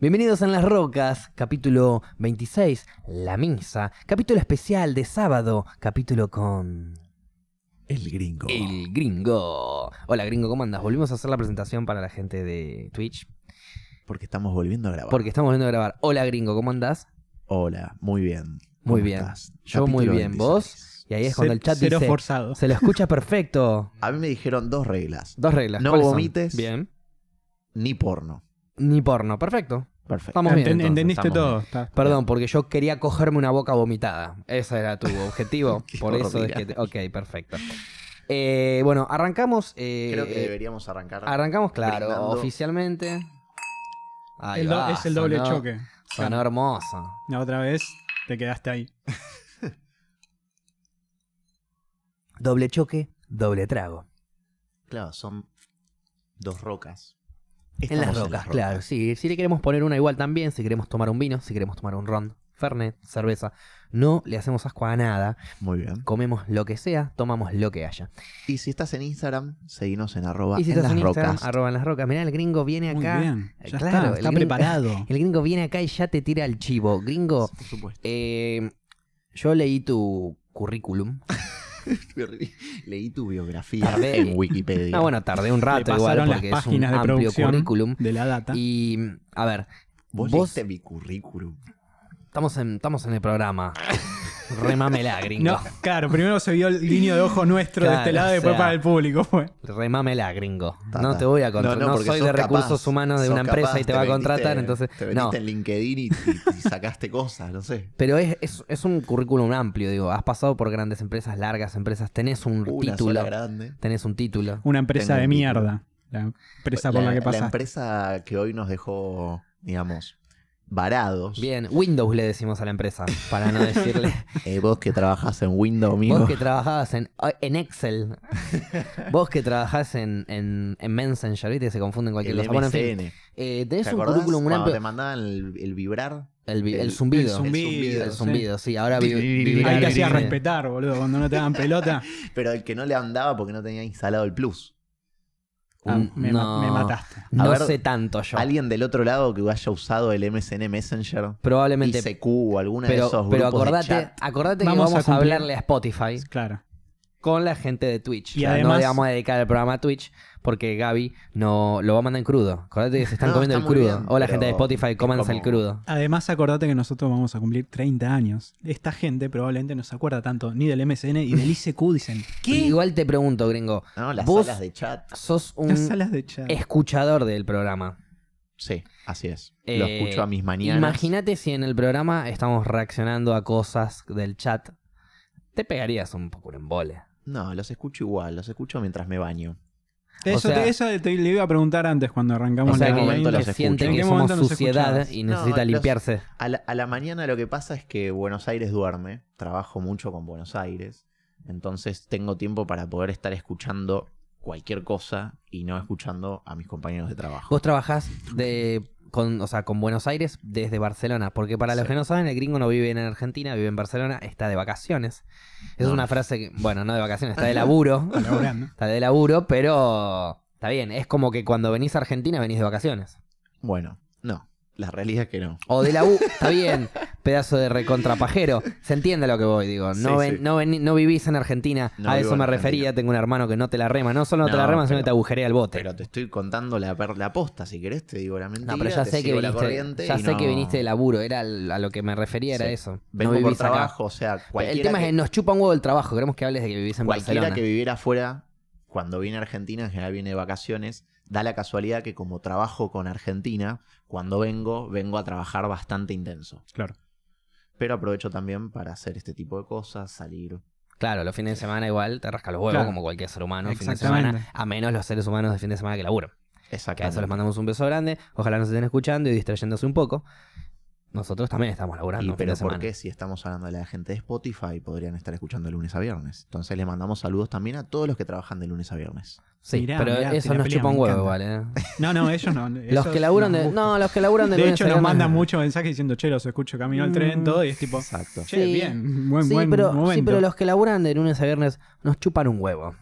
Bienvenidos en las rocas, capítulo 26, La Misa, capítulo especial de sábado, capítulo con... El gringo. El gringo. Hola gringo, ¿cómo andas? Volvimos a hacer la presentación para la gente de Twitch, Porque estamos volviendo a grabar. porque estamos volviendo a grabar. Hola gringo, ¿cómo andás? Hola, muy bien. Muy ¿Cómo bien. estás? Yo muy bien. 26. ¿Vos? Y ahí es cuando el chat Cero dice... forzado. Se lo escucha perfecto. A mí me dijeron dos reglas. Dos reglas. No vomites. Bien. Ni porno. Ni porno. Perfecto. Perfecto. Estamos bien. Enten- entonces, entendiste estamos todo. está. Perdón, porque yo quería cogerme una boca vomitada. Ese era tu objetivo. Qué Por eso es que... te- Ok, perfecto. Eh, bueno, arrancamos... eh, Creo que deberíamos arrancar. Arrancamos, claro, brindando. oficialmente. Ahí El do- va, es el doble sonó- choque. Sonó hermoso. La otra vez te quedaste ahí. Doble choque, doble trago. Claro, son dos rocas. En las rocas, claro. Sí, si le queremos poner una igual también, si queremos tomar un vino, si queremos tomar un ron, fernet, cerveza. No le hacemos asco a nada. Muy bien. Comemos lo que sea, tomamos lo que haya. Y si estás en Instagram, seguinos en arroba Y si en estás las en Instagram, rocas. arroba en las rocas. Mirá, el gringo viene Muy acá. bien. Eh, Ya claro, está, el está gringo- preparado. El gringo viene acá y ya te tira el chivo. Gringo, Por supuesto. eh, yo leí tu currículum. Leí tu biografía Tardé- en Wikipedia. Ah, bueno, tardé un rato igual pasaron las porque es un de amplio currículum. de la data. Y, a ver, Vos, vos, leíste mi currículum. Estamos, en, estamos en el programa. Remámela, gringo. No, claro, primero se vio el guiño de ojo nuestro de este lado y después sea, para el público. Fue. Remámela, gringo. No te voy a contratar. No, No, no, porque soy de capaz, recursos humanos de una empresa capaz, y te, va a contratar, entonces. Te No. en LinkedIn y, y- y sacaste cosas, no sé. Pero es, es, es un currículum amplio, digo. Has pasado por grandes empresas, largas empresas. Tenés un Una título. grande. Tenés un título. Una empresa Tengo de un mierda. La empresa por la, que pasaste. empresa que hoy nos dejó, digamos, varados. Bien, Windows le decimos a la empresa, para no decirle. Eh, vos que trabajás en Windows, amigo. Vos que trabajabas en, en Excel. Vos que trabajás en, en, en Messenger, ¿viste? Se confunden cualquier el cosa. Bueno, en fin. Eh, tenés ¿Te un currículum un cuando amplio. te mandaban el, el vibrar? El, vi- el el- zumbido. el zumbido, El zumbido, sí. Ahora vi- Ahí te hacías respetar, boludo, cuando no te dan pelota. Pero el que no le andaba porque no tenía instalado el Plus. Ah, Un- me, no. me mataste. No A ver, sé tanto yo. Alguien del otro lado que haya usado el MSN Messenger, Probablemente. ICQ o alguna de Pero, esos pero grupos de acordate, chat. acordate que Vamos a vamos a, cumplir. hablarle a Spotify Claro. con la gente de Twitch. Y O sea, no además- le vamos a dedicar el programa a Twitch porque Gaby no lo va a mandar en crudo. Acordate que se están No, comiendo el crudo. bien, Hola gente de Spotify, cómanse como- el crudo. Además, acordate que nosotros vamos a cumplir 30 años. Esta gente probablemente no se acuerda tanto ni del MSN y del ICQ. Dicen, ¿qué? Igual te pregunto, gringo. No, las Vos- salas de chat. Sos un Las salas de chat. escuchador del programa. Sí, así es. Lo Eh, escucho a mis mañanas. Imagínate si en el programa estamos reaccionando a cosas del chat. Te pegarías un poco un embole. No, los escucho igual, los escucho mientras me baño. Eso, o sea- te, eso te- le iba a preguntar antes cuando arrancamos O sea en la qué que, momento los que siente ¿En que qué somos suciedad y necesita No, los- limpiarse. A la, a la mañana lo que pasa es que Buenos Aires duerme, trabajo mucho con Buenos Aires, entonces tengo tiempo para poder estar escuchando cualquier cosa y no escuchando a mis compañeros de trabajo. Vos trabajás de, con, o sea, con Buenos Aires desde Barcelona, porque para los Sí. que no saben, el gringo no vive en Argentina, vive en Barcelona, está de vacaciones. Es No. una frase que, bueno, no de vacaciones, está de laburo, está de laburo, pero está bien, es como que cuando venís a Argentina venís de vacaciones. Bueno, no, la realidad es que no. O de la U, está bien, pedazo de recontrapajero. Se entiende a lo que voy, digo. No, Sí, ven- sí. no, veni- no vivís en Argentina, No a eso me Argentina. refería. Tengo un hermano que no te la rema. No solo no, te la rema, sino que te agujerea el bote. Pero te estoy contando la, la posta, si querés te digo la mentira. no, pero ya sé que viniste, ya sé no- que viniste de laburo. Era a lo que me refería, era Sí. eso. Vengo no por acá. trabajo, o sea, El cualquiera, tema es que, nos chupa un huevo el trabajo. Queremos que hables de que vivís en cualquiera Barcelona. que viviera afuera, cuando viene a Argentina, en general viene de vacaciones, da la casualidad que como trabajo con Argentina, cuando vengo, vengo a trabajar bastante intenso. Claro. Pero aprovecho también para hacer este tipo de cosas, salir. Claro, los fines de semana igual te rasca los huevos, Claro. como cualquier ser humano, fin de Exactamente. semana, a menos los seres humanos de fin de semana que laburan. Que a eso les mandamos un beso grande. Ojalá nos estén escuchando y distrayéndose un poco. Nosotros también estamos laburando Y pero de semana. ¿por qué si estamos hablando de la gente de Spotify podrían estar escuchando de lunes a viernes? Entonces le mandamos saludos también a todos los que trabajan de lunes a viernes. Sí, Mirá, pero mirá, eso nos chupa un huevo. ¿vale? No, no, ellos no. Los que laburan de. No, los que laburan de. De hecho, nos mandan muchos mensajes diciendo, che, los escucho camino al tren, Mm. todo, y es tipo, Exacto. che, Sí. bien, buen, sí, buen pero, momento. sí, pero los que laburan de lunes a viernes nos chupan un huevo.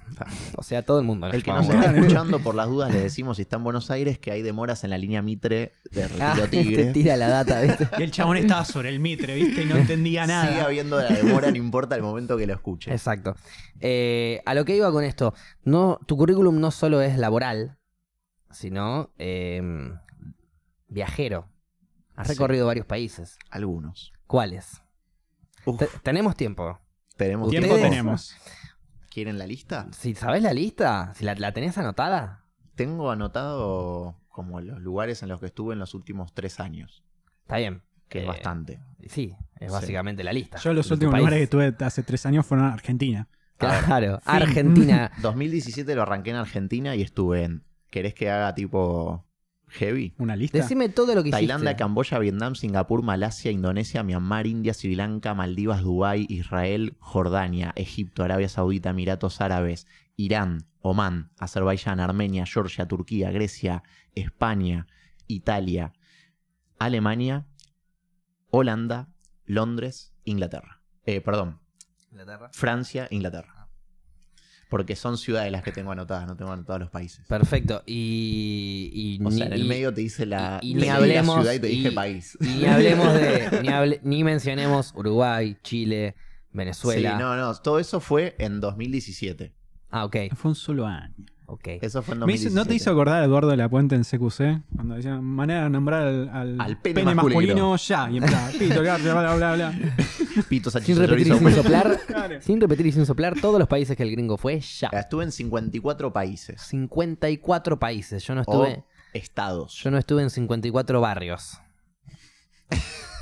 O sea, todo el mundo El que nos está escuchando, por las dudas, le decimos si está en Buenos Aires que hay demoras en la línea Mitre de Ah, Retiro te Tigre. tira la data, ¿viste? Y el chabón estaba sobre el mitre, ¿viste? Y no entendía nada. Sigue habiendo la demora, no importa el momento que lo escuche. Exacto. Eh, a lo que iba con esto, no, tu currículum no solo es laboral, sino eh, viajero. Has Sí. recorrido varios países. Algunos. ¿Cuáles? Tenemos tiempo. tenemos Tiempo ¿Ustedes? tenemos. ¿Quieren la lista? Si sabes la lista, si la, la tenés anotada, Tengo anotado como los lugares en los que estuve en los últimos tres años, está bien. que es Eh, bastante. Sí, es Sí. básicamente la lista. Yo los últimos lugares que tuve hace tres años fueron a Argentina. Claro, Argentina. 2017 lo arranqué en Argentina y estuve en. ¿Querés que haga tipo heavy? Una lista. Decime todo lo que Tailandia, hiciste. Camboya, Vietnam, Singapur, Malasia, Indonesia, Myanmar, India, Sri Lanka, Maldivas, Dubái, Israel, Jordania, Egipto, Arabia Saudita, Emiratos Árabes, Irán, Omán, Azerbaiyán, Armenia, Georgia, Turquía, Grecia, España, Italia, Alemania, Holanda, Londres, Inglaterra. Eh, perdón, Inglaterra. Francia, Inglaterra. Porque son ciudades las que tengo anotadas, no tengo anotados los países. Perfecto. Y, y O ni- sea, en el y- medio te dice la, y- y te ni leí la hablemos- ciudad y te dije y- país. y ni hablemos de. Ni, hable- ni mencionemos Uruguay, Chile, Venezuela. Sí, no, no, todo eso fue en 2017. Ah, ok. Fue un solo año. Ok. Eso fue en Me hizo- 2017. ¿No te hizo acordar Eduardo de la Puente en CQC? Cuando decían manera de nombrar al, al, Al pene masculino. ya. Y empezaba, pito, garcha, bla, bla, bla. Pito, Sin repetir y sin soplar. Claro. sin repetir y sin soplar todos los países que el gringo fue ya. Estuve en 54 países. 54 países. Yo no O estuve. estados. Yo no estuve en 54 barrios.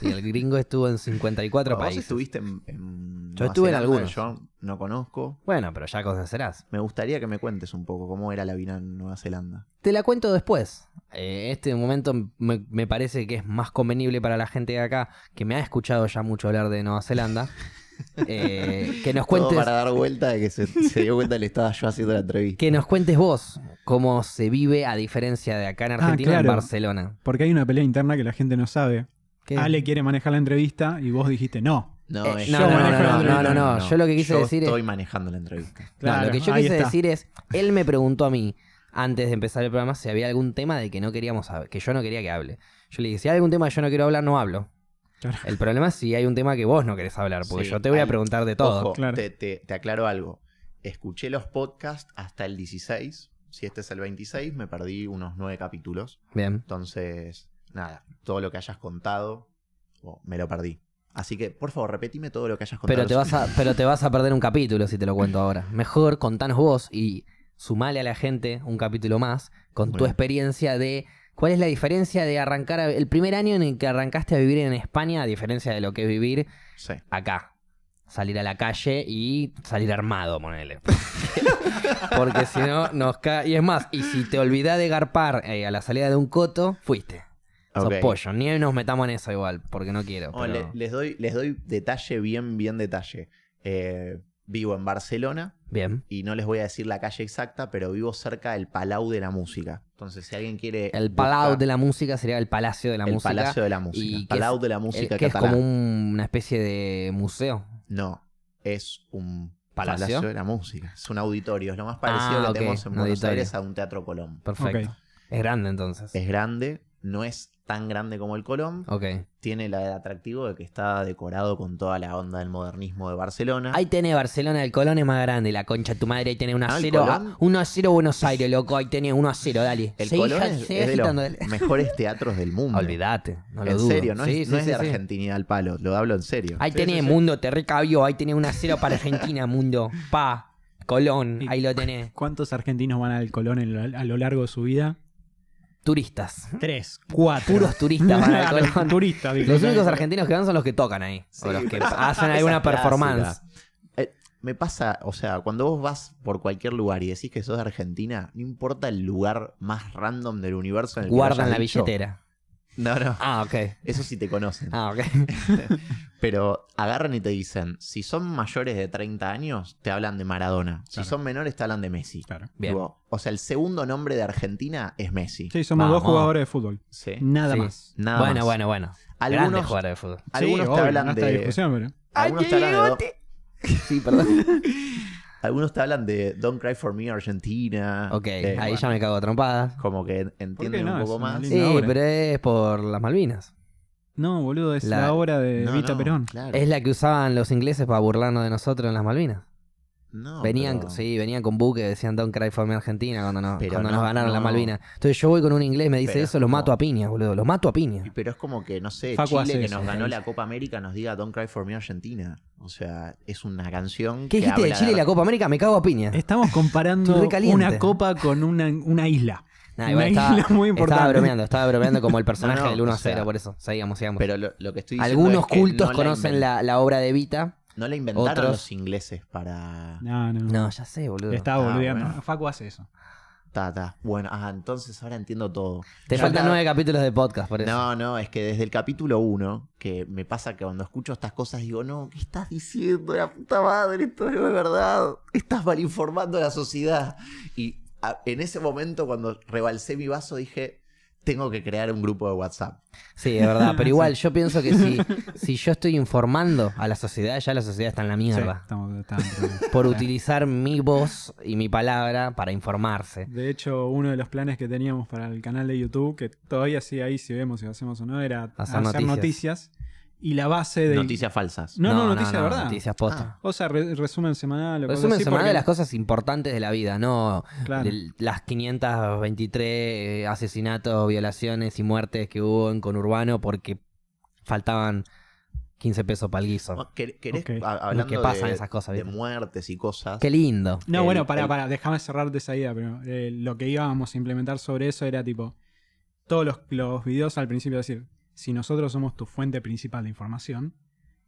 Y el gringo estuvo en 54 Vos países. estuviste en, en Yo estuve en algunos. Yo no conozco. Bueno, pero ya conocerás. Me gustaría que me cuentes un poco cómo era la vida en Nueva Zelanda. Te la cuento después. Eh, este momento me, me parece que es más convenible para la gente de acá, que me ha escuchado ya mucho hablar de Nueva Zelanda, eh, que nos Todo cuentes, para dar vuelta de que se, se dio cuenta que le estaba yo haciendo la entrevista. que nos cuentes vos cómo se vive a diferencia de acá en Ah, Argentina en claro. Barcelona. Porque hay una pelea interna que la gente no sabe. ¿Qué? Ale quiere manejar la entrevista y vos dijiste no. No, Eh, no, yo no, no, no, no, entrevista. no, no. Yo lo que quise yo decir es- estoy manejando la entrevista. Claro, lo que yo quise está. decir es, él me preguntó a mí antes de empezar el programa si había algún tema de que no queríamos que yo no quería que hable. Yo le dije, si hay algún tema que yo no quiero hablar, no hablo. Claro. El problema es si hay un tema que vos no querés hablar, porque Sí, yo te voy a preguntar de todo. Ojo, Claro. te, te- te aclaro algo. Escuché los podcasts hasta el 16. Si este es el 26, me perdí unos nueve capítulos. Bien. Entonces, nada, todo lo que hayas contado, oh, me lo perdí. Así que, por favor, repetime todo lo que hayas contado. Pero te, vas a, pero te vas a perder un capítulo si te lo cuento ahora. Mejor contanos vos y sumale a la gente un capítulo más con Muy tu bien. experiencia de cuál es la diferencia de arrancar a- el primer año en el que arrancaste a vivir en España a diferencia de lo que es vivir Sí. acá. Salir a la calle y salir armado, ponele. Porque si no, nos cae. Y es más, y si te olvidás de garpar eh, a la salida de un coto, fuiste. Sos Ok. pollo. Ni nos metamos en eso igual, porque no quiero. Oh, pero- le- les, doy, les doy detalle, bien, bien detalle. Eh, vivo en Barcelona Bien. y no les voy a decir la calle exacta, pero vivo cerca del Palau de la Música. Entonces, si alguien quiere. El buscar Palau de la Música sería el Palacio de la el Música. Palacio de la Música. y Palau es- de la el- Música que es catalán. como un- una especie de museo. No, es un ¿Palacio? Palacio de la Música. Es un auditorio. Es lo más parecido Ah, que ok, tenemos en un Buenos auditorio. Aires a un teatro Colón. Perfecto. Es grande entonces. Es grande, no es tan grande como el Colón. Ok. Tiene el atractivo de que está decorado con toda la onda del modernismo de Barcelona. Ahí tenés Barcelona, el Colón es más grande, la concha de tu madre, ahí tenés 1 a Ah, ¿el 0. Colón? 1 a 0 Buenos Aires, loco, ahí tenés 1 a 0, dale. el Seguí Colón es, es de los dale. mejores teatros del mundo. Olvídate, no lo en dudo. serio, no, Sí, es, sí, no es sí, de sí. Argentina al palo, lo hablo en serio. Ahí Sí, tenés, sí, sí. mundo, te recabió, ahí tenés 1 a 0 para Argentina, mundo. Pa, Colón, ahí lo tenés. ¿Cuántos argentinos van al Colón en lo- a lo largo de su vida? Turistas. Tres, cuatro. Puros turistas Claro, Colón. turistas, digo. Los únicos argentinos que van son los que tocan ahí. Sí, o los que hacen alguna performance. Eh, me pasa, o sea, cuando vos vas por cualquier lugar y decís que sos de Argentina, no importa el lugar más random del universo en el que lo Guardan hayas la dicho, billetera. No, no. Ah, ok. Eso sí te conocen. Ah, ok. Pero agarran y te dicen, si son mayores de 30 años, te hablan de Maradona. Si Claro. son menores, te hablan de Messi. Claro. Bien. O sea, el segundo nombre de Argentina es Messi. Sí, somos Vamos. dos jugadores de fútbol. Sí. Nada Sí. más. Nada bueno, más. bueno, bueno. Algunos- Grandes jugadores de fútbol. Algunos Sí, te obvio, hablan no de. Algunos te hablan de. Sí, perdón. Algunos te hablan de Don't Cry for Me Argentina. ok, Eh, ahí bueno, ya me cago a trompadas. Como que entienden no? un poco más. Sí, obra. pero es por las Malvinas. No, boludo, es La- la, obra de No, Vita no, Perón. claro. Es la que usaban los ingleses para burlarnos de nosotros en las Malvinas. No, venían, pero- sí, venían con buques, decían Don't Cry for Me Argentina cuando, nos- Pero cuando no, nos ganaron no. las Malvinas. Entonces yo voy con un inglés, me dice Pero eso, es lo como- mato a piña, boludo. Lo mato a piña. Pero es como que, no sé, Facu Chile que eso, nos ganó ¿sabes? la Copa América nos diga Don't Cry for Me Argentina. O sea, es una canción ¿Qué que dijiste de Chile y la Copa América? Me cago a piña. Estamos comparando una copa con una, una isla. Nah, igual una estaba, isla muy importante. estaba bromeando, estaba bromeando como el personaje No, no, del 1 a o sea, 0, por eso. Seguimos, sigamos. Pero lo, lo que estoy diciendo Algunos es que cultos no conocen la, la obra de Vita. No la inventaron otros- los ingleses para... No, no. No, ya sé, boludo. Estaba Ah, boludeando. bueno. Facu hace eso. Ta, ta. Bueno, ah, entonces ahora entiendo todo. Te faltan acá- nueve capítulos de podcast, por eso. No, no, es que desde el capítulo 1, que me pasa que cuando escucho estas cosas digo, no, ¿qué estás diciendo? La puta madre, esto no es verdad. Estás mal informando a la sociedad. Y a- en ese momento, cuando rebalsé mi vaso, dije, tengo que crear un grupo de WhatsApp. Sí, es verdad. Pero igual, yo pienso que si, si yo estoy informando a la sociedad, ya la sociedad está en la Sí, mierda. estamos, estamos- Por utilizar mi voz y mi palabra para informarse. De hecho, uno de los planes que teníamos para el canal de YouTube, que todavía sigue ahí si vemos si lo hacemos o no, era Hacer hacer, noticias. noticias. Y la base de... Noticias falsas. No, no, noticia de verdad. Noticias posta. O sea, re- resumen semanal o cosas Resumen así, semanal porque- de las cosas importantes de la vida, no Claro. de las 523 asesinatos, violaciones y muertes que hubo en conurbano porque faltaban 15 pesos para el guiso. ¿Quer- ¿Querés, Ok. a- hablando que pasan de, esas cosas, de muertes y cosas? Qué lindo. No, El- bueno, para, el- para, déjame cerrarte esa idea, pero eh, lo que íbamos a implementar sobre eso era tipo, todos los, los videos al principio decir, si nosotros somos tu fuente principal de información,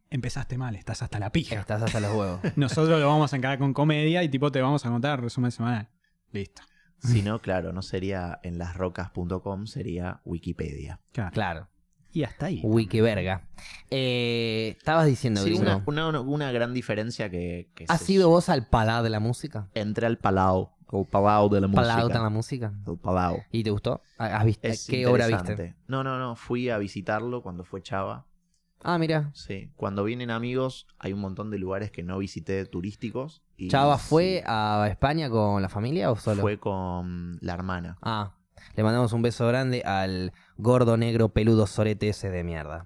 empezaste mal, estás hasta la pija. Estás hasta los huevos. Nosotros lo vamos a encarar con comedia y tipo te vamos a contar resumen semanal. Listo. Si no, claro, no sería en lasrocas.com, sería Wikipedia. Claro. Claro. Y hasta ahí. Wikiverga. Eh, estabas diciendo, Sí, una, una- una gran diferencia que, que ¿Has se- ido vos al palau de la música? Entré al Palau, o Palau de la ¿Palau de música. la música? El Palau. ¿Y te gustó? ¿Has visto? Es ¿Qué obra viste? No, no, no. Fui a visitarlo cuando fue Chava. Ah, mira. Sí. Cuando vienen amigos, hay un montón de lugares que no visité turísticos. Y ¿Chava sí, fue a España con la familia o solo? Fue con la hermana. Ah, le mandamos un beso grande al gordo negro peludo sorete ese de mierda.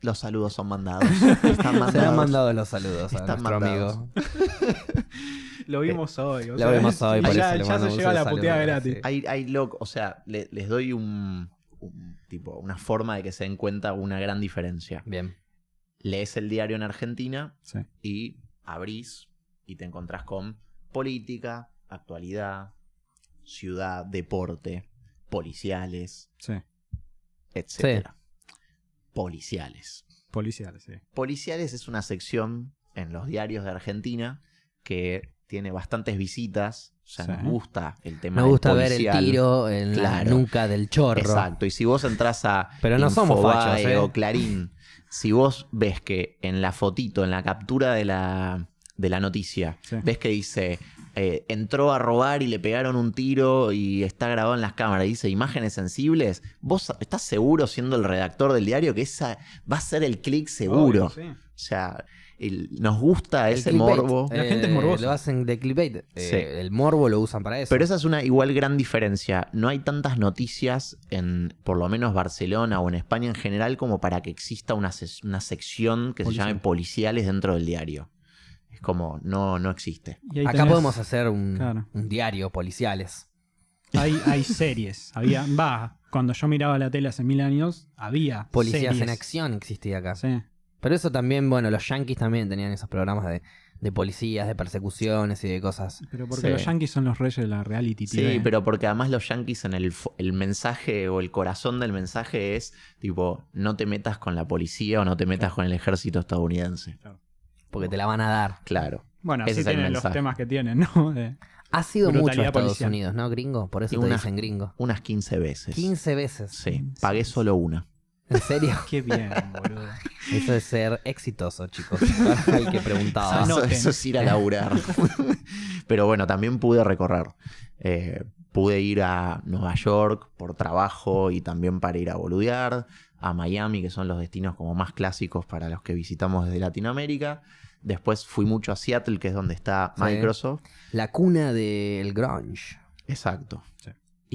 Los saludos son mandados. Están mandados. Se han mandado los saludos a Están nuestro mandados. amigo. Lo vimos hoy. o Lo sea, vimos hoy, por ya, eso ya se lleva la puteada gratis. Hay, hay loco, o sea, le- les doy un, un tipo, una forma de que se den cuenta una gran diferencia. Bien. Lees el diario en Argentina Sí. y abrís y te encontrás con política, actualidad, ciudad, deporte, policiales, Sí. etc. Policiales. Policiales, sí. Policiales es una sección en los diarios de Argentina que tiene bastantes visitas. O sea, Sí. nos gusta el tema Me del gusta ver el tiro en Claro. la nuca del chorro. Exacto. Y si vos entras a Pero no somos fachos, ¿eh? o Clarín, si vos ves que en la fotito, en la captura de la, de la noticia, Sí. ves que dice eh, entró a robar y le pegaron un tiro y está grabado en las cámaras, dice imágenes sensibles, vos estás seguro siendo el redactor del diario que esa va a ser el clic seguro. Obvio, sí. O sea, el- nos gusta El ese clickbait, morbo. La gente es morbosa. Lo hacen de clickbait. Eh, Sí. el morbo lo usan para eso. Pero esa es una igual gran diferencia. No hay tantas noticias en, por lo menos Barcelona o en España en general, como para que exista una, ses- una sección que Policial. se llame policiales dentro del diario. Es como, no, no existe. Acá tenés- podemos hacer un, Claro. un diario policiales. Hay, hay series. Había, va, cuando yo miraba la tele hace mil años, había Policías series. en acción existía acá. Sí. Pero eso también, bueno, los yankees también tenían esos programas de, de policías, de persecuciones y de cosas. Pero porque Sí. los yankees son los reyes de la reality Sí, TV. pero porque además los yankees en el, mensaje o el corazón del mensaje es tipo, no te metas con la policía o no te metas con el ejército estadounidense. Porque te la van a dar. Claro. Bueno, Ese así es el tienen los temas que tienen, ¿no? De- Has ido mucho a Estados policial. Unidos, ¿no, gringo? Por eso Y te una- dicen gringo. Unas 15 veces. 15 veces. Sí, pagué solo una. ¿En serio? Qué bien, boludo. Eso es ser exitoso, chicos. Para el que preguntaba. Eso, es ir a laburar. Pero bueno, también pude recorrer. Eh, pude ir a Nueva York por trabajo y también para ir a boludear, a Miami, que son los destinos como más clásicos para los que visitamos desde Latinoamérica. Después fui mucho a Seattle, que es donde está Sí. Microsoft. La cuna del grunge. Exacto.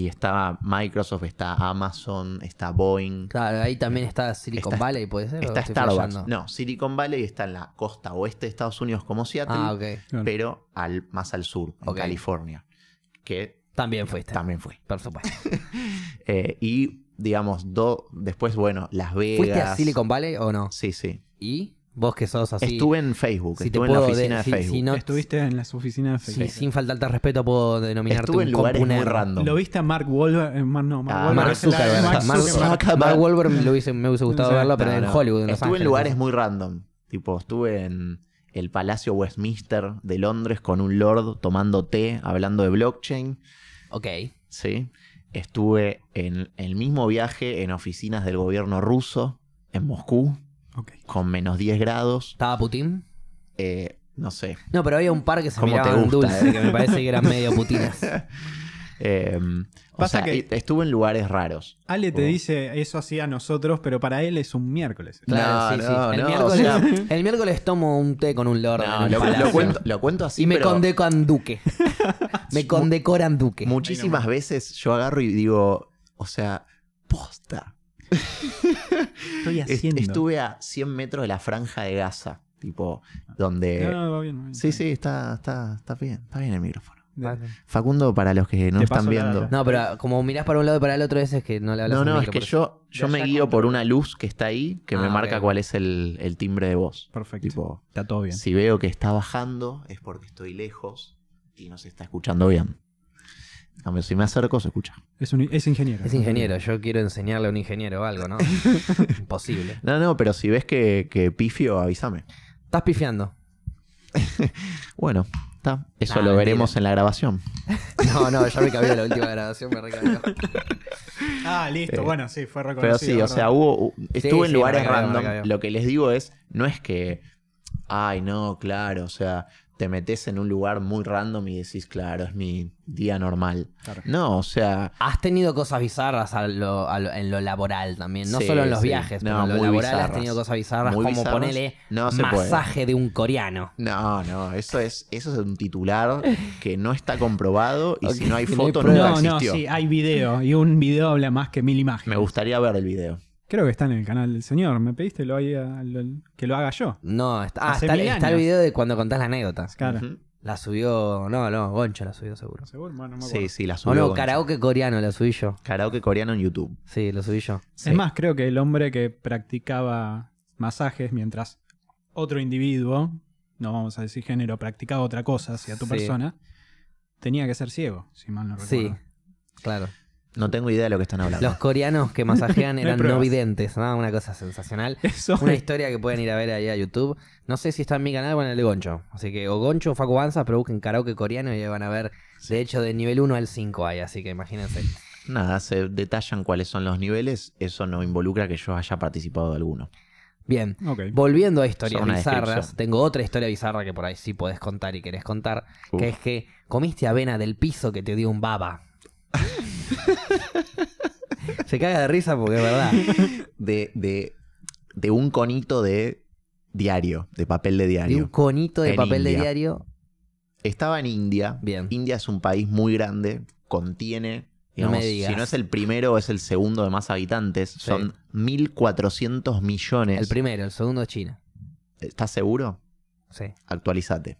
Y está Microsoft, está Amazon, está Boeing, Claro, ahí también está Silicon Está- Valley, puede ser. ¿O está Starbucks. No, Silicon Valley está en la costa oeste de Estados Unidos como Seattle, Ah, ok. Claro. pero al, más al sur, en. California, que También fuiste. también fui. Por supuesto. Eh, y digamos, do- después, bueno, Las Vegas. ¿Fuiste a Silicon Valley o no? Sí, sí. ¿Y? Vos que sos así. Estuve en Facebook, si estuve en la oficina de, Facebook. si no- Estuviste en las oficinas de Sí, Facebook. sin faltarte al respeto, puedo denominarte estuve un en lugares muy random. ¿Lo viste a Mark Wahlberg? eh, no, Mark Ah, Wahlberg Mark Zuckerberg. Mark Zuckerberg. Wahlberg me, hubiese, me hubiese gustado Sí. verlo, pero No, en no. Hollywood, en Estuve en lugares muy random. Tipo, estuve en el Palacio Westminster de Londres con un lord tomando té, hablando de blockchain. Ok. Sí. Estuve en el mismo viaje en oficinas del gobierno ruso, en Moscú, Ok. con menos 10 grados. ¿Estaba Putin? Eh, no sé. No, pero había un par que se ¿Cómo te miraban dulce, eh? que me parece que eran medio putinas. Eh, o Pasa sea, que- estuve en lugares raros. Ale te dice eso así a nosotros, pero para él es un miércoles. Claro, No, sí, sí. El, no, miércoles, o sea- el miércoles tomo un té con un lord No, en un lo, cuento, lo cuento así, y me pero condecoran duque. me condecoran duque. muchísimas veces yo agarro y digo, o sea, posta. Estoy Est- haciendo. Estuve a 100 metros de la franja de Gaza, tipo, donde... No, no, va bien, va bien. Sí, sí, está, está, está bien, está bien el micrófono. Facundo, para los que no están viendo... No, pero como mirás para un lado y para el otro, ese es que no le hablas No, no, es que yo, yo me guío por una luz que está ahí que me Ah, marca cuál es el, el timbre de voz. Perfecto. Tipo, Está todo bien. si veo que está bajando es porque estoy lejos y no se está escuchando bien. En cambio, si me acerco, se escucha. Es, un- es ingeniero. Es ingeniero, yo quiero enseñarle a un ingeniero algo, ¿no? Imposible. No, no, pero si ves que, que pifio, avísame. Estás pifiando. Bueno, está. Eso Nah, lo mentira. veremos en la grabación. No, no, ya me cabió la última grabación, me recabió. Ah, listo. Eh, bueno, sí, fue reconocido. Pero sí, o sea, hubo, estuve sí, en lugares recabió, random. Lo que les digo es, no es que, ay, no, claro, o sea, te metes en un lugar muy random y decís, claro, es mi día normal. Claro. No, o sea, Has tenido cosas bizarras a lo- a lo- en lo laboral también, no Sí, solo en los sí. viajes, No, pero en lo muy laboral has bizarras. tenido cosas bizarras Muy como bizarras. No se puede. masaje de un coreano. no, no, eso es, eso es un titular que no está comprobado y si no hay no foto No, no, existió. sí, hay video. Y un video habla más que mil imágenes. Me gustaría ver el video. Creo que está en el canal del señor. ¿Me pediste lo lo- que lo haga yo? No, está, ah, Hace está, mil está el años. video de cuando contás la anécdota. Claro. Ujú. La subió, no, no, Goncho la subió seguro. ¿Seguro? Bueno, no me acuerdo. Sí, sí, la O subió. no, Goncho. karaoke coreano la subí yo. Karaoke coreano en YouTube. Sí, lo subí yo. Sí. Es más, creo que el hombre que practicaba masajes mientras otro individuo, no vamos a decir género, practicaba otra cosa hacia tu Sí. persona, tenía que ser ciego, si mal no recuerdo. Sí, claro. No tengo idea de lo que están hablando. Los coreanos que masajean No eran no pruebas. videntes, ¿no? Una cosa sensacional. Eso Una historia que pueden ir a ver ahí a YouTube. No sé si está en mi canal o en el de Goncho. Así que o Goncho o Facu Banza, pero busquen karaoke coreano y ahí van a ver. De hecho, de nivel 1 al 5 hay, así que imagínense. Nada, se detallan cuáles son los niveles. Eso no involucra que yo haya participado de alguno. Bien, volviendo a historias bizarras, tengo otra historia bizarra que por ahí sí podés contar y querés contar, Uf. que es que comiste avena del piso que te dio un baba. Se caga de risa porque es verdad. De, de, de un conito de diario, de papel de De un diario. conito de En papel de diario. Estaba en India. Bien. India es un país muy grande, contiene, No me digamos, digas. si no es el primero, es el segundo de más habitantes. Son 1.400 millones. El primero, el segundo es China. ¿Estás seguro? Sí. Actualizate.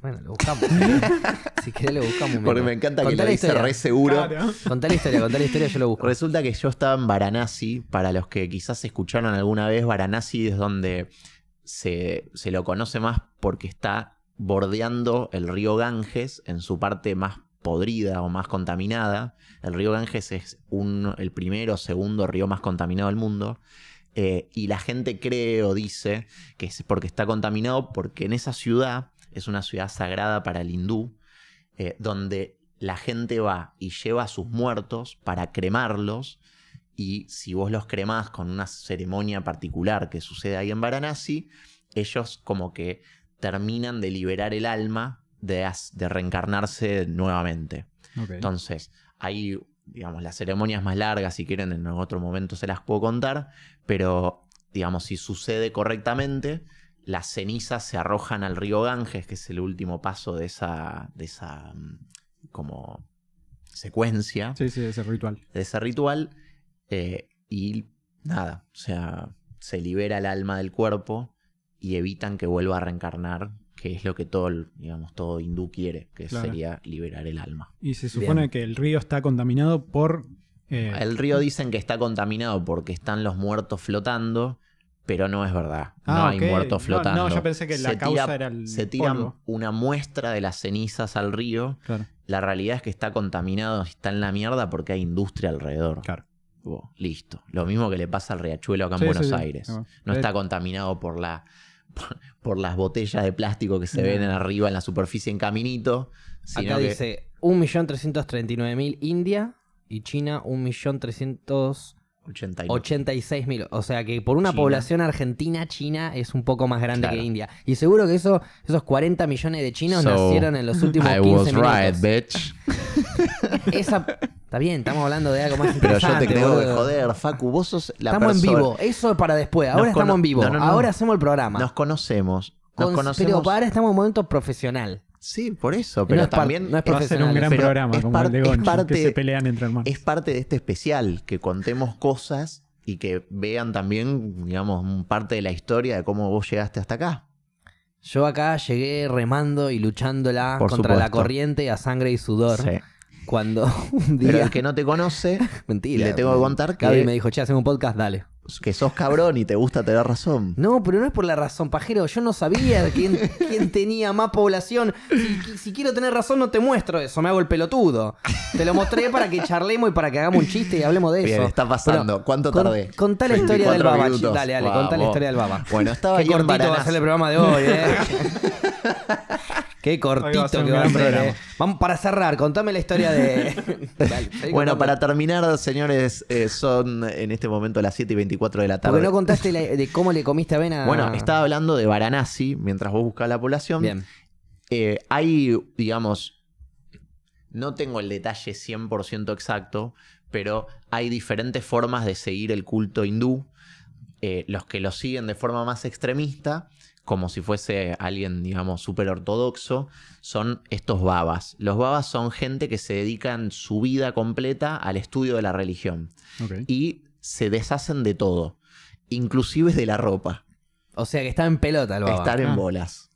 Bueno, lo buscamos. si querés lo buscamos. Porque me encanta que Contá lo la dice historia. re seguro. Claro. Contá la historia, contá la historia, yo lo busco. Resulta que yo estaba en Varanasi. Para los que quizás escucharon alguna vez, Varanasi es donde se, se lo conoce más porque está bordeando el río Ganges en su parte más podrida o más contaminada. El río Ganges es un, el primero o segundo río más contaminado del mundo. Eh, y la gente cree o dice que es porque está contaminado porque en esa ciudad, es una ciudad sagrada para el hindú, eh, donde la gente va y lleva a sus muertos para cremarlos. Y si vos los cremás con una ceremonia particular que sucede ahí en Varanasi, ellos como que terminan de liberar el alma de, de reencarnarse nuevamente. Entonces, hay, digamos, las ceremonias más largas, si quieren, en otro momento se las puedo contar, pero, digamos, si sucede correctamente, las cenizas se arrojan al río Ganges, que es el último paso de esa, de esa, mm, como, secuencia, Sí, sí, ese ritual. de ese ritual, eh, y nada, o sea, se libera el alma del cuerpo y evitan que vuelva a reencarnar, que es lo que todo, digamos, todo hindú quiere, que Claro. sería liberar el alma. Y se supone Bien. que el río está contaminado por. eh, El río dicen que está contaminado porque están los muertos flotando, pero no es verdad. no Ah, hay ok. muertos No, flotando. no, yo pensé que la Se causa tira- era el Se tiran polvo. una muestra de las cenizas al río. Claro, La realidad es que está contaminado, está en la mierda porque hay industria alrededor. claro. Oh, listo. Lo mismo que le pasa al riachuelo acá en Sí, Buenos sí. Aires. No eh, está contaminado por la por, por las botellas de plástico que se No. ven en arriba en la superficie en caminito. Sino Acá que dice 1.339.000 India y China 1.386.000. 89. O sea que por una China. población argentina, China es un poco más grande Claro. que India. Y seguro que eso, esos 40 millones de chinos So, nacieron en los últimos I 15 was minutos. right, bitch. Esa, está bien, estamos hablando de algo más Pero yo interesante. te tengo que joder, Facu. Vos sos la Estamos en persona- vivo, eso es para después. Ahora Nos cono- estamos en vivo. No, no, no. Ahora hacemos el programa. Nos conocemos. Nos Con- conocemos. Pero para ahora estamos en un momento profesional. Sí, por eso. No Pero es también no es Va a ser un gran pero programa es como el de Goncho, parte- que se pelean entre hermanos. es parte de este especial. Que contemos cosas y que vean también, digamos, parte de la historia de cómo vos llegaste hasta acá. Yo acá llegué remando y luchándola Por contra la corriente a sangre y sudor. Sí. Cuando un Pero día. el que no te conoce, Mentira. le tengo que contar que- Gaby me dijo, che, hacemos un podcast, dale. Que sos cabrón y te gusta tener razón. No, pero no es por la razón, pajero. Yo no sabía quién, quién tenía más población. Si, si quiero tener razón, no te muestro eso. Me hago el pelotudo. Te lo mostré para que charlemos y para que hagamos un chiste y hablemos de Bien, eso. está pasando. ¿Cuánto con- tardé? Contá la historia del 24 baba. Dale, dale, Vamos. contá la historia del baba. Bueno, estaba Qué cortito va a ser el programa de hoy, eh. Qué cortito que va a ser. programa. eh. Vamos para cerrar, contame la historia de. Dale, Bueno, para terminar, señores, eh, son en este momento las 7 y 24 de la tarde. Porque no contaste la- de cómo le comiste avena. Bueno, estaba hablando de Varanasi mientras vos buscabas la población. Bien. Eh, hay, digamos, no tengo el detalle 100% exacto, pero hay diferentes formas de seguir el culto hindú. Eh, los que lo siguen de forma más extremista, como si fuese alguien, digamos, súper ortodoxo, son estos babas. Los babas son gente que se dedican su vida completa al estudio de la religión y se deshacen de todo, inclusive de la ropa O sea que estaba en pelota el baba. estar en Ah. bolas.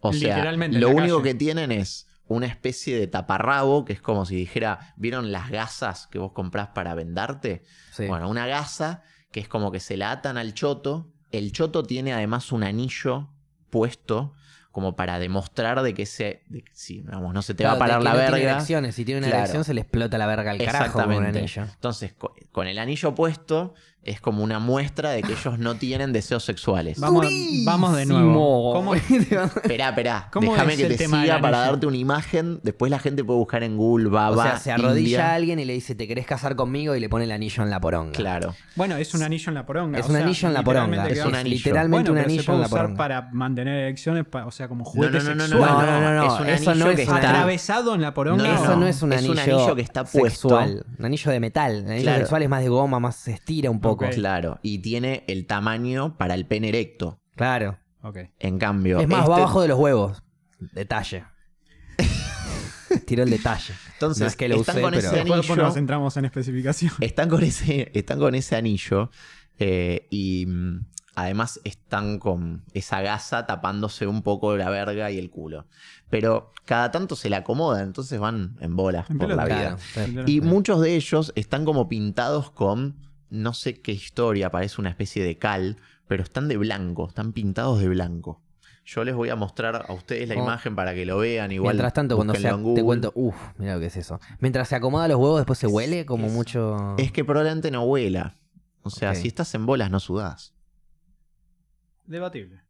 O sea, lo único calle. que tienen es una especie de taparrabo, que es como si dijera, ¿vieron las gasas que vos comprás para vendarte? Sí. Bueno, una gasa que es como que se la atan al choto. El choto tiene además un anillo puesto como para demostrar de que se, de que vamos, no se te va a parar la tiene verga. erecciones. Si tiene una Claro. erección, se le explota la verga al carajo con un anillo. Entonces, co- con el anillo puesto es como una muestra de que ellos no tienen deseos sexuales. Vamos, vamos de nuevo. ¿Cómo, Esperá, esperá. ¿Cómo Déjame es que el te siga para anillo? darte una imagen. Después la gente puede buscar en Google Baba. O sea, se arrodilla India. a alguien y le dice, ¿te querés casar conmigo? Y le pone el anillo en la poronga. Claro. Bueno, es un anillo en la poronga. Es o un sea, anillo en la poronga. literalmente Es un anillo. Literalmente Bueno, un anillo puede en la usar poronga. para mantener erecciones, pa- o sea, como No, juguete no, no, no, no, sexual. No, no, no, Es un eso anillo no es que está. Atravesado en la poronga. No, no, Eso no. es un Es un anillo, anillo que está puesto. sexual. Un anillo de metal. El anillo sexual es más de goma, más se estira un poco. Claro. Y tiene el tamaño para el pene erecto. Claro. Ok. En cambio. Es más, este- va abajo de los huevos. Detalle. Tiró el detalle. Entonces, No es que lo están usé, con pero- ese Después anillo. nos centramos en especificación. Están con ese, están con ese anillo eh, y mm, además están con esa gasa tapándose un poco la verga y el culo. Pero cada tanto se la acomodan, entonces van en bolas En por la vida. Claro. Y muchos de ellos están como pintados con no sé qué historia, parece una especie de cal, pero están de blanco, están pintados de blanco. Yo les voy a mostrar a ustedes la Oh. imagen para que lo vean. Igual Mientras tanto, cuando se, te cuento, uff, mira lo que es eso. Mientras se acomoda los huevos, después se huele como es- mucho. Es que probablemente no huela. O sea, si estás en bolas no sudás. Debatible.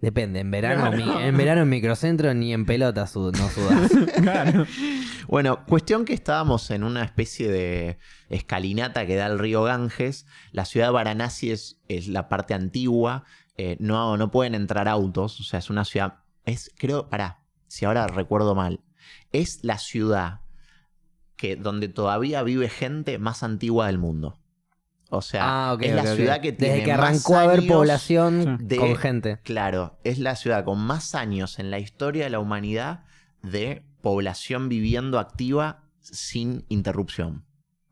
Depende, en verano, mi- en verano en microcentro ni en pelota sud- no sudás. Claro. Bueno, cuestión que estábamos en una especie de escalinata que da al río Ganges. La ciudad de Varanasi es, es la parte antigua. eh, no, no pueden entrar autos. O sea, es una ciudad. Es, creo, pará, si ahora recuerdo mal. Es la ciudad que, donde todavía vive gente más antigua del mundo. O sea, Ah, es la ciudad que tiene Desde que más arrancó a haber años población de- con gente. Claro, es la ciudad con más años en la historia de la humanidad de población viviendo activa sin interrupción.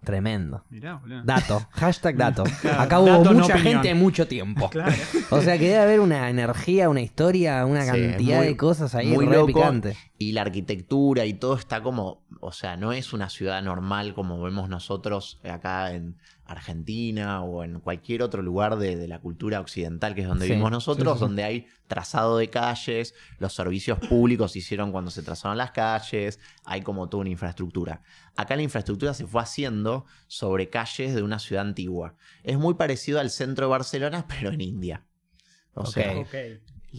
Tremendo. Mirá, boludo. Dato. Hashtag dato. Claro, Acá hubo dato, no mucha opinión. gente mucho tiempo. Claro. O sea que debe haber una energía, una historia, una Sí, cantidad muy- de cosas ahí muy re loco. picante. Y la arquitectura y todo está como, o sea, no es una ciudad normal como vemos nosotros acá en Argentina o en cualquier otro lugar de, de la cultura occidental que es donde Sí, vivimos nosotros, sí, sí. donde hay trazado de calles, los servicios públicos se hicieron cuando se trazaron las calles, hay como toda una infraestructura. Acá la infraestructura se fue haciendo sobre calles de una ciudad antigua. Es muy parecido al centro de Barcelona, pero en India. O Ok. sea, Ok.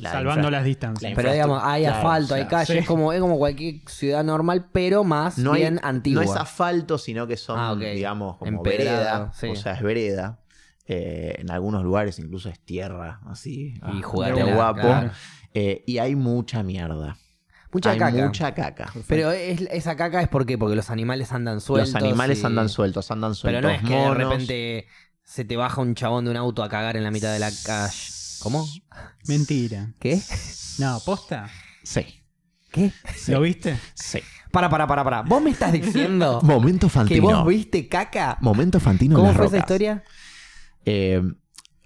La Salvando infra- las distancias. la Pero digamos, hay Claro, asfalto, hay calles, sí. es, como, es como cualquier ciudad normal, pero más no hay- bien antigua. No es asfalto, sino que son, Ah, digamos, como Empedrado, vereda. sí. O sea, es vereda. Eh, en algunos lugares incluso es tierra, así. Y ah, guapo. claro. Eh, y hay mucha mierda. Mucha hay caca. mucha caca. Pero es- esa caca es porque, porque los animales andan sueltos. Los animales y- andan sueltos, andan Pero sueltos. no es que monos. de repente se te baja un chabón de un auto a cagar en la mitad de la calle. ¿Cómo? Mentira. ¿Qué? No, posta. Sí, ¿Qué? ¿Lo viste? sí. Para, para, para, para. ¿Vos me estás diciendo Momento que Fantino. vos viste caca? Momento Fantino en ¿Cómo las fue esa rocas. historia? Eh,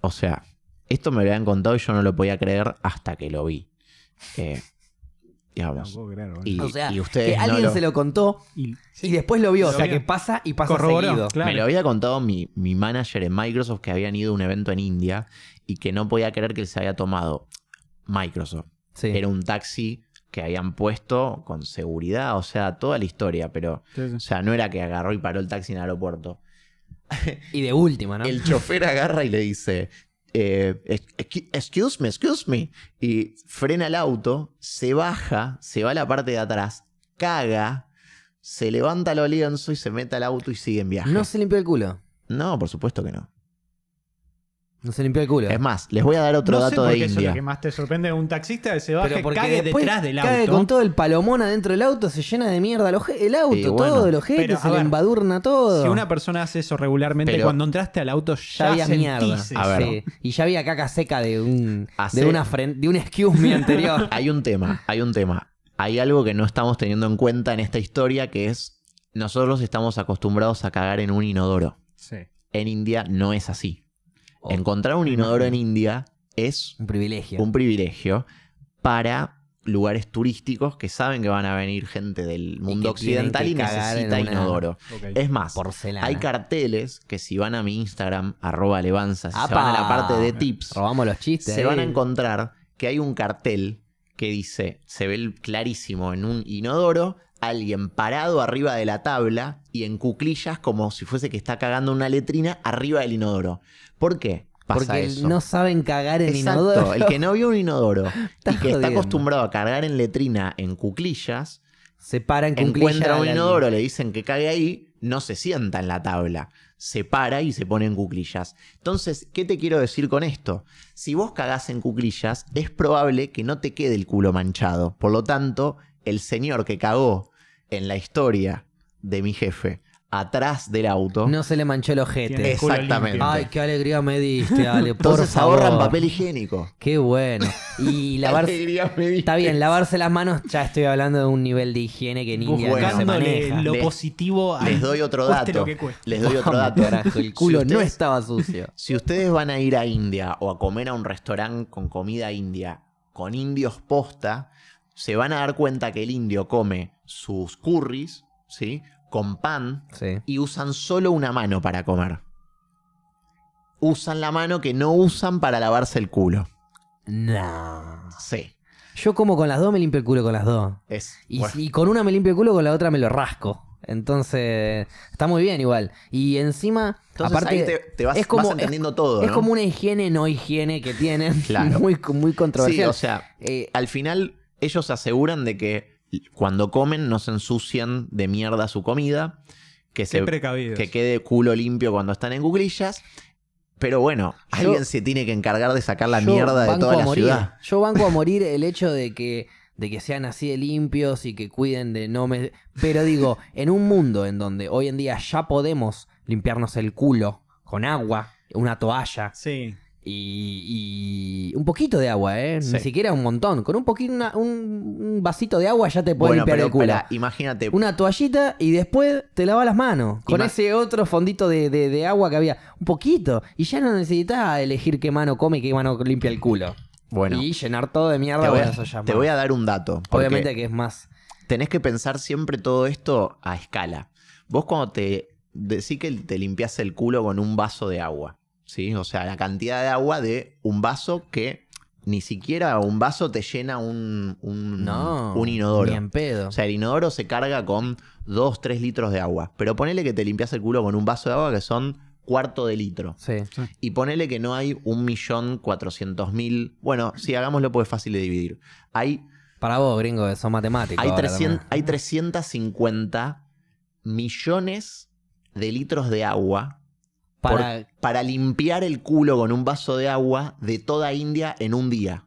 o sea, esto me lo habían contado y yo no lo podía creer hasta que lo vi. Eh, digamos. puedo creer, boludo. y, O sea, y ustedes que no alguien lo- se lo contó Y, y después lo vio. Lo o sea, vio. que pasa y pasa Corroboró, seguido. claro. Me lo había contado mi, mi manager en Microsoft que habían ido a un evento en India y que no podía creer que él se había tomado Microsoft. Sí. Era un taxi que habían puesto con seguridad, o sea, toda la historia, pero, Sí, sí. o sea, no era que agarró y paró el taxi en el aeropuerto. Y de última, ¿no? El chofer agarra y le dice, eh, "Excu- excuse me, excuse me, y frena el auto, se baja, se va a la parte de atrás, caga, se levanta los lienzo y se mete al auto y sigue en viaje. No se limpió el culo. no por supuesto que no. No se limpió el culo. Es más, les voy a dar otro no sé dato de eso es lo India. que más te sorprende de un taxista que se baja Pero y porque cague después detrás del cae auto. con todo el palomón adentro del auto, se llena de mierda el, oje- el auto, bueno, todo el ojete, pero, se a le ver, embadurna todo. Si una persona hace eso regularmente, Pero- cuando entraste al auto ya, ya había mierda. sentís A ver. Sí. Y ya había caca seca de un Hace- de una fren- de un excuse me anterior. Hay un tema, hay un tema. Hay algo que no estamos teniendo en cuenta en esta historia que es nosotros estamos acostumbrados a cagar en un inodoro. Sí. En India no es así. Oh. Encontrar un inodoro en India es un privilegio. un privilegio para lugares turísticos que saben que van a venir gente del mundo occidental y necesita inodoro. Es más, Porcelana. hay carteles que si van a mi Instagram, arroba levanza, si se van a la parte de tips, Robamos los chistes. se van a encontrar que hay un cartel que dice, se ve clarísimo en un inodoro, alguien parado arriba de la tabla y en cuclillas como si fuese que está cagando una letrina arriba del inodoro. ¿Por qué? Pasa Porque eso. no saben cagar en Exacto, inodoro. el que no vio un inodoro y que está acostumbrado a cargar en letrina en cuclillas, se paran con encuentra un inodoro, le dicen que cague ahí, no se sienta en la tabla, se para y se pone en cuclillas. Entonces, ¿qué te quiero decir con esto? Si vos cagás en cuclillas, es probable que no te quede el culo manchado. Por lo tanto, el señor que cagó en la historia de mi jefe atrás del auto, No se le manchó el ojete. Exactamente. Ay, qué alegría me diste, Ale, por entonces favor. ahorran papel higiénico. Qué bueno. Y lavarse... Alegría me diste. Está bien, lavarse las manos, ya estoy hablando de un nivel de higiene que en India no se Buscándole maneja. lo Les- positivo al- Les doy otro cueste dato. lo que cueste. Les doy otro dato. carajo, el culo Si no ustedes- estaba sucio. Si ustedes van a ir a India o a comer a un restaurante con comida india, con indios posta, se van a dar cuenta que el indio come sus curries, ¿sí? Con pan Sí. y usan solo una mano para comer. Usan la mano que no usan para lavarse el culo. No. Sí. Yo como con las dos me limpio el culo con las dos. Es, Y, bueno, y con una me limpio el culo, con la otra me lo rasco. Entonces, está muy bien igual. Y encima, Entonces aparte, ahí te, te vas, es como, vas entendiendo todo, es como una higiene no higiene que tienen. Claro. Muy, muy Sí, controversial. o sea, Eh, al final ellos se aseguran de que cuando comen no se ensucian de mierda su comida, que, Qué se, precavidos. que quede culo limpio cuando están en cuclillas. Pero bueno, alguien se tiene que encargar de sacar la mierda de toda la morir. ciudad. Yo banco a morir el hecho de que, de que sean así de limpios y que cuiden de no me... Pero digo, en un mundo en donde hoy en día ya podemos limpiarnos el culo con agua, una toalla Sí. Y, y un poquito de agua, ¿eh? Sí. Ni siquiera un montón. Con un poquito, una- un, un vasito de agua ya te puedes Bueno, limpiar pero el culo. imagínate, Una toallita y después te lavas las manos. Con Ima- ese otro fondito de, de- de agua que había. Un poquito. Y ya no necesitas elegir qué mano come y qué mano limpia el culo. bueno, y llenar todo de mierda. te voy, a, te voy a dar un dato. Obviamente que es más. tenés que pensar siempre todo esto a escala. Vos cuando te decís que te limpias el culo con un vaso de agua, ¿sí? O sea, la cantidad de agua de un vaso que ni siquiera un vaso te llena un, un, No. un inodoro. Ni en pedo. O sea, el inodoro se carga con 2, 3 litros de agua. Pero ponele que te limpias el culo con un vaso de agua que son cuarto de litro. sí. Y ponele que no hay un millón cuatrocientos mil. Bueno, si hagámoslo pues es fácil de dividir. Hay Para vos, gringo, que son matemáticos. hay, ahora 300 también. hay 350 millones de litros de agua por- Para. limpiar el culo con un vaso de agua de toda India en un día.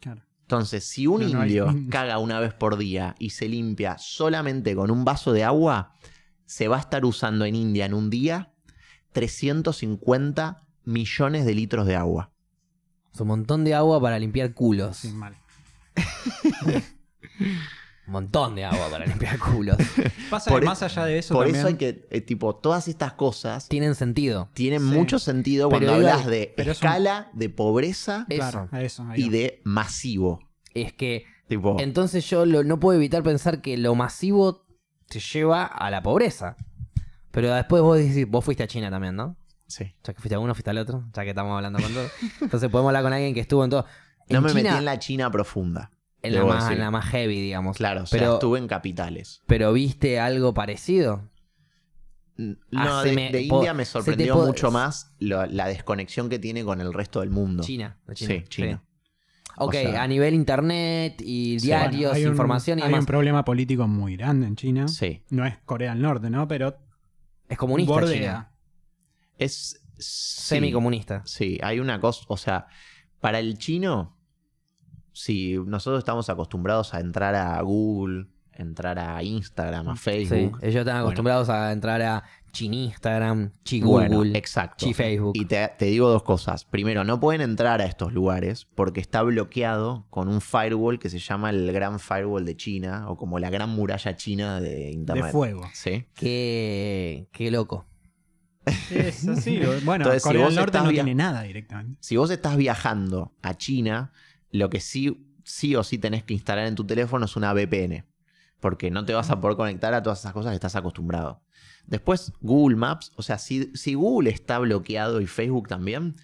Claro. Entonces, si un No, no hay- indio caga una vez por día y se limpia solamente con un vaso de agua, se va a estar usando en India en un día 350 millones de litros de agua. Es un montón de agua para limpiar culos. Sí, mal. Un montón de agua para limpiar culos. Pasa Por que e- más allá de eso Por también, eso hay que, eh, tipo, todas estas cosas Tienen sentido. tienen Sí. mucho sentido Pero cuando hablas de pero es un- escala, de pobreza Claro, Eso. y de masivo. Es que Tipo, Entonces yo lo- no puedo evitar pensar que lo masivo te lleva a la pobreza. Pero después vos decís, vos fuiste a China también, ¿no? sí. Ya que fuiste a uno, fuiste al otro, ya que estamos hablando con todo. Entonces podemos hablar con alguien que estuvo en todo. No me China, metí en la China profunda. En la más, decir. en la más heavy, digamos. Claro, o sea, pero, estuve en capitales. pero viste algo parecido. No, Haceme- de, India me sorprendió mucho más lo- la desconexión que tiene con el resto del mundo. China. de China. Sí, China. Ok, O sea- a nivel internet y Sí. diarios, Bueno, hay un- información y Hay demás. un problema político muy grande en China. Sí. No es Corea del Norte, ¿no? Pero Es comunista bordea. China. Es. sí. Semicomunista. Sí, hay una cosa. O sea, para el chino, si nosotros estamos acostumbrados a entrar a Google, entrar a Instagram, a Sí, Facebook. ellos están acostumbrados a entrar a Instagram, Chi Bueno, Google, exacto. Chi Facebook. Y te, te digo dos cosas. Primero, no pueden entrar a estos lugares porque está bloqueado con un firewall que se llama el Gran Firewall de China o como la Gran Muralla China de Internet. de fuego. Sí. Qué, qué loco. Es así. Bueno, Entonces, si Corea del Norte no via- tiene nada directamente. Si vos estás viajando a China, lo que sí, sí o sí tenés que instalar en tu teléfono es una VPN. Porque no te vas a poder conectar a todas esas cosas que estás acostumbrado. Después, Google Maps. O sea, si, si Google está bloqueado y Facebook también,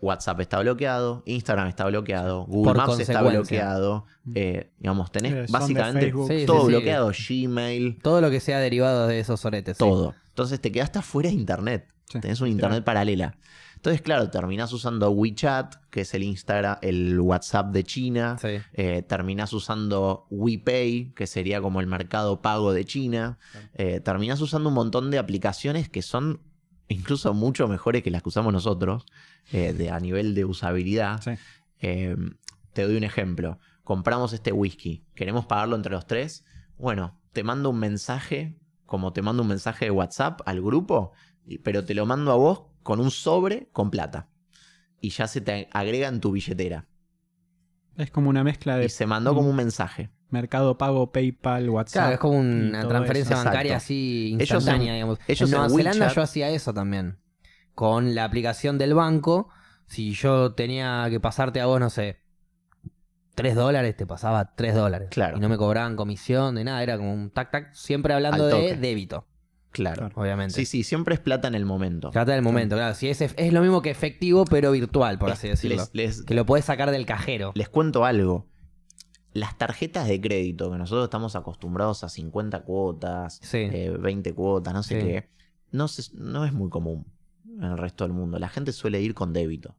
WhatsApp está bloqueado, Instagram está bloqueado, Google Por Maps está bloqueado. eh, digamos, tenés Eh, básicamente. Sí, todo sí, sí. bloqueado. Gmail, Todo lo que sea derivado de esos soretes. todo. Entonces te quedaste afuera de internet. Tenés un internet paralela. Entonces, claro, terminás usando WeChat, que es el Instagram, el WhatsApp de China. Sí. Eh, terminás usando WePay, que sería como el mercado pago de China. Eh, terminás usando un montón de aplicaciones que son incluso mucho mejores que las que usamos nosotros, eh, de, a nivel de usabilidad. Sí. Eh, te doy un ejemplo. Compramos este whisky, queremos pagarlo entre los tres. Bueno, te mando un mensaje, como te mando un mensaje de WhatsApp al grupo, pero te lo mando a vos con un sobre con plata. Y ya se te agrega en tu billetera. Es como una mezcla Y de se mandó como un mensaje. Mercado Pago, PayPal, WhatsApp. Claro, es como y una transferencia eso. bancaria Exacto. así Ellos instantánea, en- digamos. ellos en en Nueva Zelanda WeChat- yo hacía eso también. Con la aplicación del banco, si yo tenía que pasarte a vos, no sé, 3 dólares, te pasaba 3 dólares. Claro. Y no me cobraban comisión de nada, era como un tac tac, siempre hablando de débito, Claro. Claro. obviamente. Sí, sí, siempre es plata en el momento. Trata del momento, claro. Si es, es lo mismo que efectivo, pero virtual, por así decirlo. Les, les- Que lo puedes sacar del cajero. les cuento algo. las tarjetas de crédito, que nosotros estamos acostumbrados a 50 cuotas, Sí. eh, 20 cuotas, no sé Sí. qué, no, se- no es muy común en el resto del mundo. La gente suele ir con débito.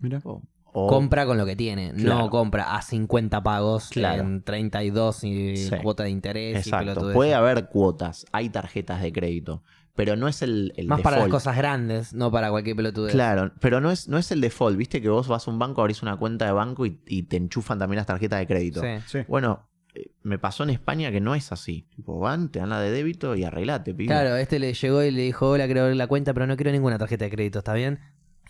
Mira. O, o- Compra con lo que tiene, no compra a 50 pagos Claro. en 32 y Sí. cuota de interés. y Exacto. pelotudeces. Puede haber cuotas, hay tarjetas de crédito, pero no es el, el Más para las default. cosas grandes, no para cualquier pelotudez. Claro, pero no es, no es el default. Viste que vos vas a un banco, abrís una cuenta de banco y, y te enchufan también las tarjetas de crédito. Sí. Sí. Bueno, eh, me pasó en España que no es así. Tipo, van, te dan la de débito y arreglate, pibe. Claro, este le llegó y le dijo, hola, quiero abrir la cuenta, pero no quiero ninguna tarjeta de crédito, ¿está bien?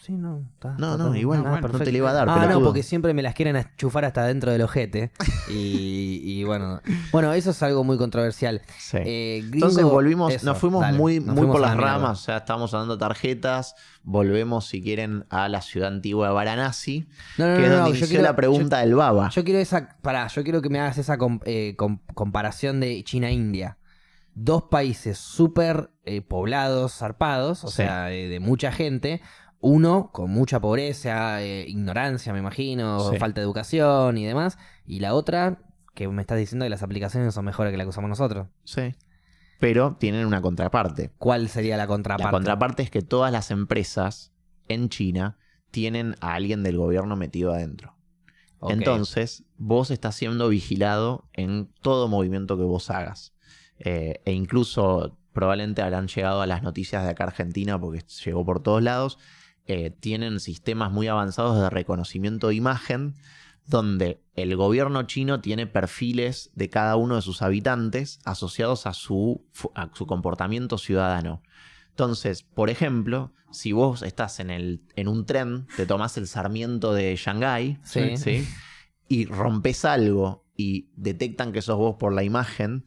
Sí, no, está. No, está no, todo- igual ah, no te le iba a dar, Ah, no, porque siempre me las quieren enchufar hasta dentro del ojete. Y, y bueno, bueno, eso es algo muy controversial. Sí. Eh, gringo- Entonces volvimos, eso, nos fuimos dale, muy, nos muy fuimos por las mierda. ramas, o sea, estábamos de tarjetas, volvemos si quieren a la ciudad antigua de Varanasi, No, no, que no, es no, donde yo inició quiero- la pregunta del baba. Yo quiero esa. Pará, yo quiero que me hagas esa eh, com- comparación de China-India. Dos países súper eh, poblados, zarpados, o Sí. sea, eh, de mucha gente. Uno con mucha pobreza, eh, ignorancia, me imagino, Sí. falta de educación y demás. Y la otra, que me estás diciendo que las aplicaciones son mejores que las que usamos nosotros. Sí. Pero tienen una contraparte. ¿Cuál sería la contraparte? La contraparte es que todas las empresas en China tienen a alguien del gobierno metido adentro. Entonces, vos estás siendo vigilado en todo movimiento que vos hagas. Eh, e incluso probablemente habrán llegado a las noticias de acá Argentina porque llegó por todos lados. Eh, tienen sistemas muy avanzados de reconocimiento de imagen donde el gobierno chino tiene perfiles de cada uno de sus habitantes asociados a su, fu- a su comportamiento ciudadano. Entonces, por ejemplo, si vos estás en, el, en un tren, te tomás el Sarmiento de Shanghái, Sí. ¿sí? y rompes algo y detectan que sos vos por la imagen,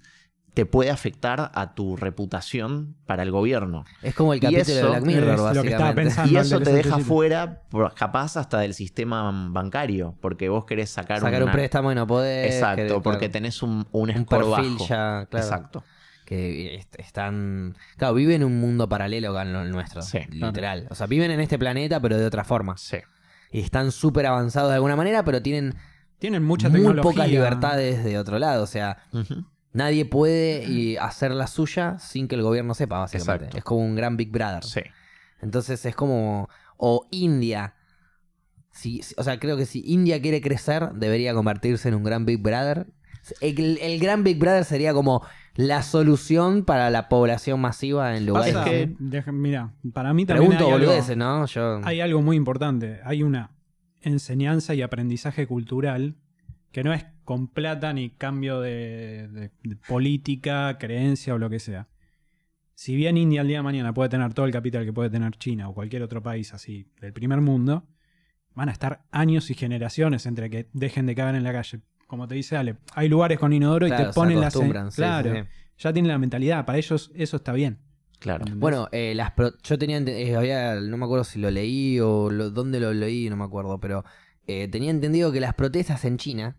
te puede afectar a tu reputación para el gobierno. Es como el Y capítulo de Black Mirror, es lo que básicamente. estaba pensando. Y eso te deja fuera, capaz hasta del sistema bancario, porque vos querés sacar, Sacar un préstamo y no podés. Exacto, querés- porque claro, tenés un, un un score perfil bajo. ya, claro. Exacto. que est- están. Claro, viven en un mundo paralelo al nuestro. Sí, literal. O sea, viven en este planeta, pero de otra forma. Sí. Y están súper avanzados de alguna manera, pero tienen Tienen mucha muy tecnología. pocas libertades de otro lado. O sea. Nadie puede y hacer la suya sin que el gobierno sepa, básicamente. Exacto. Es como un gran Big Brother. Sí. Entonces es como. O India. Si, o sea, creo que si India quiere crecer, debería convertirse en un gran Big Brother. El, el gran Big Brother sería como la solución para la población masiva en lugares. Pasa, que- deja- mira, para mí también Pregunto hay algo, boludeces, ¿no? Yo. hay algo muy importante. Hay una enseñanza y aprendizaje cultural que no es con plata ni cambio de, de- de política, creencia o lo que sea. Si bien India al día de mañana puede tener todo el capital que puede tener China o cualquier otro país así del primer mundo, van a estar años y generaciones entre que dejen de cagar en la calle. Como te dice Ale, hay lugares con inodoro Claro, y te ponen las... sí, Claro, sí, sí. ya tienen la mentalidad. Para ellos eso está bien. Claro. ¿entendés? Bueno, eh, las pro- yo tenía, eh, había, no me acuerdo si lo leí o lo- dónde lo leí, no me acuerdo, pero eh, tenía entendido que las protestas en China,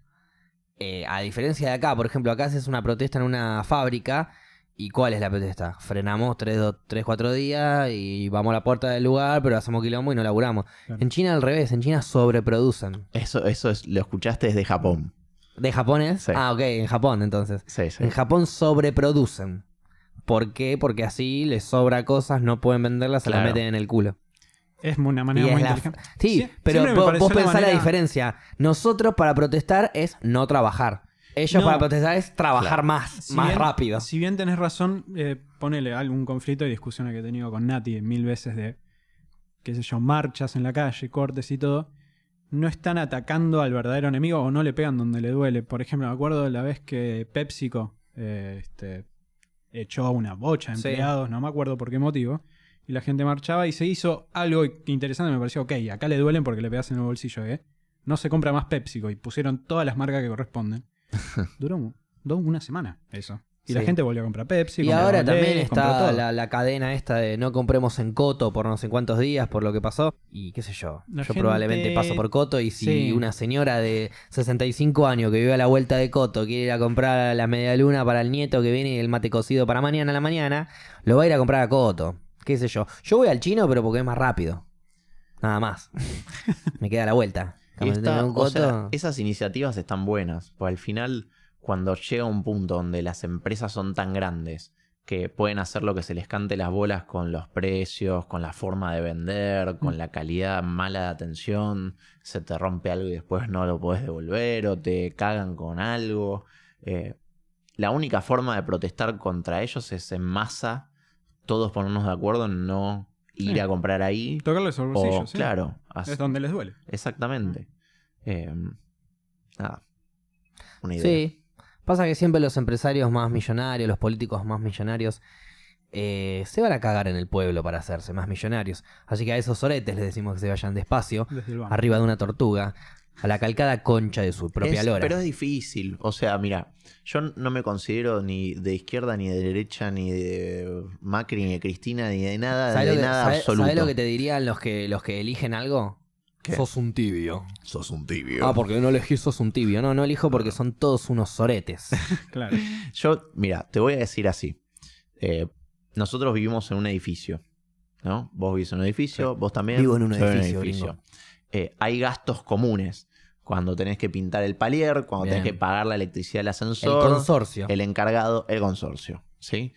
eh, a diferencia de acá, por ejemplo, acá haces una protesta en una fábrica y ¿cuál es la protesta? Frenamos 3, 4 días y vamos a la puerta del lugar, pero hacemos quilombo y no laburamos. Claro. En China al revés, en China sobreproducen. Eso, eso es, lo escuchaste desde Japón. ¿De japonés? Sí. Ah, ok, en Japón entonces. Sí, sí. En Japón sobreproducen. ¿Por qué? Porque así les sobra cosas, no pueden venderlas, se las meten en el culo. Es una Y manera es muy la- inteligente. Sí, Sie- pero siempre me vos, pareció vos la pensás la manera- diferencia. Nosotros para protestar es no trabajar. Ellos No. para protestar es trabajar Claro. más, Si más bien- rápido. Si bien tenés razón, eh, ponele algún conflicto y discusiones que he tenido con Nati mil veces de, qué sé yo, marchas en la calle, cortes y todo, no están atacando al verdadero enemigo o no le pegan donde le duele. Por ejemplo, me acuerdo de la vez que PepsiCo eh, este, echó a una bocha de Sí. empleados, no me acuerdo por qué motivo, y la gente marchaba y se hizo algo interesante, me pareció, ok, acá le duelen porque le pegas en el bolsillo, ¿eh? No se compra más PepsiCo y pusieron todas las marcas que corresponden. Duró un- duró una semana eso. Y la gente volvió a comprar Pepsi. Y ahora también está la, la cadena esta de no compremos en Coto por no sé cuántos días por lo que pasó. Y qué sé yo. La yo gente- probablemente paso por Coto y si Sí. una señora de 65 años que vive a la vuelta de Coto quiere ir a comprar la media luna para el nieto que viene y el mate cocido para mañana a la mañana, lo va a ir a comprar a Coto. Qué sé yo. Yo voy al chino pero porque es más rápido. Nada más. Me queda la vuelta. O sea, esas iniciativas están buenas, porque al final, cuando llega un punto donde las empresas son tan grandes que pueden hacer lo que se les cante las bolas con los precios, con la forma de vender, con la calidad mala de atención, se te rompe algo y después no lo podés devolver o te cagan con algo. eh, la única forma de protestar contra ellos es en masa, todos ponernos de acuerdo en no ir Sí. a comprar ahí. Tocarles el O, bolsillo, sí. claro, así- Es donde les duele. Exactamente. Eh, nada. Una idea. Sí. Pasa que siempre los empresarios más millonarios, los políticos más millonarios, eh, se van a cagar en el pueblo para hacerse más millonarios. Así que a esos oretes les decimos que se vayan despacio, arriba de una tortuga, a la calcada concha de su propia Es- lora. Pero es difícil. O sea, mira, yo no me considero ni de izquierda, ni de derecha, ni de Macri, ni de Cristina, ni de nada, ¿Sabes de lo, que, nada sabe- absoluto. sabe lo que te dirían los que, los que eligen algo? ¿Qué? Sos un tibio. Sos un tibio. Ah, porque no elegís sos un tibio. No, no elijo porque son todos unos soretes. Claro. Yo, mira, te voy a decir así. Eh, nosotros vivimos en un edificio. ¿No? Vos vivís en un edificio, vos también. Vivo en un edificio. Eh, hay gastos comunes. Cuando tenés que pintar el palier, cuando tenés Bien. que pagar la electricidad del El ascensor. consorcio. el encargado, el consorcio. ¿sí?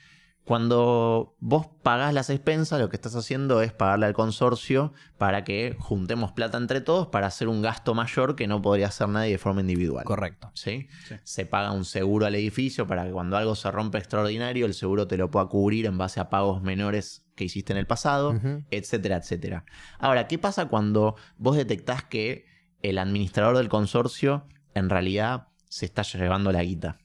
Cuando vos pagás las expensas, lo que estás haciendo es pagarle al consorcio para que juntemos plata entre todos para hacer un gasto mayor que no podría hacer nadie de forma individual. Correcto. ¿sí? Sí. Se paga un seguro al edificio para que cuando algo se rompe extraordinario, el seguro te lo pueda cubrir en base a pagos menores que hiciste en el pasado, etcétera, etcétera. Ahora, ¿qué pasa cuando vos detectás que el administrador del consorcio en realidad se está llevando la guita?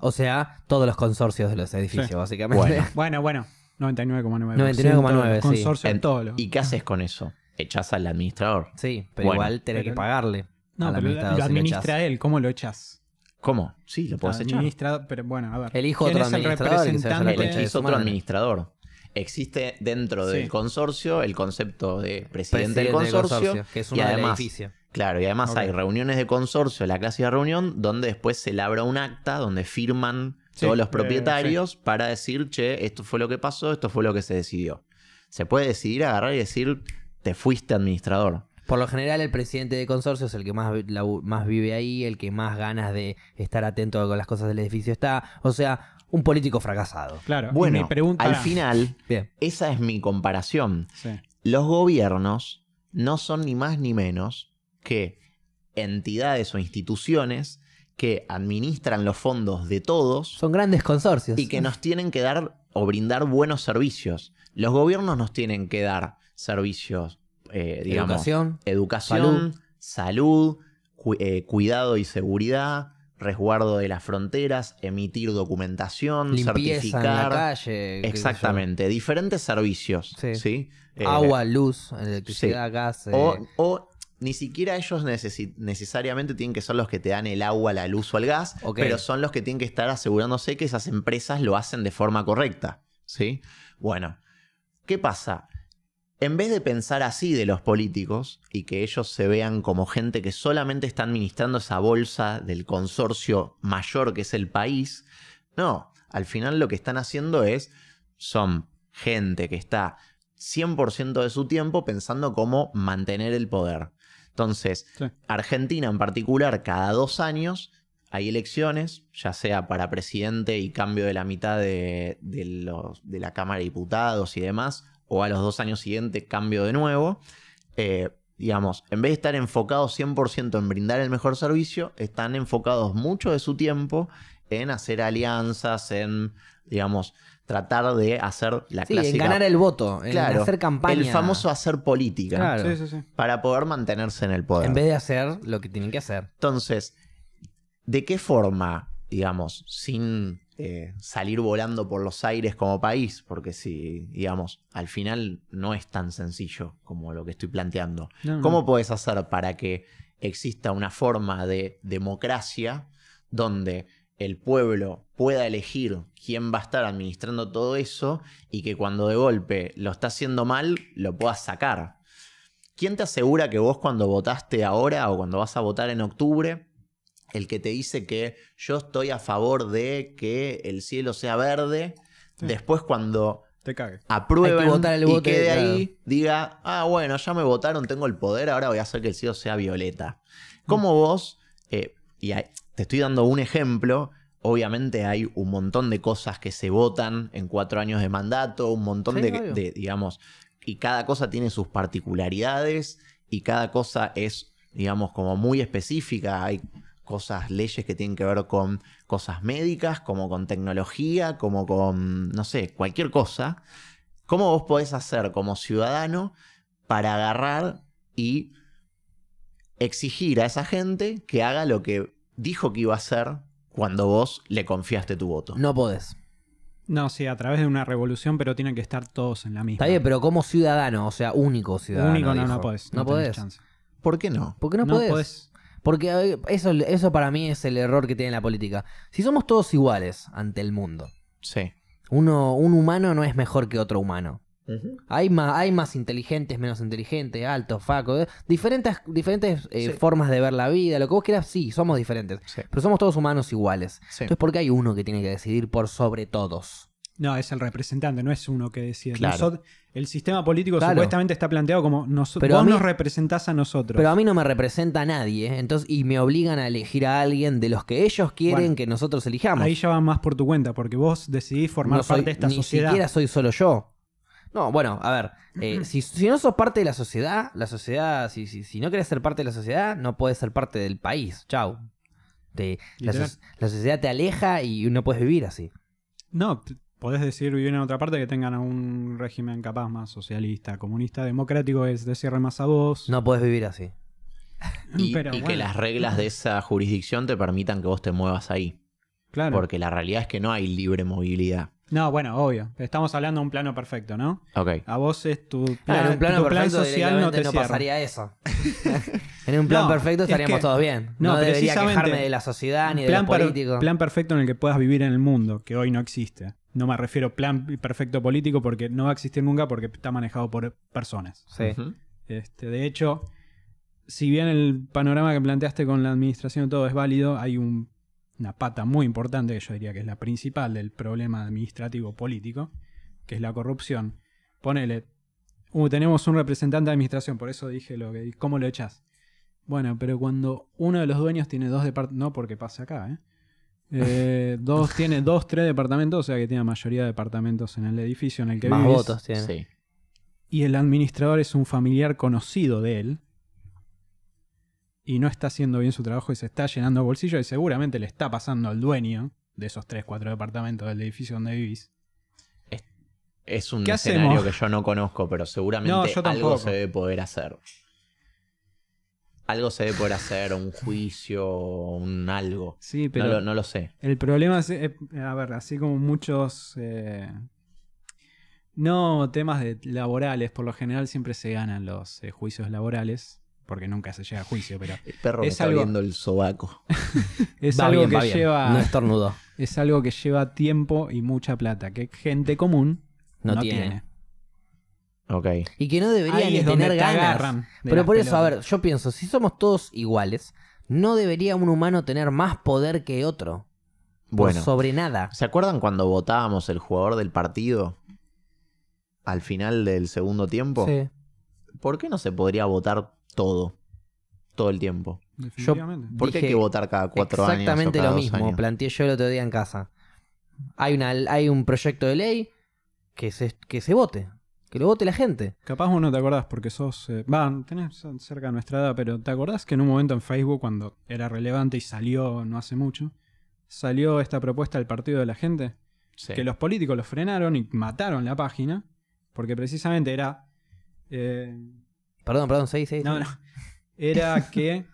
O sea, todos los consorcios de los edificios, Sí. básicamente. Bueno. Bueno, bueno. 99,9%. 99,9, sí. Consorcio En- todo lo- ¿Y qué haces con eso? Echás al administrador. Sí, pero Bueno, igual tenés pero- que pagarle. No, al pero lo, administrador lo si lo administra echás. él. ¿Cómo lo echas? ¿Cómo? Sí, lo podés echar. Pero bueno, a ver. Elijo ¿Quién otro el administrador El es su otro administrador. Existe dentro Sí. del consorcio el concepto de presidente, del consorcio. que es y uno del además, edificio. Claro, y además hay reuniones de consorcio, la clásica reunión, donde después se labra un acta donde firman Sí, todos los eh, propietarios para decir, che, esto fue lo que pasó, esto fue lo que se decidió. Se puede decidir agarrar y decir, te fuiste administrador. Por lo general, el presidente de consorcio es el que más, más vive ahí, el que más ganas de estar atento con las cosas del edificio está. O sea, un político fracasado. Claro. y Bueno, mi pregunta. al final, Bien. esa es mi comparación. Sí. Los gobiernos no son ni más ni menos que entidades o instituciones que administran los fondos de todos Son grandes consorcios. y que nos tienen que dar o brindar buenos servicios. Los gobiernos nos tienen que dar servicios, eh, digamos, Educación. educación, salud, cu- eh, cuidado y seguridad, resguardo de las fronteras, emitir documentación, Limpieza en la certificar. calle. Exactamente, diferentes servicios. Sí. ¿sí? Eh, Agua, luz, electricidad, gas. eh, o, o ni siquiera ellos necesariamente tienen que ser los que te dan el agua, la luz o el gas, pero son los que tienen que estar asegurándose que esas empresas lo hacen de forma correcta. ¿sí? Bueno, ¿qué pasa? En vez de pensar así de los políticos y que ellos se vean como gente que solamente está administrando esa bolsa del consorcio mayor que es el país, no, al final lo que están haciendo es, son gente que está 100% de su tiempo pensando cómo mantener el poder. Entonces, Sí. Argentina en particular, cada dos años hay elecciones, ya sea para presidente y cambio de la mitad de, de los, de la Cámara de Diputados y demás, o a los dos años siguientes cambio de nuevo. Eh, digamos, en vez de estar enfocados 100% en brindar el mejor servicio, están enfocados mucho de su tiempo en hacer alianzas, en, digamos, tratar de hacer la sí, clásica... en ganar el voto, en Claro, hacer campaña. El famoso hacer política Claro. Sí, sí, sí. para poder mantenerse en el poder. En vez de hacer lo que tienen que hacer. Entonces, ¿de qué forma, digamos, sin eh, salir volando por los aires como país? Porque si, digamos, al final no es tan sencillo como lo que estoy planteando. No, no. ¿Cómo puedes hacer para que exista una forma de democracia donde el pueblo pueda elegir quién va a estar administrando todo eso y que cuando de golpe lo está haciendo mal, lo puedas sacar? ¿Quién te asegura que vos cuando votaste ahora o cuando vas a votar en octubre, el que te dice que yo estoy a favor de que el cielo sea verde, Sí. después cuando Te cague. aprueben que votar el y quede claro. ahí, diga, ah, bueno, ya me votaron, tengo el poder, ahora voy a hacer que el cielo sea violeta. Como vos, eh, y te estoy dando un ejemplo, obviamente hay un montón de cosas que se votan en cuatro años de mandato, un montón Sí, de, de, digamos, y cada cosa tiene sus particularidades y cada cosa es, digamos, como muy específica. Hay cosas, leyes que tienen que ver con cosas médicas, como con tecnología, como con, no sé, cualquier cosa. ¿Cómo vos podés hacer como ciudadano para agarrar y exigir a esa gente que haga lo que dijo que iba a hacer cuando vos le confiaste tu voto? No podés. No, sí, a través de una revolución, pero tienen que estar todos en la misma. Está bien, pero como ciudadano, o sea, único ciudadano. Único no, dijo. no podés. No, tenés podés. chance. ¿Por qué no? ¿Por qué no, podés? Porque eso, eso para mí es el error que tiene la política. Si somos todos iguales ante el mundo, Sí. uno, un humano no es mejor que otro humano. Hay más, hay más inteligentes, menos inteligentes, altos, facos, eh, diferentes, diferentes eh, Sí. formas de ver la vida, lo que vos quieras, sí, somos diferentes. Sí. Pero somos todos humanos iguales. Sí. Entonces, ¿por qué hay uno que tiene que decidir por sobre todos? No, es el representante, no es uno que decide. Claro. Nosot- el sistema político Claro. supuestamente está planteado como nos- Pero vos mí- nos representás a nosotros. Pero a mí no me representa a nadie, ¿eh? entonces, y me obligan a elegir a alguien de los que ellos quieren Bueno, que nosotros elijamos. Ahí ya va más por tu cuenta, porque vos decidís formar no soy, parte de esta ni sociedad. siquiera soy solo yo. No, bueno, a ver, eh, si, si no sos parte de la sociedad, la sociedad, si, si, si no querés ser parte de la sociedad, no puedes ser parte del país. Chau. Te- la, so- la sociedad te aleja y no puedes vivir así. No, podés decidir vivir en otra parte que tengan un régimen capaz más socialista, comunista, democrático, es de cierre más a vos. No puedes vivir así. Y, Pero y que las reglas de esa jurisdicción te permitan que vos te muevas ahí. Claro. Porque la realidad es que no hay libre movilidad. No, bueno, obvio. Estamos hablando de un plano perfecto, ¿no? Ok. A vos es tu Ah, plan, en un plano tu plan perfecto social no te no, pasaría eso. en un plan No, perfecto es estaríamos que- todos bien. no, No, debería quejarme de la sociedad ni de plan, los per- plan perfecto en el que puedas vivir en el mundo, que hoy no existe. No me refiero plan perfecto político porque no va a existir nunca porque está manejado por personas. Sí. Este, de hecho, si bien el panorama que planteaste con la administración y todo es válido, hay un- una pata muy importante que yo diría que es la principal del problema administrativo político, que es la corrupción. Ponele, uh, tenemos un representante de administración, por eso dije lo que ¿cómo lo echas? Bueno, pero cuando uno de los dueños tiene dos departamentos, no porque pase acá, ¿eh? Eh, dos, tiene dos, tres departamentos, o sea que tiene la mayoría de departamentos en el edificio en el que Más vivís votos tiene. Sí. y el administrador es un familiar conocido de él y no está haciendo bien su trabajo y se está llenando el bolsillo y seguramente le está pasando al dueño de esos 3, 4 departamentos del edificio donde vivís. Es un ¿Qué escenario hacemos? que yo no conozco, pero seguramente No, algo se debe poder hacer. Algo se debe poder hacer, un juicio, un algo. Sí, pero no, lo, no lo sé. el problema es, eh, a ver, así como muchos... eh, no temas de laborales, por lo general siempre se ganan los eh, juicios laborales, porque nunca se llega a juicio, pero El perro Es me está algo- abriendo el sobaco. es Va algo bien, que va bien. lleva... No estornudo. es algo que lleva tiempo y mucha plata, que gente común No no, tiene. tiene. Ok. Y que no debería Ahí ni es donde tener te ganas. Pero por eso, a ver, yo pienso, si somos todos iguales, no debería un humano tener más poder que otro. Bueno. sobre nada. ¿Se acuerdan cuando votábamos el jugador del partido al final del segundo tiempo? Sí. ¿Por qué no se podría votar todo? Todo el tiempo. Definitivamente. ¿Por qué hay que votar cada cuatro años? o Exactamente lo mismo, años? planteé yo el otro día en casa. Hay, una, hay un proyecto de ley que se, que se vote. Que lo vote la gente. Capaz vos no te acordás porque sos... eh, Va, tenés cerca de nuestra edad, pero ¿te acordás que en un momento en Facebook, cuando era relevante y salió no hace mucho, salió esta propuesta del Partido de la Gente? Sí. Que los políticos lo frenaron y mataron la página, porque precisamente era... eh, Perdón, perdón, sí, sí. No, sí. no. Era que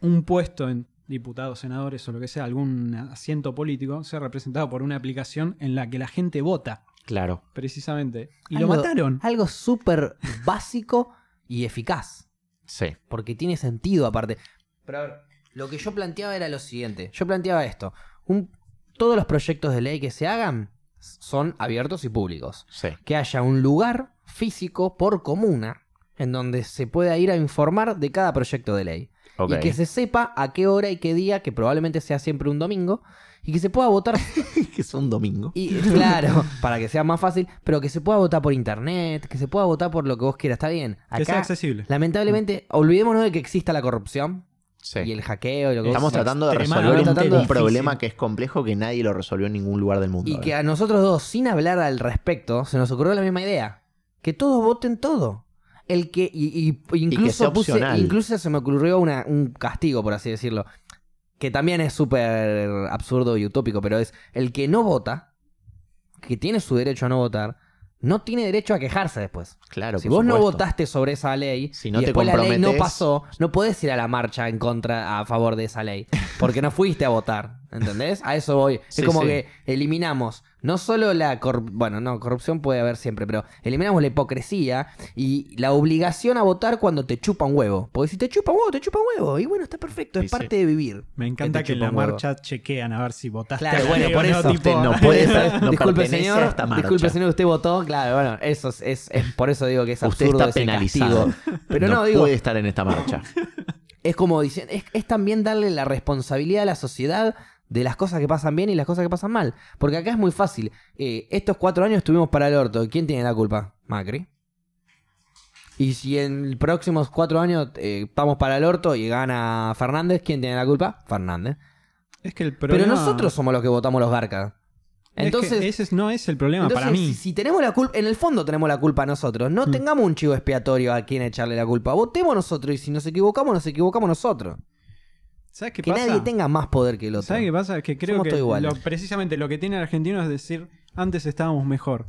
un puesto en diputados, senadores o lo que sea, algún asiento político, sea representado por una aplicación en la que la gente vota, Claro. precisamente. Y Algo- lo mataron. Algo súper básico y eficaz. Sí. Porque tiene sentido aparte. Pero a ver, lo que yo planteaba era lo siguiente. Yo planteaba esto. Un- todos los proyectos de ley que se hagan son abiertos y públicos. Sí. Que haya un lugar físico por comuna en donde se pueda ir a informar de cada proyecto de ley. Y que se sepa a qué hora y qué día, que probablemente sea siempre un domingo, y que se pueda votar que es un domingo. y claro, para que sea más fácil, pero que se pueda votar por internet, que se pueda votar por lo que vos quieras, está bien. Que sea accesible. lamentablemente, olvidémonos de que exista la corrupción Sí. y el hackeo y lo que vos Estamos tratando de resolver un, tratando un de- problema que es complejo que nadie lo resolvió en ningún lugar del mundo. Y ahora. que a nosotros dos, sin hablar al respecto, se nos ocurrió la misma idea. Que todos voten todo. El que, y, y- incluso, puse- incluso se me ocurrió una- un castigo, por así decirlo. Que también es súper absurdo y utópico, pero es el que no vota, que tiene su derecho a no votar, no tiene derecho a quejarse después. Claro, Si vos no votaste sobre esa ley Si no y te después la ley no pasó, no podés ir a la marcha en contra, a favor de esa ley. Porque no fuiste a votar. ¿Entendés? A eso voy. Sí, es como sí. que eliminamos no solo la corrupción, bueno, no, corrupción puede haber siempre, pero eliminamos la hipocresía y la obligación a votar cuando te chupa un huevo. Porque si te chupa un huevo, te chupa un huevo. Y bueno, está perfecto, es Sí, sí. parte de vivir. Me encanta te que en la huevo. marcha chequean a ver si votaste. Claro, bueno, por no, eso tipo- usted no puede ser- no disculpe, señor. a esta marcha. Disculpe, señor, usted votó. Claro, bueno, eso es, es- es por eso digo que es Usted absurdo está ese penalizado. castigo. Pero no, digo, puede estar en esta marcha. es como diciendo, es, es también darle la responsabilidad a la sociedad de las cosas que pasan bien y las cosas que pasan mal. Porque acá es muy fácil. Eh, estos cuatro años estuvimos para el orto. ¿Quién tiene la culpa? Macri. Y si en los próximos cuatro años eh, estamos para el orto y gana Fernández, ¿quién tiene la culpa? Fernández. Es que el Pero problema... nosotros somos los que votamos los garcas. es que Entonces, ese no es el problema entonces, para mí. Si, si tenemos la culpa, en el fondo tenemos la culpa nosotros. No tengamos un chivo expiatorio a quien echarle la culpa. Votemos nosotros y si nos equivocamos, nos equivocamos nosotros. ¿Sabes qué que pasa? nadie tenga más poder que el otro. ¿Sabes qué pasa? Que creo Somos que todos iguales. lo- precisamente lo que tiene el argentino es decir, antes estábamos mejor.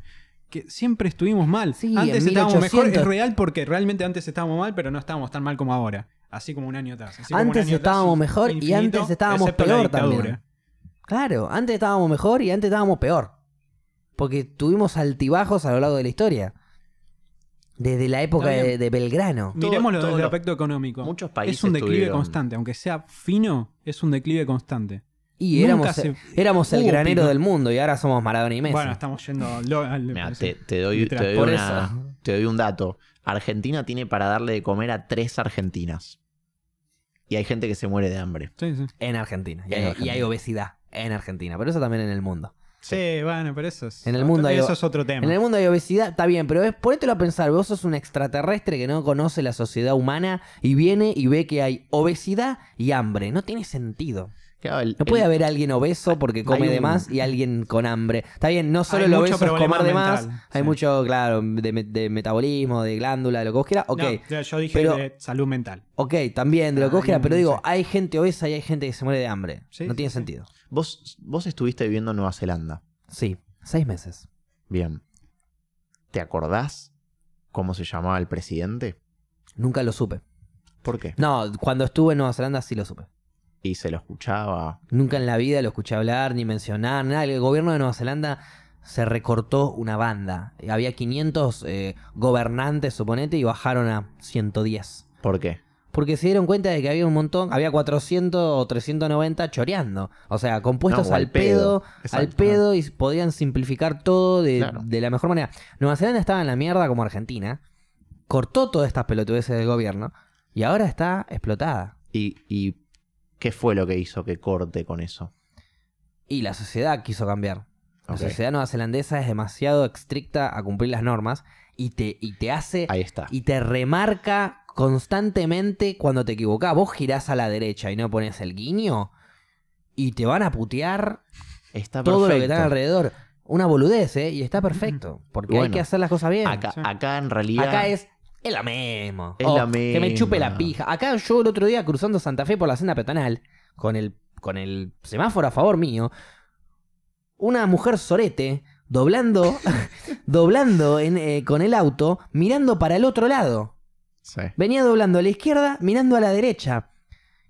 Que siempre estuvimos mal. Sí, antes estábamos mejor. 1800. Es real porque realmente antes estábamos mal, pero no estábamos tan mal como ahora. Así como un año atrás. Así Antes año atrás, estábamos mejor y antes estábamos peor también. Claro, antes estábamos mejor y antes estábamos peor. Porque tuvimos altibajos a lo largo de la historia. Desde la época de, Belgrano. Todo- Miremoslo desde el aspecto económico. muchos países es un declive tuvieron- constante. Aunque sea fino, es un declive constante. Y Nunca éramos, se- éramos el granero pico. del mundo y ahora somos Maradona y Messi. Bueno, estamos yendo al- Mira, te, te doy, te doy una- te doy un dato. Argentina tiene para darle de comer a tres argentinas. Y hay gente que se muere de hambre. Sí, sí. En Argentina. Y En hay, Argentina. y hay obesidad en Argentina. Pero eso también en el mundo. Sí, bueno, pero eso es, En el otro- mundo hay- eso es otro tema. En el mundo hay obesidad, está bien, pero es, ponételo a pensar, vos sos un extraterrestre que no conoce la sociedad humana y viene y ve que hay obesidad y hambre. No tiene sentido. Claro, el- No puede el- haber alguien obeso porque come hay de un- más y alguien con hambre. Está bien, no solo el obeso es comer de más, mental, hay sí. mucho, claro, de, me- de metabolismo, de glándula, de lo que vos quieras. Ok, No, ya yo dije pero- de salud mental. ok, también de lo que vos quieras, un- pero digo, sí. hay gente obesa y hay gente que se muere de hambre. Sí, no tiene sí. sentido. Vos, vos estuviste viviendo en Nueva Zelanda. Sí, seis meses. Bien. ¿Te acordás cómo se llamaba el presidente? Nunca lo supe. ¿Por qué? No, cuando estuve en Nueva Zelanda sí lo supe. Y se lo escuchaba. Nunca en la vida lo escuché hablar ni mencionar, nada. El gobierno de Nueva Zelanda se recortó una banda. Había 500 eh, gobernantes, suponete, y bajaron a 110. ¿Por qué? Porque se dieron cuenta de que había un montón, había 400 o 390 choreando. O sea, compuestos No, al pedo, pedo. al pedo y podían simplificar todo de, Claro. de la mejor manera. Nueva Zelanda estaba en la mierda como Argentina, cortó todas estas pelotudeces del gobierno y ahora está explotada. ¿Y, y qué fue lo que hizo que corte con eso? Y la sociedad quiso cambiar. La Ok. sociedad neozelandesa es demasiado estricta a cumplir las normas y te, y te hace Ahí está. y te remarca constantemente cuando te equivocás. Vos girás a la derecha y no pones el guiño y te van a putear Está todo lo que está alrededor. Una boludez, ¿eh? Y está perfecto. Porque hay que hacer las cosas bien. Acá, Sí. acá en realidad. Acá es. Es la mismo. Es O la Que me chupe la misma. pija. Acá yo el otro día cruzando Santa Fe por la senda peatonal, con el, con el semáforo a favor mío, una mujer sorete doblando, doblando en, eh, con el auto, mirando para el otro lado. Venía doblando a la izquierda, mirando a la derecha.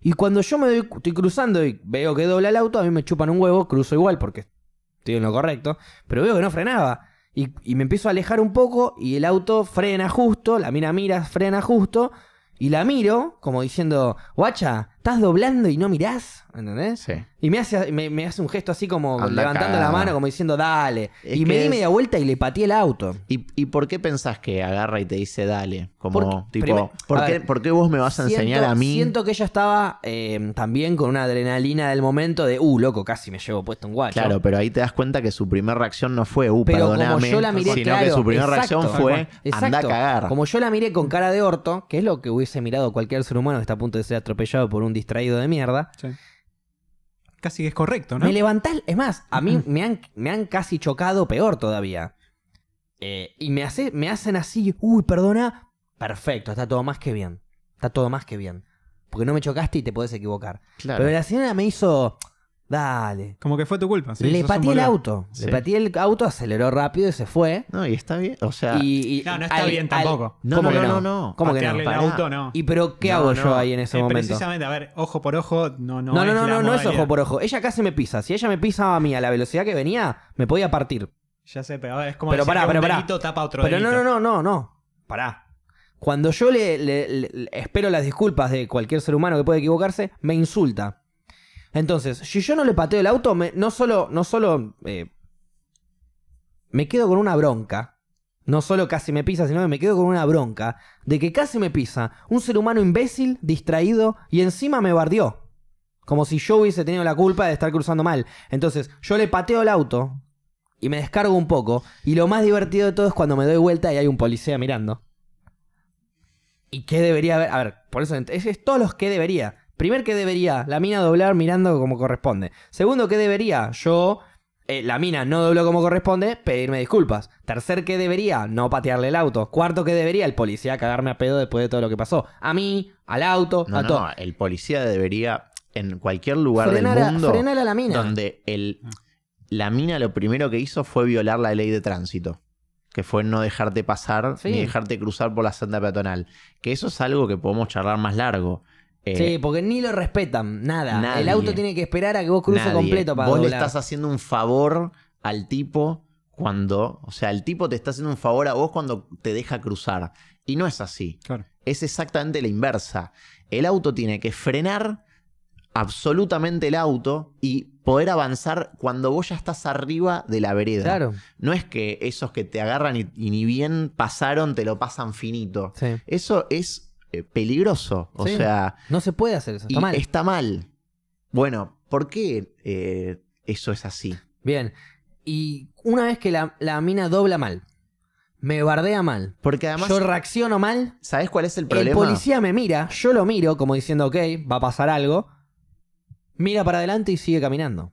Y cuando yo me doy, estoy cruzando y veo que dobla el auto, a mí me chupan un huevo, cruzo igual porque estoy en lo correcto, pero veo que no frenaba. Y, y me empiezo a alejar un poco y el auto frena justo, la mina mira, frena justo, y la miro como diciendo, guacha, ¿estás doblando y no mirás? ¿Entendés? Sí. Y me hace, me, me hace un gesto así como Anda levantando la mano, como diciendo, dale. Es y me di es- media vuelta y le pateé el auto. ¿Y, y por qué pensás que agarra y te dice dale? Como, tipo, ¿por, qué, ver, por qué vos me vas a enseñar a mí? Siento que ella estaba eh, también con una adrenalina del momento de, uh, loco, casi me llevo puesto un guacho. Claro, pero ahí te das cuenta que su primera reacción no fue, uh, Pero como perdoname, yo la miré, sino claro, que su primera exacto, reacción fue, exacto. anda a cagar. Como yo la miré con cara de orto, que es lo que hubiese mirado cualquier ser humano que está a punto de ser atropellado por un distraído de mierda, Sí. Casi que es correcto, ¿no? me levantás, es más, a mí me han, me han casi chocado peor todavía. Eh, y me, hace, me hacen así, uy, perdona, perfecto, está todo más que bien, está todo más que bien. Porque no me chocaste y te podés equivocar. Claro. Pero la señora me hizo, dale, Como que fue tu culpa. sí, le pateé el auto, Sí. le pateé el auto, aceleró rápido y se fue. No, y está bien, o sea, Y, y- No, no está bien tampoco. no, ¿Cómo no, que no, no? no, ¿Cómo que no? El auto, no. ¿Y pero qué No, hago no. yo ahí en ese Eh, momento? precisamente, a ver, ojo por ojo, no, no, No, no, es no, no, no es ojo por ojo. Ella casi me pisa. Si ella me pisaba a mí a la velocidad que venía, me podía partir. Ya sé, pero es como Pero decir pará, que pero un pará. delito tapa otro Pero no, no, no, no, no. Pará. Cuando yo le, le- le- le- espero las disculpas de cualquier ser humano que puede equivocarse, me insulta. Entonces, si yo no le pateo el auto, me- no solo, no solo eh, me quedo con una bronca. No solo casi me pisa, sino que me quedo con una bronca de que casi me pisa un ser humano imbécil, distraído y encima me bardeó. Como si yo hubiese tenido la culpa de estar cruzando mal. Entonces, yo le pateo el auto y me descargo un poco. Y lo más divertido de todo es cuando me doy vuelta y hay un policía mirando. ¿Y qué debería haber? A ver, por eso es, es todos los que debería. Primer, que debería? La mina doblar mirando como corresponde. Segundo, que debería? Yo, eh, la mina no dobló como corresponde, pedirme disculpas. Tercer, que debería? No patearle el auto. Cuarto, que debería? El policía cagarme a pedo después de todo lo que pasó. A mí, al auto, no, a todo. no, el policía debería, en cualquier lugar Frenar del a- mundo, frenar a la mina. donde el, la mina lo primero que hizo fue violar la ley de tránsito. Que fue no dejarte pasar Sí. ni dejarte cruzar por la senda peatonal. Que eso es algo que podemos charlar más largo. Eh, Sí, porque ni lo respetan, nada. nadie. El auto tiene que esperar a que vos cruces nadie. completo para Vos le estás haciendo un favor al tipo cuando. O sea, el tipo te está haciendo un favor a vos cuando te deja cruzar. Y no es así. Claro. Es exactamente la inversa. El auto tiene que frenar absolutamente el auto y poder avanzar cuando vos ya estás arriba de la vereda. Claro, No es que esos que te agarran y, y ni bien pasaron te lo pasan finito. sí. Eso es peligroso. O Sí. sea, No se puede hacer eso, y está mal. está mal. Bueno, ¿por qué eh, eso es así? Bien. Y una vez que la, la mina dobla mal, me bardea mal, Porque además, yo reacciono mal, ¿sabes cuál es el el problema? policía me mira, yo lo miro como diciendo, ok, va a pasar algo, mira para adelante y sigue caminando.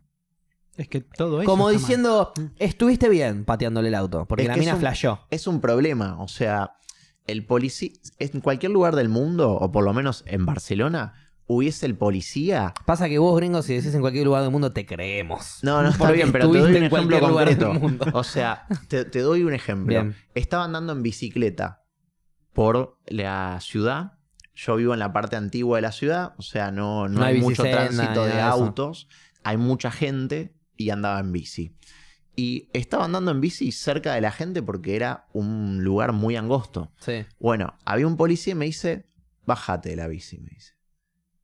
Es que todo eso. Como está mal. diciendo, estuviste bien pateándole el auto, porque Es la mina es un- flashó. es un problema. O sea, el policía. En cualquier lugar del mundo, o por lo menos en Barcelona, hubiese el policía. Pasa que vos, gringos, si decís en cualquier lugar del mundo, te creemos. No, no está bien, pero te doy un ejemplo concreto. O sea, te, te doy un ejemplo. Bien. Estaba andando en bicicleta por la ciudad. Yo vivo en la parte antigua de la ciudad, o sea, no, no No hay, hay mucho tránsito de de autos. Hay mucha gente y andaba en bici. Y estaba andando en bici cerca de la gente porque era un lugar muy angosto. Sí. Bueno, había un policía y me dice, bájate de la bici, me dice.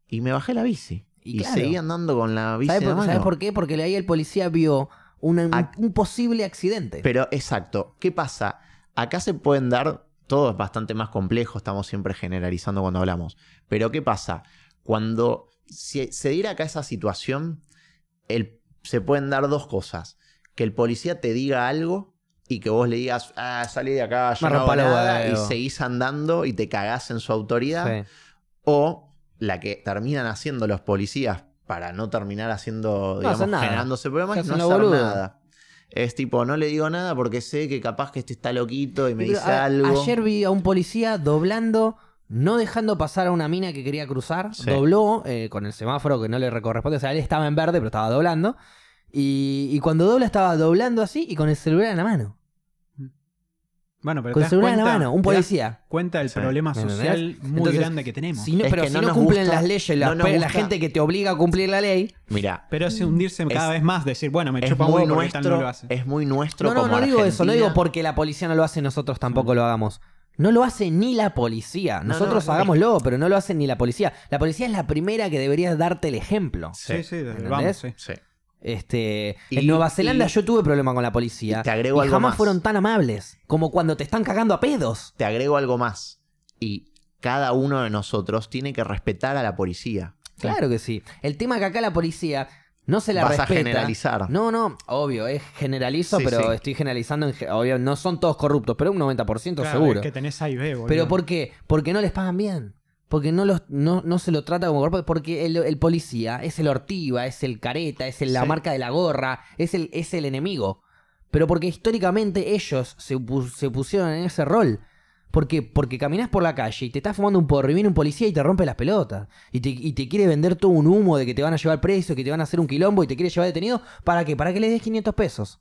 Y me bajé la bici. Y Y, claro. seguí andando con la bici. ¿Sabes por. ¿sabes por qué? Porque ahí el policía vio una- un, Ac- un posible accidente. Pero exacto, ¿qué pasa? Acá se pueden dar, todo es bastante más complejo, estamos siempre generalizando cuando hablamos. Pero ¿qué pasa? Cuando se, se diera acá esa situación, el- se pueden dar dos cosas. Que el policía te diga algo y que vos le digas, ah, salí de acá, yo no hago rompa los nada", y seguís andando y te cagás en su autoridad. Sí. O la que terminan haciendo los policías para no terminar haciendo, digamos, nada. generándose problemas, es no hacer nada. Es tipo, no le digo nada porque sé que capaz que este está loquito y me Pero dice a- algo. Ayer vi a un policía doblando, no dejando pasar a una mina que quería cruzar. Sí. Dobló eh, con el semáforo que no le corresponde. O sea, él estaba en verde, pero estaba doblando. Y, y cuando dobla, estaba doblando así y con el celular en la mano. Bueno, pero Con te el das celular en la mano, un policía. cuenta Sí. problema ¿Me social entendés? muy Entonces, grande que tenemos. Si no- Es pero que si no cumplen gusta- las leyes, la, no gente que te obliga a cumplir la ley. Mira, Pero es hundirse cada Es- vez más, decir, bueno, me es chupa muy, huevo porque tal nuestro, no lo hace. es muy nuestro No, no, como no digo eso. No digo porque la policía no lo hace, nosotros tampoco lo hagamos. No lo hace ni la policía. No, Nosotros no, hagámoslo, pero no lo hace ni la policía. La policía es la primera que debería darte el ejemplo. Sí, sí, ¿Entendés? vamos, sí. Sí. Este, Y- en Nueva Zelanda y- yo tuve problema con la policía. y te agrego y algo jamás más. fueron tan amables como cuando te están cagando a pedos. Te agrego algo más. Y cada uno de nosotros tiene que respetar a la policía. Claro que sí. El tema es que acá la policía no se la Vas respeta. a generalizar. No, no, obvio, es generalizo, Sí, pero sí. estoy generalizando. En, obvio, no son todos corruptos, pero un 90% Claro, seguro. es que tenés A y B, boludo. Pero ¿por qué? Porque no les pagan bien. Porque no, los, no, no se lo trata como corrupto. Porque el, el policía es el ortiva, es el careta, es el- la Sí. marca de la gorra, es el, es el enemigo. Pero porque históricamente ellos se pusieron en ese rol. Porque, porque caminás por la calle y te estás fumando un porro y viene un policía y te rompe las pelotas. Y te, y te quiere vender todo un humo de que te van a llevar preso, que te van a hacer un quilombo y te quiere llevar detenido. ¿Para qué? Para que le des 500 pesos.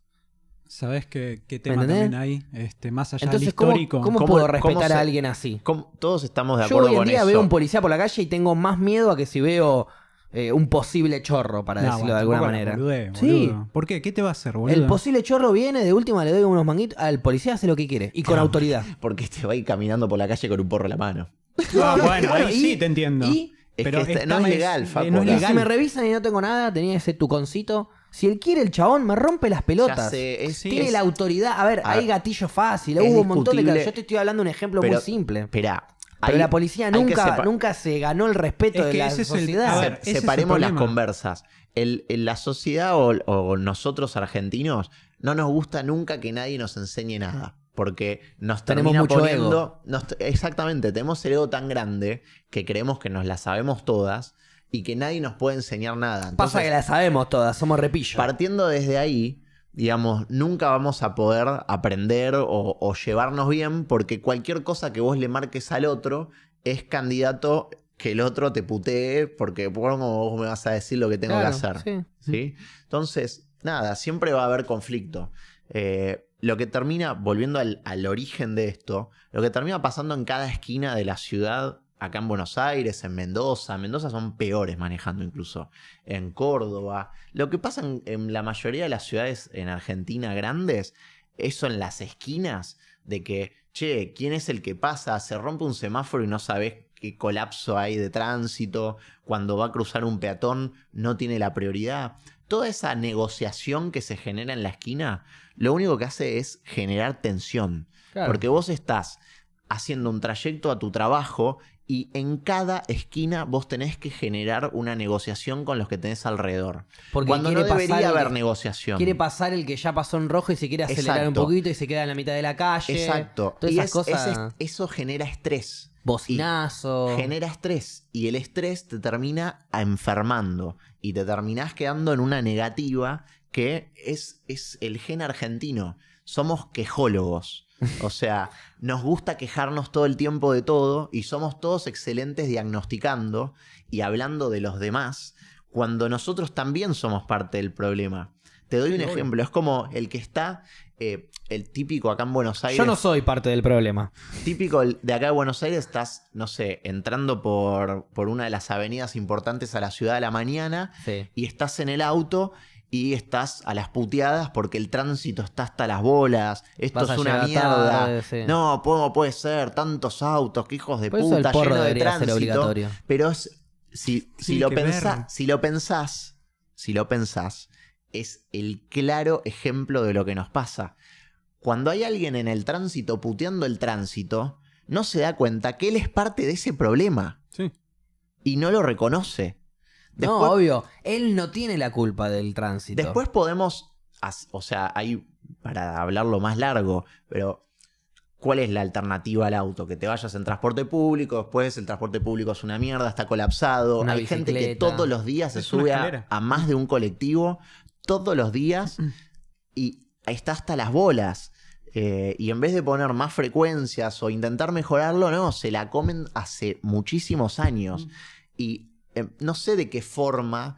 ¿Sabés qué, qué tema también hay? Este, más allá Entonces, del ¿cómo, histórico. cómo ¿Cómo- puedo cómo respetar se- a alguien así? ¿Cómo- Todos estamos de Yo acuerdo hoy en con día eso. veo un policía por la calle y tengo más miedo a que si veo eh, un posible chorro, para No, decirlo bueno, de alguna manera. boludez, Sí. boludo. ¿Por qué? ¿Qué te va a hacer, boludo? El posible chorro viene, de última le doy unos manguitos, al policía hace lo que quiere y con Claro. autoridad. Porque te va a ir caminando por la calle con un porro en la mano. Ah, bueno, ahí y- sí te entiendo. y- Es Pero que este- no esta es es- legal, eh, Facu. no es legal. si me revisan y no tengo nada, tenía ese tuconcito. Si él quiere el chabón, me rompe las Ya pelotas. sé, es- Tiene es- la autoridad. A ver, A hay ver, gatillo fácil, hubo un montón de casos. Yo te estoy hablando de un ejemplo pero- muy simple. Esperá. Pero la policía nunca, nunca se ganó el respeto Es de que la ese es el- sociedad. a ver, ese es el separemos las conversas. El, en la sociedad o, o nosotros argentinos no nos gusta nunca que nadie nos enseñe nada. Porque nos Tenemos termina mucho poniendo. nos- exactamente, tenemos el ego tan grande que creemos que nos la sabemos todas y que nadie nos puede enseñar nada. Pasa que la sabemos todas, somos repillos. partiendo desde ahí, digamos, nunca vamos a poder aprender o, o llevarnos bien porque cualquier cosa que vos le marques al otro es candidato que el otro te putee porque ¿cómo vos me vas a decir lo que tengo Claro, que hacer? sí. ¿Sí? Entonces, nada, siempre va a haber conflicto. Eh, lo que termina, volviendo al, al origen de esto, lo que termina pasando en cada esquina de la ciudad, acá en Buenos Aires, en Mendoza, en Mendoza son peores manejando incluso, en Córdoba, lo que pasa en, en la mayoría de las ciudades en Argentina grandes, eso en las esquinas, de que, che, ¿quién es el que pasa? Se rompe un semáforo y no sabes qué colapso hay de tránsito, cuando va a cruzar un peatón no tiene la prioridad. Toda esa negociación que se genera en la esquina, lo único que hace es generar tensión. Claro. Porque vos estás haciendo un trayecto a tu trabajo y en cada esquina vos tenés que generar una negociación con los que tenés alrededor. Porque Cuando no quiere pasar debería el haber negociación. Quiere pasar el que ya pasó en rojo y se quiere acelerar Exacto. un poquito y se queda en la mitad de la calle. Exacto. Todas y esas es- cosas. eso genera estrés. Bocinazo. Genera estrés y el estrés te termina enfermando y te terminás quedando en una negativa que es, es el gen argentino. Somos quejólogos. O sea, nos gusta quejarnos todo el tiempo de todo y somos todos excelentes diagnosticando y hablando de los demás cuando nosotros también somos parte del problema. Te doy un ejemplo, es como el que está, eh, el típico acá en Buenos Aires Yo no soy parte del problema. típico de acá de Buenos Aires, estás, no sé, entrando por, por una de las avenidas importantes a la ciudad a la mañana Sí. y estás en el auto y estás a las puteadas porque el tránsito está hasta las bolas, esto Vas es una mierda. tarde, sí. No, ¿cómo puede ser? Tantos autos, qué hijos de Por eso el puta, porro lleno de tránsito. obligatorio. Pero es- si, si, lo que ver. si lo pensás, si lo pensás, es el claro ejemplo de lo que nos pasa. Cuando hay alguien en el tránsito puteando el tránsito, no se da cuenta que él es parte de ese problema Sí. y no lo reconoce. No, obvio. Él no tiene la culpa del tránsito. después podemos, o sea, hay, para hablarlo más largo, pero ¿cuál es la alternativa al auto? Que te vayas en transporte público, después el transporte público es una mierda, está colapsado. Una hay gente que todos los días se sube a, más de un colectivo, todos los días, y está hasta las bolas. Eh, y en vez de poner más frecuencias o intentar mejorarlo, no, se la comen hace muchísimos años. Y eh, no sé de qué forma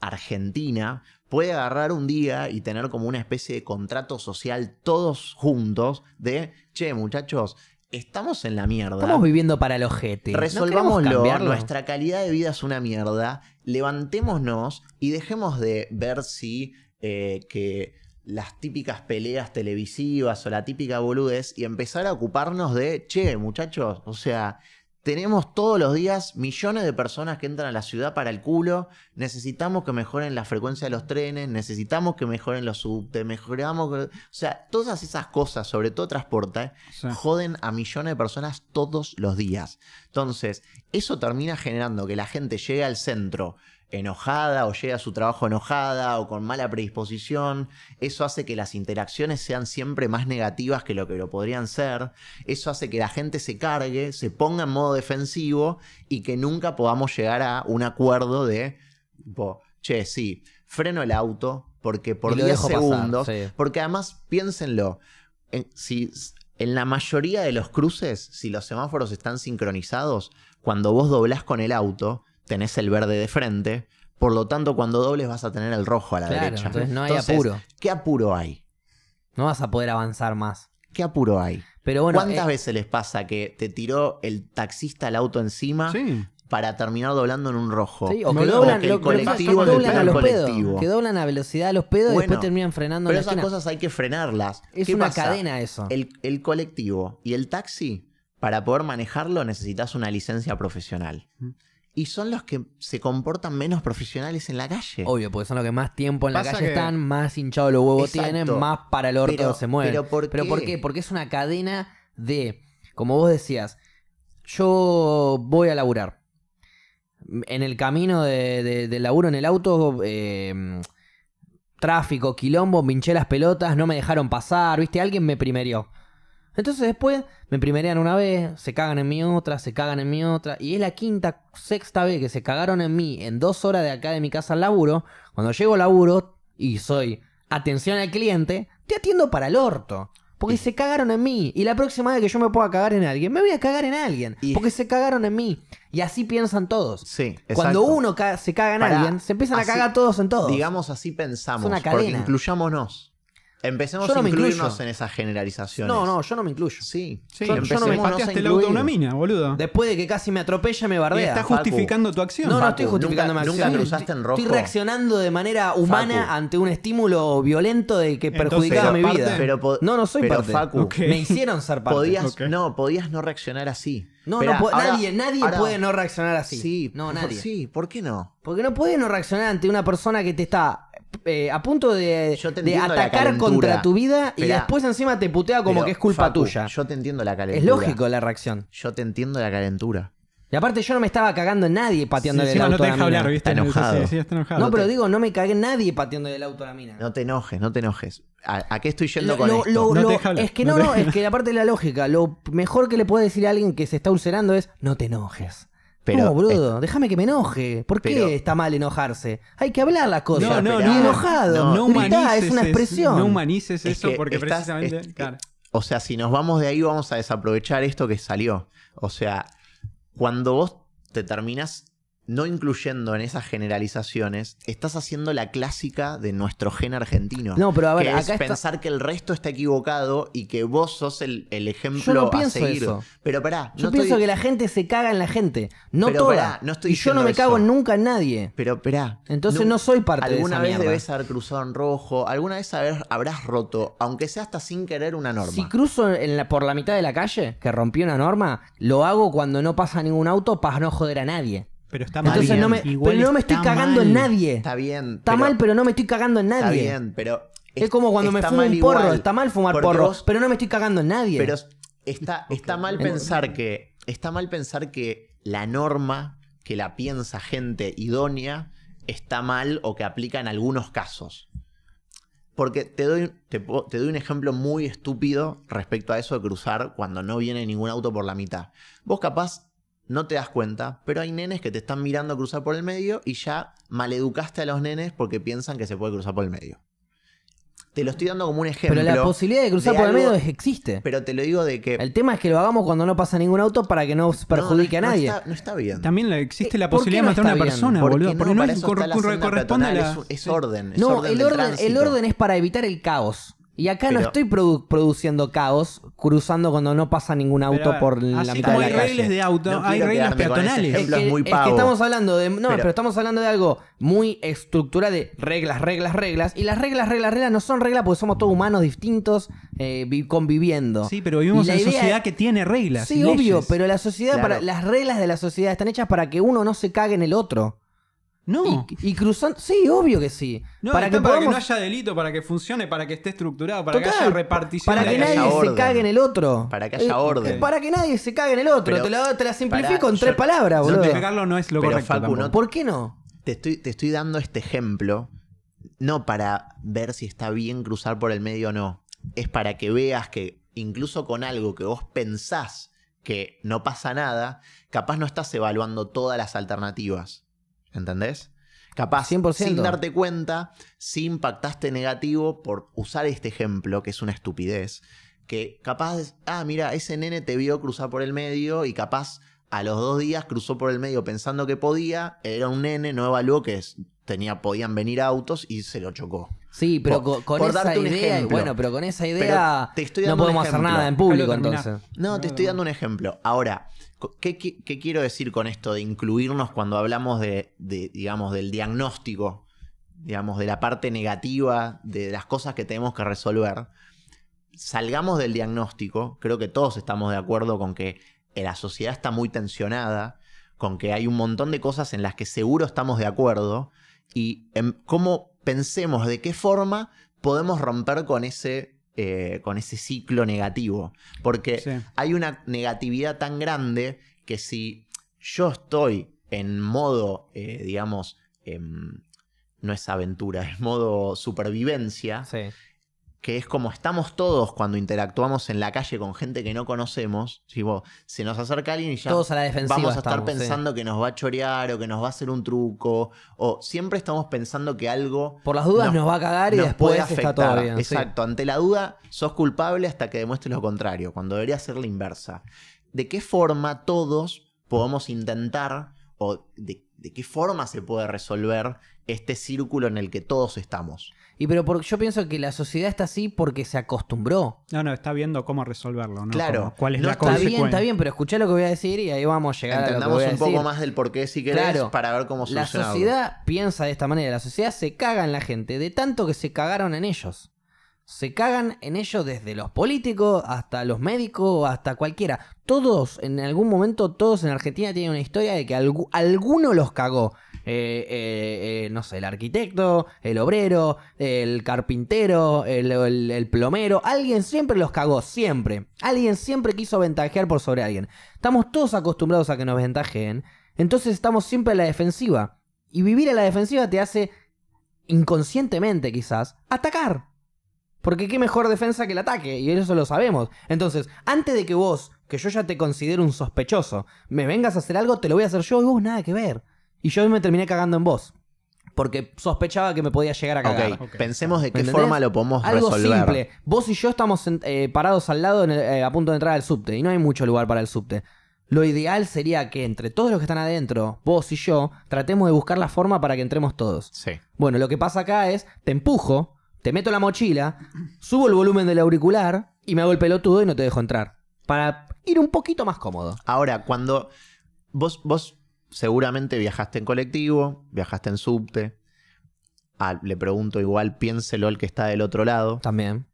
Argentina puede agarrar un día y tener como una especie de contrato social todos juntos de, che, muchachos, estamos en la mierda. Estamos viviendo para el ojete. ¿No Resolvámoslo, cambiarlo? nuestra calidad de vida es una mierda, levantémonos y dejemos de ver si eh, que las típicas peleas televisivas o la típica boludez y empezar a ocuparnos de, che, muchachos, o sea, tenemos todos los días millones de personas que entran a la ciudad para el culo, necesitamos que mejoren la frecuencia de los trenes, necesitamos que mejoren los subtes, mejoramos, que- o sea, todas esas cosas, sobre todo transporte, Sí. joden a millones de personas todos los días. Entonces, eso termina generando que la gente llegue al centro enojada o llegue a su trabajo enojada o con mala predisposición. Eso hace que las interacciones sean siempre más negativas que lo que lo podrían ser. Eso hace que la gente se cargue, se ponga en modo defensivo y que nunca podamos llegar a un acuerdo de, tipo, che, sí, freno el auto porque por Y lo 10 dejo pasar, segundos, sí. porque además piénsenlo, en, si, en la mayoría de los cruces, si los semáforos están sincronizados, cuando vos doblás con el auto, tenés el verde de frente. Por lo tanto, cuando dobles vas a tener el rojo a la Claro, derecha. entonces no hay Entonces, apuro. ¿Qué apuro hay? No vas a poder avanzar más. ¿Qué apuro hay? Pero bueno, ¿Cuántas eh, veces les pasa que te tiró el taxista el auto encima Sí. para terminar doblando en un rojo? sí, o que doblan, que el lo- que colectivo doblan a los pedos. Que doblan a velocidad a los pedos y después terminan frenando Pero en la esas esquina. cosas hay que frenarlas. Es ¿Qué una pasa? cadena eso. El, el colectivo y el taxi, para poder manejarlo necesitas una licencia profesional. Y son los que se comportan menos profesionales en la calle. Obvio, porque son los que más tiempo en la calle que- están, más hinchados los huevos Exacto. tienen, más para el orto Pero- se mueven. pero ¿por qué? Porque es una cadena de, como vos decías, yo voy a laburar. En el camino de, de- laburo en el auto, eh, tráfico, quilombo, me hinché las pelotas, no me dejaron pasar, ¿viste? Alguien me primerió. Entonces después me primerean una vez, se cagan en mi otra, se cagan en mi otra, y es la quinta, sexta vez que se cagaron en mí en dos horas de acá de mi casa al laburo. Cuando llego al laburo y soy atención al cliente, te atiendo para el orto. Porque se cagaron en mí. Y la próxima vez que yo me pueda cagar en alguien, me voy a cagar en alguien. Y- Porque se cagaron en mí. Y así piensan todos. Sí, Cuando exacto. uno ca- se caga en alguien, se empiezan así- a cagar todos en todos. Digamos así pensamos. Es una Porque cadena. incluyámonos. Empecemos no a incluirnos en esas generalizaciones. no, no, yo no me incluyo. Sí, Sí, Yo- yo no me pateaste el auto a una mina, boludo. Después de que casi me atropella, me Y bardea. estás Facu. justificando tu acción. No, no Facu, estoy justificando nunca- mi nunca acción. cruzaste en rojo. Estoy reaccionando de manera humana Facu. ante un estímulo violento de que Entonces, perjudicaba mi vida. Pero no, no soy pero, parte. Facu. Me hicieron ser parte. Podías, no, podías no reaccionar así. No, Esperá, no po- ahora- nadie, nadie ahora- puede no reaccionar así. Sí, no, por- nadie. Sí, ¿por qué no? Porque no puede no reaccionar ante una persona que te está eh, a punto de, atacar contra tu vida y después encima te putea como Pero, que es culpa Facu, tuya. Yo te entiendo la calentura. Es lógico la reacción. Yo te entiendo la calentura. Y aparte yo no me estaba cagando en nadie pateando Sí, el encima auto no te a la deja mina. hablar, ¿viste? Está enojado. Sí, sí, está enojado. No, pero te- digo, no me cagué nadie pateando el auto a la mina. No te enojes, no te enojes. ¿A, a qué estoy yendo Lo- con lo- esto? lo- No te lo- deja hablar, es que no no, te- no, es que aparte de la lógica, lo mejor que le puede decir a alguien que se está ulcerando es no te enojes. Pero no, brudo, déjame que me enoje. ¿Por qué Pero- está mal enojarse? Hay que hablar las cosas. No, no, no. enojado. No Gritá, humanices es una expresión. No humanices Es eso que porque estás- precisamente. es- claro. O sea, si nos vamos de ahí, vamos a desaprovechar esto que salió. O sea, cuando vos te terminas no incluyendo en esas generalizaciones, estás haciendo la clásica de nuestro gen argentino. No, pero a ver, que acá es está- pensar que el resto está equivocado y que vos sos el, el ejemplo Yo no a pienso seguir. eso. Pero pará, Yo no pienso estoy- que la gente se caga en la gente. No Pero toda. pará, no estoy y yo no me cago nunca en nadie. Pero esperá. Entonces no soy parte de Alguna esa vez mierda. debes haber cruzado en rojo, alguna vez haber- habrás roto, aunque sea hasta sin querer una norma. Si cruzo en la- por la mitad de la calle, que rompí una norma, lo hago cuando no pasa ningún auto para no joder a nadie. Pero está mal. Entonces no me, Igual pero no me estoy está cagando en nadie. Está bien. Está pero- mal, pero no me estoy cagando en Está nadie. bien, pero. Es como cuando me está fumo mal un porro. igual, Está mal fumar porro, vos- pero no me estoy cagando en nadie. pero está, está mal pensar que. Está mal pensar que la norma que la piensa gente idónea está mal o que aplica en algunos casos. Porque te doy, te doy un ejemplo muy estúpido respecto a eso de cruzar cuando no viene ningún auto por la mitad. Vos capaz no te das cuenta, pero hay nenes que te están mirando cruzar por el medio y ya maleducaste a los nenes porque piensan que se puede cruzar por el medio. Te lo estoy dando como un ejemplo. Pero la posibilidad de cruzar de por el medio existe. Pero te lo digo de que... El tema es que lo hagamos cuando no pasa ningún auto para que no perjudique no a nadie. está- no está bien. También existe Eh, la ¿por posibilidad de matar a una bien? persona, ¿Por boludo. no? Porque no Para es la senda corresponde a la. es, orden. es No, orden el orden es para evitar el caos. Y acá no estoy produ- produciendo caos cruzando cuando no pasa ningún auto ver, por la así mitad como de hay la calle. reglas de auto, No hay reglas peatonales. Es ejemplo que, es muy es que estamos hablando de. No, pero, Pero- estamos hablando de algo muy estructurado de reglas, reglas, reglas. Y las reglas, reglas, reglas no son reglas porque somos todos humanos distintos eh, vi- conviviendo. Sí, pero vivimos en sociedad que tiene reglas. Sí, obvio, pero la sociedad, Claro. para, las reglas de la sociedad están hechas para que uno no se cague en el otro. No. Y, y cruzando. Sí, obvio que sí. No, para está que para podamos. que no haya delito, para que funcione, para que esté estructurado, para que haya repartición. para de que haya nadie se cague en el otro. Para que haya Eh, orden. Para que nadie se cague en el otro. Pero- te, la, te la simplifico en tres yo- palabras, boludo. Simplificarlo no es lo Pero, correcto. Facu, no- ¿Por qué no? Te estoy, te estoy dando este ejemplo, no para ver si está bien cruzar por el medio o no. Es para que veas que incluso con algo que vos pensás que no pasa nada, capaz no estás evaluando todas las alternativas. ¿Entendés? Capaz, 100%. sin darte cuenta, si impactaste negativo por usar este ejemplo, que es una estupidez, que capaz, ah, mira, ese nene te vio cruzar por el medio y capaz a los dos días cruzó por el medio pensando que podía, era un nene, no evaluó que tenía, podían venir autos y se lo chocó. Sí, pero Por- con, con esa idea. ejemplo. Bueno, pero con esa idea. te estoy no dando podemos hacer nada en público entonces. No, te estoy dando un ejemplo. Ahora, ¿qué, qui- qué quiero decir con esto de incluirnos cuando hablamos de, de, digamos, del diagnóstico, digamos, de la parte negativa, de las cosas que tenemos que resolver? Salgamos del diagnóstico, creo que todos estamos de acuerdo con que la sociedad está muy tensionada, con que hay un montón de cosas en las que seguro estamos de acuerdo, y en cómo pensemos de qué forma podemos romper con ese, eh, con ese ciclo negativo. Porque Sí. hay una negatividad tan grande que si yo estoy en modo, eh, digamos, em, no es aventura, es modo supervivencia, Sí. Que es como estamos todos cuando interactuamos en la calle con gente que no conocemos, tipo, se nos acerca alguien y ya Todos a la defensiva. vamos a estar estamos, sí. pensando que nos va a chorear o que nos va a hacer un truco, o siempre estamos pensando que algo Por las dudas nos- nos, va a cagar y después puede está afectar. todo bien. sí. Exacto, ante la duda sos culpable hasta que demuestres lo contrario, cuando debería ser la inversa. ¿De qué forma todos podemos intentar o de, de qué forma se puede resolver este círculo en el que todos estamos? Y pero por- yo pienso que la sociedad está así porque se acostumbró. No, no, está viendo cómo resolverlo, ¿no? Claro, Como ¿Cuál es no la está consecuencia? bien, está bien, pero escuchá lo que voy a decir y ahí vamos a llegar a lo que Entendamos voy a un poco más del por qué si querés Claro. para ver cómo La solucionarlo. sociedad piensa de esta manera. La sociedad se caga en la gente de tanto que se cagaron en ellos. Se cagan en ellos desde los políticos hasta los médicos, hasta cualquiera. Todos, en algún momento, todos en Argentina tienen una historia de que algu- alguno los cagó. Eh, eh, eh, no sé, el arquitecto, el obrero, el carpintero, el plomero. Alguien siempre los cagó, siempre. Alguien siempre quiso ventajear por sobre alguien. Estamos todos acostumbrados a que nos ventajeen. Entonces estamos siempre a la defensiva. Y vivir a la defensiva te hace, inconscientemente quizás, atacar. Porque qué mejor defensa que el ataque, y eso lo sabemos. Entonces, antes de que vos, que yo ya te considero un sospechoso, me vengas a hacer algo, te lo voy a hacer yo y vos nada que ver. Y yo me terminé cagando en vos. Porque sospechaba que me podía llegar a cagar. Ok, Ok. pensemos de ¿Me qué entendés? forma lo podemos Algo resolver. simple. Vos y yo estamos en- eh, parados al lado en el- eh, a punto de entrar al subte y no hay mucho lugar para el subte. Lo ideal sería que entre todos los que están adentro, vos y yo, tratemos de buscar la forma para que entremos todos. Sí. Bueno, lo que pasa acá es, te empujo, te meto la mochila, subo el volumen del auricular y me hago el pelotudo y no te dejo entrar. Para ir un poquito más cómodo. Ahora, cuando vos, vos seguramente viajaste en colectivo, viajaste en subte, ah, le pregunto igual, piénselo el que está del otro lado, También.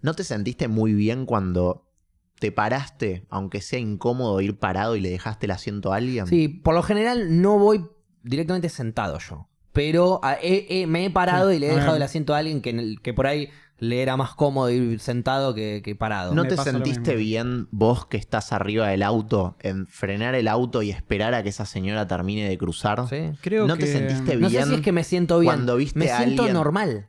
¿no te sentiste muy bien cuando te paraste, aunque sea incómodo ir parado y le dejaste el asiento a alguien? Sí, por lo general no voy directamente sentado yo. Pero ah, he- he- me he parado y le he a dejado el asiento a alguien que, en el- que por ahí le era más cómodo ir sentado que, que parado. ¿No Me te sentiste bien vos que estás arriba del auto en frenar el auto y esperar a que esa señora termine de cruzar? ¿Sí? Creo ¿No que... te sentiste No bien sé si es que me siento bien. cuando viste me a siento alguien- normal.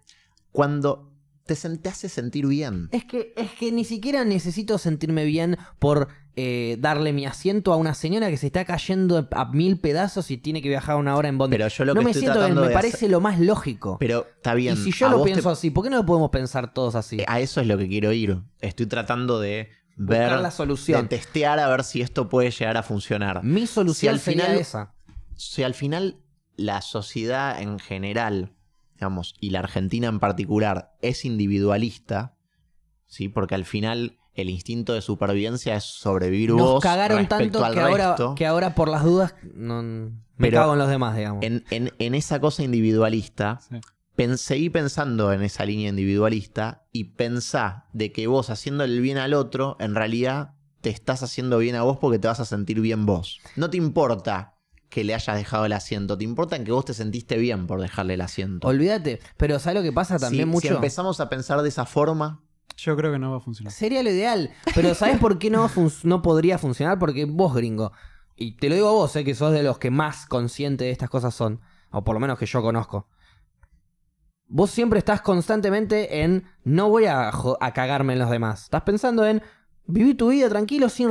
Cuando te, te hace sentir bien. Es que, es que ni siquiera necesito sentirme bien por eh, darle mi asiento a una señora que se está cayendo a mil pedazos y tiene que viajar una hora en bondi. Pero yo lo no que me estoy siento bien, tratando me de parece hacer- lo más lógico. Pero está bien. y si yo lo te- pienso así, ¿por qué no lo podemos pensar todos así? A eso es lo que quiero ir. Estoy tratando de ver, Buscar la solución. de testear a ver si esto puede llegar a funcionar. Mi solución al sería final- esa. Si al final la sociedad en general, digamos, y la Argentina en particular, es individualista, ¿sí? Porque al final el instinto de supervivencia es sobrevivir Nos vos cagaron respecto tanto al que ahora, resto. que ahora por las dudas no, me Pero cago en los demás, digamos. En, en- en esa cosa individualista, Sí. pen- seguí pensando en esa línea individualista y pensá de que vos haciendo el bien al otro, en realidad te estás haciendo bien a vos porque te vas a sentir bien vos. No te importa que le hayas dejado el asiento, te importa que vos te sentiste bien por dejarle el asiento. Olvídate, pero ¿sabes lo que pasa también si, mucho? si empezamos a pensar de esa forma, Yo creo que no va a funcionar. Sería lo ideal. Pero ¿sabes por qué no, fun- no podría funcionar? Porque vos, gringo, y te lo digo a vos, eh, que sos de los que más consciente de estas cosas son, o por lo menos que yo conozco. Vos siempre estás constantemente en no voy a, a cagarme en los demás. Estás pensando en vivir tu vida tranquilo sin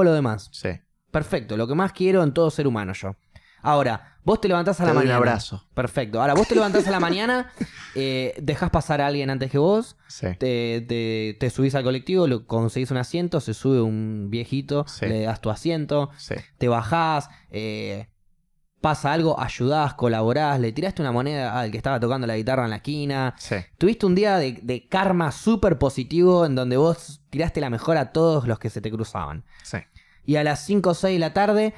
a los demás. sí. Perfecto, lo que más quiero en todo ser humano yo. Ahora, vos te levantás a Te la doy un mañana. abrazo. Perfecto. Ahora, vos te levantás a la mañana, eh, dejás pasar a alguien antes que vos, Sí. te, te- te subís al colectivo, lo, conseguís un asiento, se sube un viejito, Sí. le das tu asiento, Sí. te bajás, eh, pasa algo, ayudás, colaborás, le tiraste una moneda al que estaba tocando la guitarra en la esquina. Sí. Tuviste un día de, de karma súper positivo en donde vos tiraste la mejor a todos los que se te cruzaban. Sí. Y a las 5 o 6 de la tarde,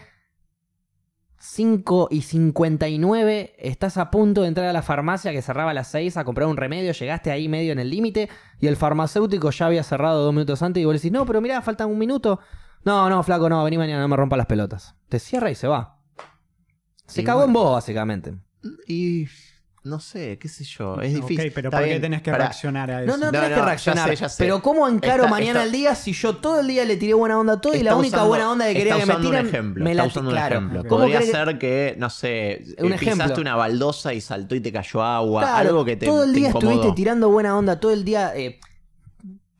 5 y 59, estás a punto de entrar a la farmacia que cerraba a las 6 a comprar un remedio, llegaste ahí medio en el límite y el farmacéutico ya había cerrado dos minutos antes y vos le decís, no, pero mirá, falta un minuto. No, no, flaco, no, vení mañana, no me rompa las pelotas. Te cierra y se va. Se Y cagó bueno. en vos, básicamente. Y no sé, qué sé yo, es difícil. Ok, pero Está ¿por qué bien, tenés que pará. reaccionar a eso? No, no, No, tenés no, que ya reaccionar. sé, ya sé. Pero ¿cómo encaro Está- mañana está- al día si yo todo el día le tiré buena onda a todo y la Está única usando- buena onda que quería está que me usando tiren un ejemplo, me está la usando claro. un ejemplo. ¿Cómo Podría que- ser que, no sé, Un eh, ejemplo. pisaste una baldosa y saltó y te cayó agua, Claro, algo que te todo el te día incomodó. estuviste tirando buena onda, todo el día eh,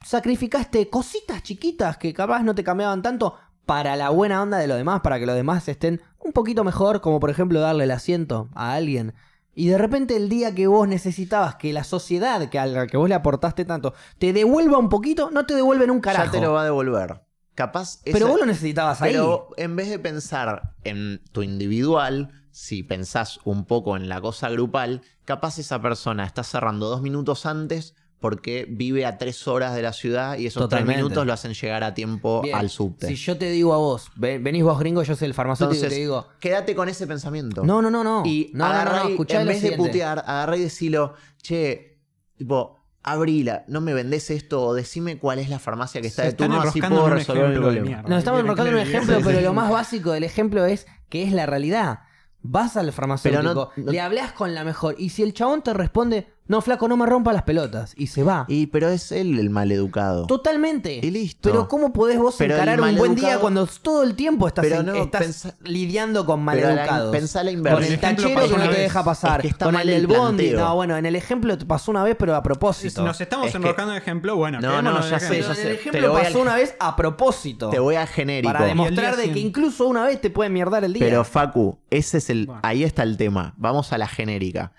sacrificaste cositas chiquitas que capaz no te cambiaban tanto para la buena onda de los demás, para que los demás estén un poquito mejor, como por ejemplo darle el asiento a alguien. Y de repente el día que vos necesitabas que la sociedad, que a la que vos le aportaste tanto, te devuelva un poquito, no te devuelven un carajo. Ya te lo va a devolver. Capaz Pero vos lo necesitabas ahí. Pero en vez de pensar en tu individual, si pensás un poco en la cosa grupal, capaz esa persona está cerrando dos minutos antes porque vive a tres horas de la ciudad y esos Totalmente. tres minutos lo hacen llegar a tiempo Bien, al subte. Si yo te digo a vos, ven- venís vos gringo, yo soy el farmacéutico Entonces, y te digo, quédate con ese pensamiento. no, no, no, no. Y no, no, no, no, y, en vez de putear, agarrá y decilo, che, tipo, abrila, no me vendés esto o decime cuál es la farmacia que está Se de turno, así enroscando puedo resolver el problema. Nos estamos Quieren enrocando en un ejemplo, pero lo más básico del ejemplo es que es la realidad. Vas al farmacéutico, Pero no- no- le hablas con la mejor, y si el chabón te responde, no, flaco, no me rompa las pelotas, y se va. Y, pero es él el maleducado. Totalmente. Y listo. Pero ¿cómo podés vos Pero encarar un buen día cuando todo el tiempo estás, Pero en- no, estás pensa- lidiando con maleducados? pensá la Con inversa. el tachero que no te deja pasar. Es que está con mal el del el bondi. No, bueno, en el ejemplo te pasó una vez, pero a propósito. Nos estamos Es que- enroscando en ejemplo, bueno, No, no, en ya sé, Pero ya en el sé. Te ejemplo pasó al- una vez a propósito. Te voy a genérico. Para demostrar de que incluso una vez te puede mierdar el día. Pero Facu, ese es el. Ahí está el tema. Vamos a la genérica.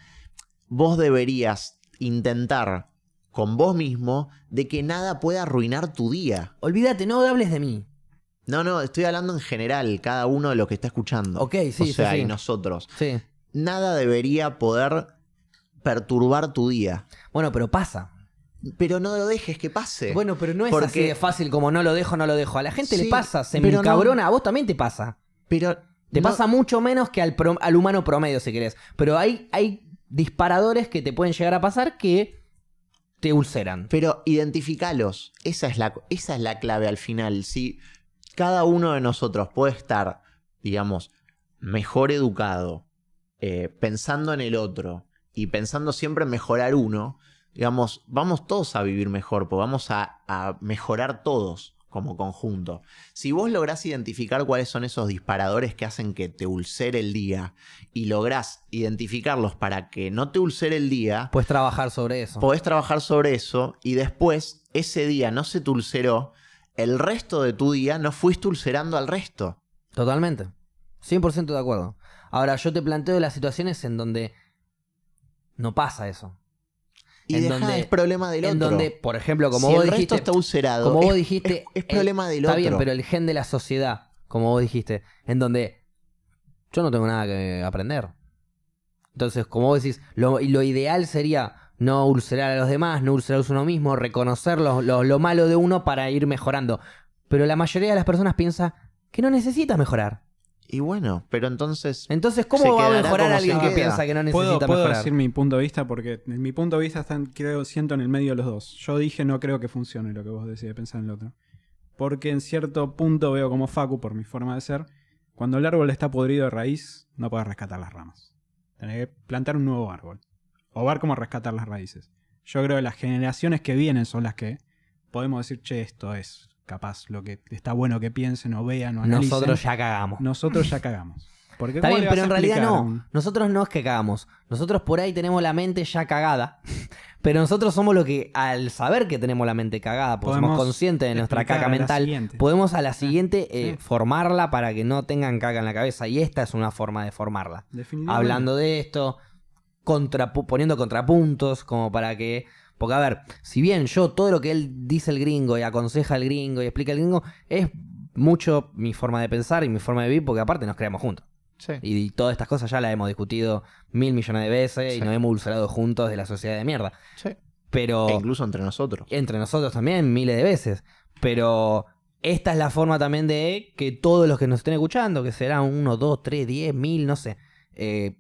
Vos deberías intentar con vos mismo de que nada pueda arruinar tu día. Olvídate, no hables de mí. No, no, estoy hablando en general, cada uno de los que está escuchando. Ok, sí, O sea, sí. y nosotros. Sí. Nada debería poder perturbar tu día. Bueno, pero pasa. Pero no lo dejes que pase. Bueno, pero no es Porque- así de fácil como no lo dejo, no lo dejo. A la gente le pasa, se me pero no. encabrona. A vos también te pasa. pero Te no- pasa mucho menos que al, pro- al humano promedio, si querés. Pero hay, hay disparadores que te pueden llegar a pasar que te ulceran. Pero identificalos. Esa es la, esa es la clave al final. Si cada uno de nosotros puede estar, digamos, mejor educado, eh, pensando en el otro y pensando siempre en mejorar uno, digamos, vamos todos a vivir mejor, pues vamos a, a mejorar todos como conjunto. Si vos lográs identificar cuáles son esos disparadores que hacen que te ulcere el día y lográs identificarlos para que no te ulcere el día, Puedes trabajar sobre eso. podés trabajar sobre eso y después ese día no se te ulceró, el resto de tu día no fuiste ulcerando al resto. Totalmente. 100% de acuerdo. Ahora, yo te planteo las situaciones en donde no pasa eso. Y En dejá, donde- es problema del en otro. donde, por ejemplo, como si vos el resto está ulcerado, como es, vos dijiste, es- problema del está otro. bien, pero el gen de la sociedad, como vos dijiste, en donde yo no tengo nada que aprender. Entonces, como vos decís, lo, lo ideal sería, no ulcerar a los demás, no ulcerarse uno mismo, reconocer lo, lo- lo malo de uno para ir mejorando. Pero la mayoría de las personas piensa que no necesita mejorar. Y bueno, pero entonces. Entonces, ¿cómo va a mejorar alguien que piensa que no ¿Puedo, necesita puedo mejorar? decir mi punto de vista porque en mi punto de vista están, creo, siento en el medio de los dos. Yo dije no creo que funcione lo que vos decís de pensar en el otro. Porque en cierto punto veo como Facu, por mi forma de ser, cuando el árbol está podrido de raíz, no puedes rescatar las ramas. Tenés que plantar un nuevo árbol. O ver cómo rescatar las raíces. Yo creo que las generaciones que vienen son las que podemos decir, che, esto es capaz lo que está bueno que piensen o vean o analicen. Nosotros ya cagamos. Nosotros ya cagamos. Porque Está ¿cómo bien, pero en realidad no. un- Nosotros no es que cagamos. Nosotros por ahí tenemos la mente ya cagada. Pero nosotros somos lo que, al saber que tenemos la mente cagada, porque somos Podemos conscientes de nuestra caca mental, podemos a la siguiente eh, sí. formarla para que no tengan caca en la cabeza. Y esta es una forma de formarla. Definitivamente. Hablando de esto, contrapu- poniendo contrapuntos, como para que. Porque, a ver, si bien yo todo lo que él dice el gringo y aconseja al gringo y explica al gringo, es mucho mi forma de pensar y mi forma de vivir, porque aparte nos creamos juntos. Sí. Y, todas estas cosas ya las hemos discutido mil millones de veces y nos hemos ulcerado juntos de la sociedad de mierda. Sí. Pero E incluso entre nosotros. entre nosotros también miles de veces. Pero esta es la forma también de que todos los que nos estén escuchando, que serán uno, dos, tres, diez, mil, no sé, eh,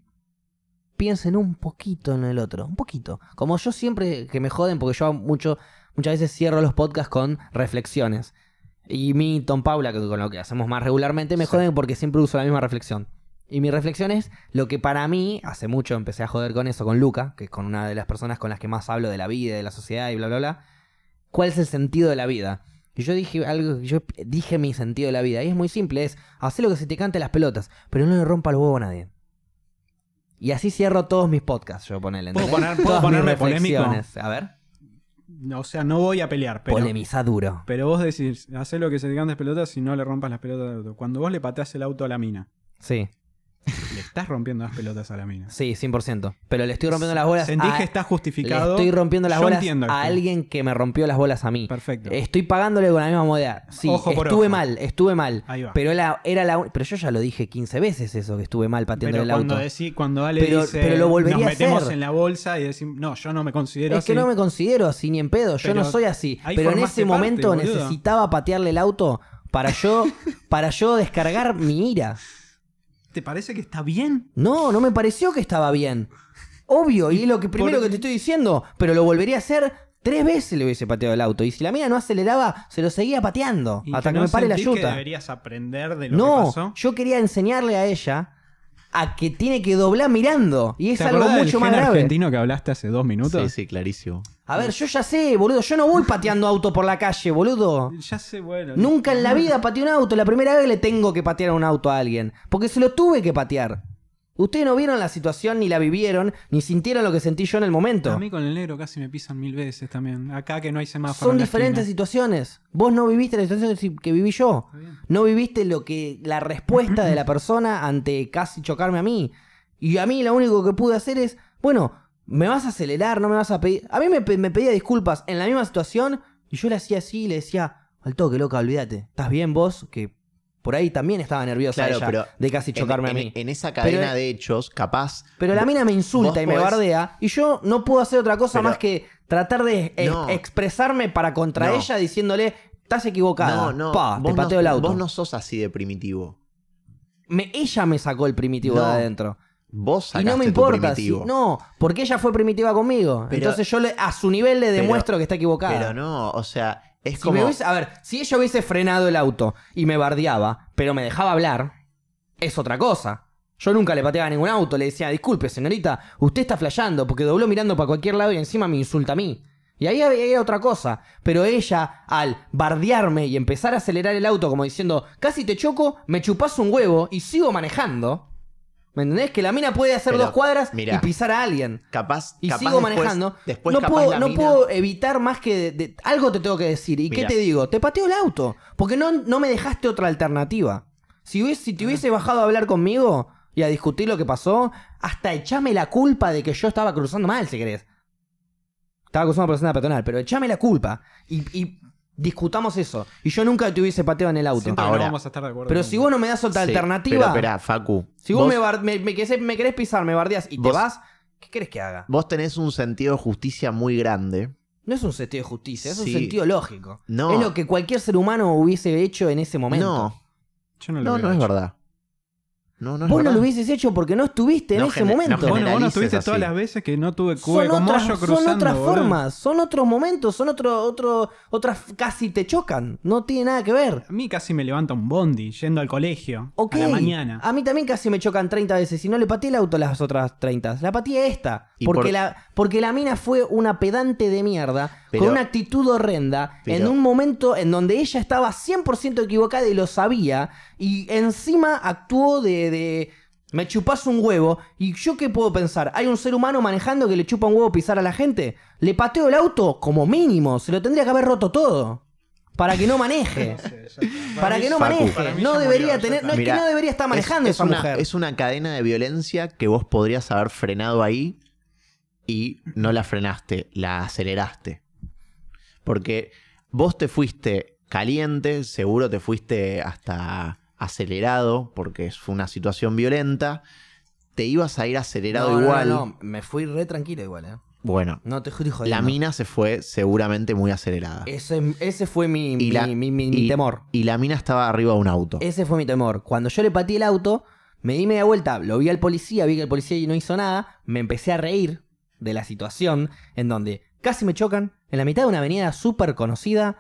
piensen un poquito en el otro, un poquito. Como yo siempre que me joden, porque yo mucho, muchas veces cierro los podcasts con reflexiones. Y mi Tom Paula, que con lo que hacemos más regularmente, me Sí. joden porque siempre uso la misma reflexión. Y mi reflexión es lo que para mí, hace mucho empecé a joder con eso, con Luca, que es con una de las personas con las que más hablo de la vida, de la sociedad y bla, bla, bla. ¿Cuál es el sentido de la vida? Y yo dije algo, yo dije mi sentido de la vida. Y es muy simple, es hacer lo que se te cante las pelotas, pero no le rompa el huevo a nadie. Y así cierro todos mis podcasts, yo ponele. ¿Puedo poner- puedo ponerme polémico? A ver, O sea, no voy a pelear, pero, polemiza duro. pero vos decís, hacé lo que se te cantes pelotas y no le rompas las pelotas al auto. Cuando vos le pateás el auto a la mina, Sí, le estás rompiendo las pelotas a la mina. sí, 100%. Pero le estoy rompiendo las bolas Sentís a... que está Le justificado. estoy rompiendo las Yo bolas entiendo a alguien que me rompió las bolas a mí. Perfecto. Estoy pagándole con la misma moneda. Sí, Ojo por estuve ojo. mal, estuve mal. Ahí va. Pero era, era la un- pero yo ya lo dije 15 veces eso, que estuve mal pateando el auto. decís, cuando Ale Pero- dice, pero lo volvería nos a metemos hacer. en la bolsa y decimos, no, yo no me considero Es que así. no me considero así ni en pedo, yo no soy así. Pero en ese parte, momento boludo. necesitaba patearle el auto para yo, para yo descargar mi ira. ¿Te parece que está bien? No, no me pareció que estaba bien. Obvio, y es lo que primero por- que te estoy diciendo, pero lo volvería a hacer tres veces le hubiese pateado el auto. Y si la mina no aceleraba, se lo seguía pateando. Y hasta que, no me pare la sentís que yuta. deberías aprender de lo que No, pasó. yo quería enseñarle a ella a que tiene que doblar mirando. Y es ¿Te algo mucho más grave. argentino que hablaste hace dos minutos? Sí, sí, clarísimo. A ver, yo ya sé, boludo. Yo no voy pateando auto por la calle, boludo. Ya sé, bueno. Nunca en la vida pateé un auto. La primera vez le tengo que patear un auto a alguien. Porque se lo tuve que patear. Ustedes no vieron la situación, ni la vivieron, ni sintieron lo que sentí yo en el momento. A mí con el negro casi me pisan mil veces también. Acá que no hay semáforo. Son en la diferentes esquina. situaciones. Vos no viviste la situación que- viví yo. No viviste lo que la respuesta de la persona ante casi chocarme a mí. Y a mí lo único que pude hacer es, bueno, ¿me vas a acelerar? ¿No me vas a pedir? A mí me, me pedía disculpas en la misma situación y yo le hacía así y le decía, al toque, loca, olvídate. ¿Estás bien vos? Que por ahí también estaba nerviosa Claro, ella pero de casi chocarme en, a en- mí. en esa cadena Pero- de hechos, capaz. Pero la mina me insulta y me bardea y yo no puedo hacer otra cosa Pero- más que tratar de ex- expresarme para contra No. ella diciéndole, estás equivocada. No, no. Pa, te pateo no, el auto. Vos no sos así de primitivo. Me- ella me sacó el primitivo de adentro. Vos Y no me importa. si- no, porque ella fue primitiva conmigo. Pero- Entonces yo le- a su nivel le Pero- demuestro que está equivocada. Pero no, o sea, es Si como. me hubiese- a ver, si ella hubiese frenado el auto y me bardeaba, pero me dejaba hablar, es otra cosa. Yo nunca le pateaba ningún auto, le decía, disculpe, señorita, usted está flasheando porque dobló mirando para cualquier lado y encima me insulta a mí. Y ahí había otra cosa. Pero ella, al bardearme y empezar a acelerar el auto como diciendo, casi te choco, me chupas un huevo y sigo manejando. ¿Me entendés? Que la mina puede hacer Pero, dos cuadras mirá. y pisar a alguien. Capaz. Y capaz sigo después- manejando. Después, no capaz puedo, la no mina- puedo evitar más que... de- de- algo te tengo que decir. ¿Y qué te digo? Te pateo el auto. Porque no, no me dejaste otra alternativa. Si, te hubiese bajado a hablar conmigo y a discutir lo que pasó, hasta echame la culpa de que yo estaba cruzando mal, si querés. Estaba cruzando por zona peatonal, pero echame la culpa. Y, y discutamos eso. Y yo nunca te hubiese pateado en el auto. Siempre Ahora. no vamos a estar de acuerdo. Pero con- si vos no me das otra Sí, alternativa... Pero espera, Facu. Si vos, me, bar- me, me querés, me querés pisar, me bardeás y te Vos- vas, ¿Qué querés que haga? Vos tenés un sentido de justicia muy grande. No es un sentido de justicia, es Sí. un sentido lógico. No. Es lo que cualquier ser humano hubiese hecho en ese momento. No, Yo no lo no, hubiera es hecho. verdad. No, no es Vos no lo hubieses hecho porque no estuviste en ese momento. Bueno, vos no estuviste así. todas las veces que no tuve son cube con otras, cruzando. son otras boludo. formas, son otros momentos, son otro, otro, otras casi te chocan. No tiene nada que ver. A mí casi me levanta un bondi yendo al colegio Ok. a la mañana. A mí también casi me chocan 30 veces y no le pateé el auto las otras 30. La pateé esta. Porque, por- la, porque la mina fue una pedante de mierda, Pero- con una actitud horrenda, en un momento en donde ella estaba 100% equivocada y lo sabía, y encima actuó de... de me chupas un huevo. ¿Y yo qué puedo pensar? ¿Hay un ser humano manejando que le chupa un huevo pisar a la gente? Le pateo el auto como mínimo. Se lo tendría que haber roto todo. Para que no maneje. Para que no maneje. Para mí No debería tener. No es Mirá, que no debería estar manejando es, es esa una, mujer. Es una cadena de violencia que vos podrías haber frenado ahí y no la frenaste, la aceleraste. Porque vos te fuiste caliente, seguro te fuiste hasta acelerado, porque fue una situación violenta. Te ibas a ir acelerado No, igual. No, no, me fui re tranquilo igual, eh. Bueno, No te estoy la jodiendo. mina se fue seguramente muy acelerada. Ese, ese fue mi, Y mi, la- mi- mi- mi y- temor. Y la mina estaba arriba de un auto. Ese fue mi temor. Cuando yo le pateé el auto, me di media vuelta, lo vi al policía, vi que el policía no hizo nada, me empecé a reír de la situación en donde casi me chocan en la mitad de una avenida súper conocida.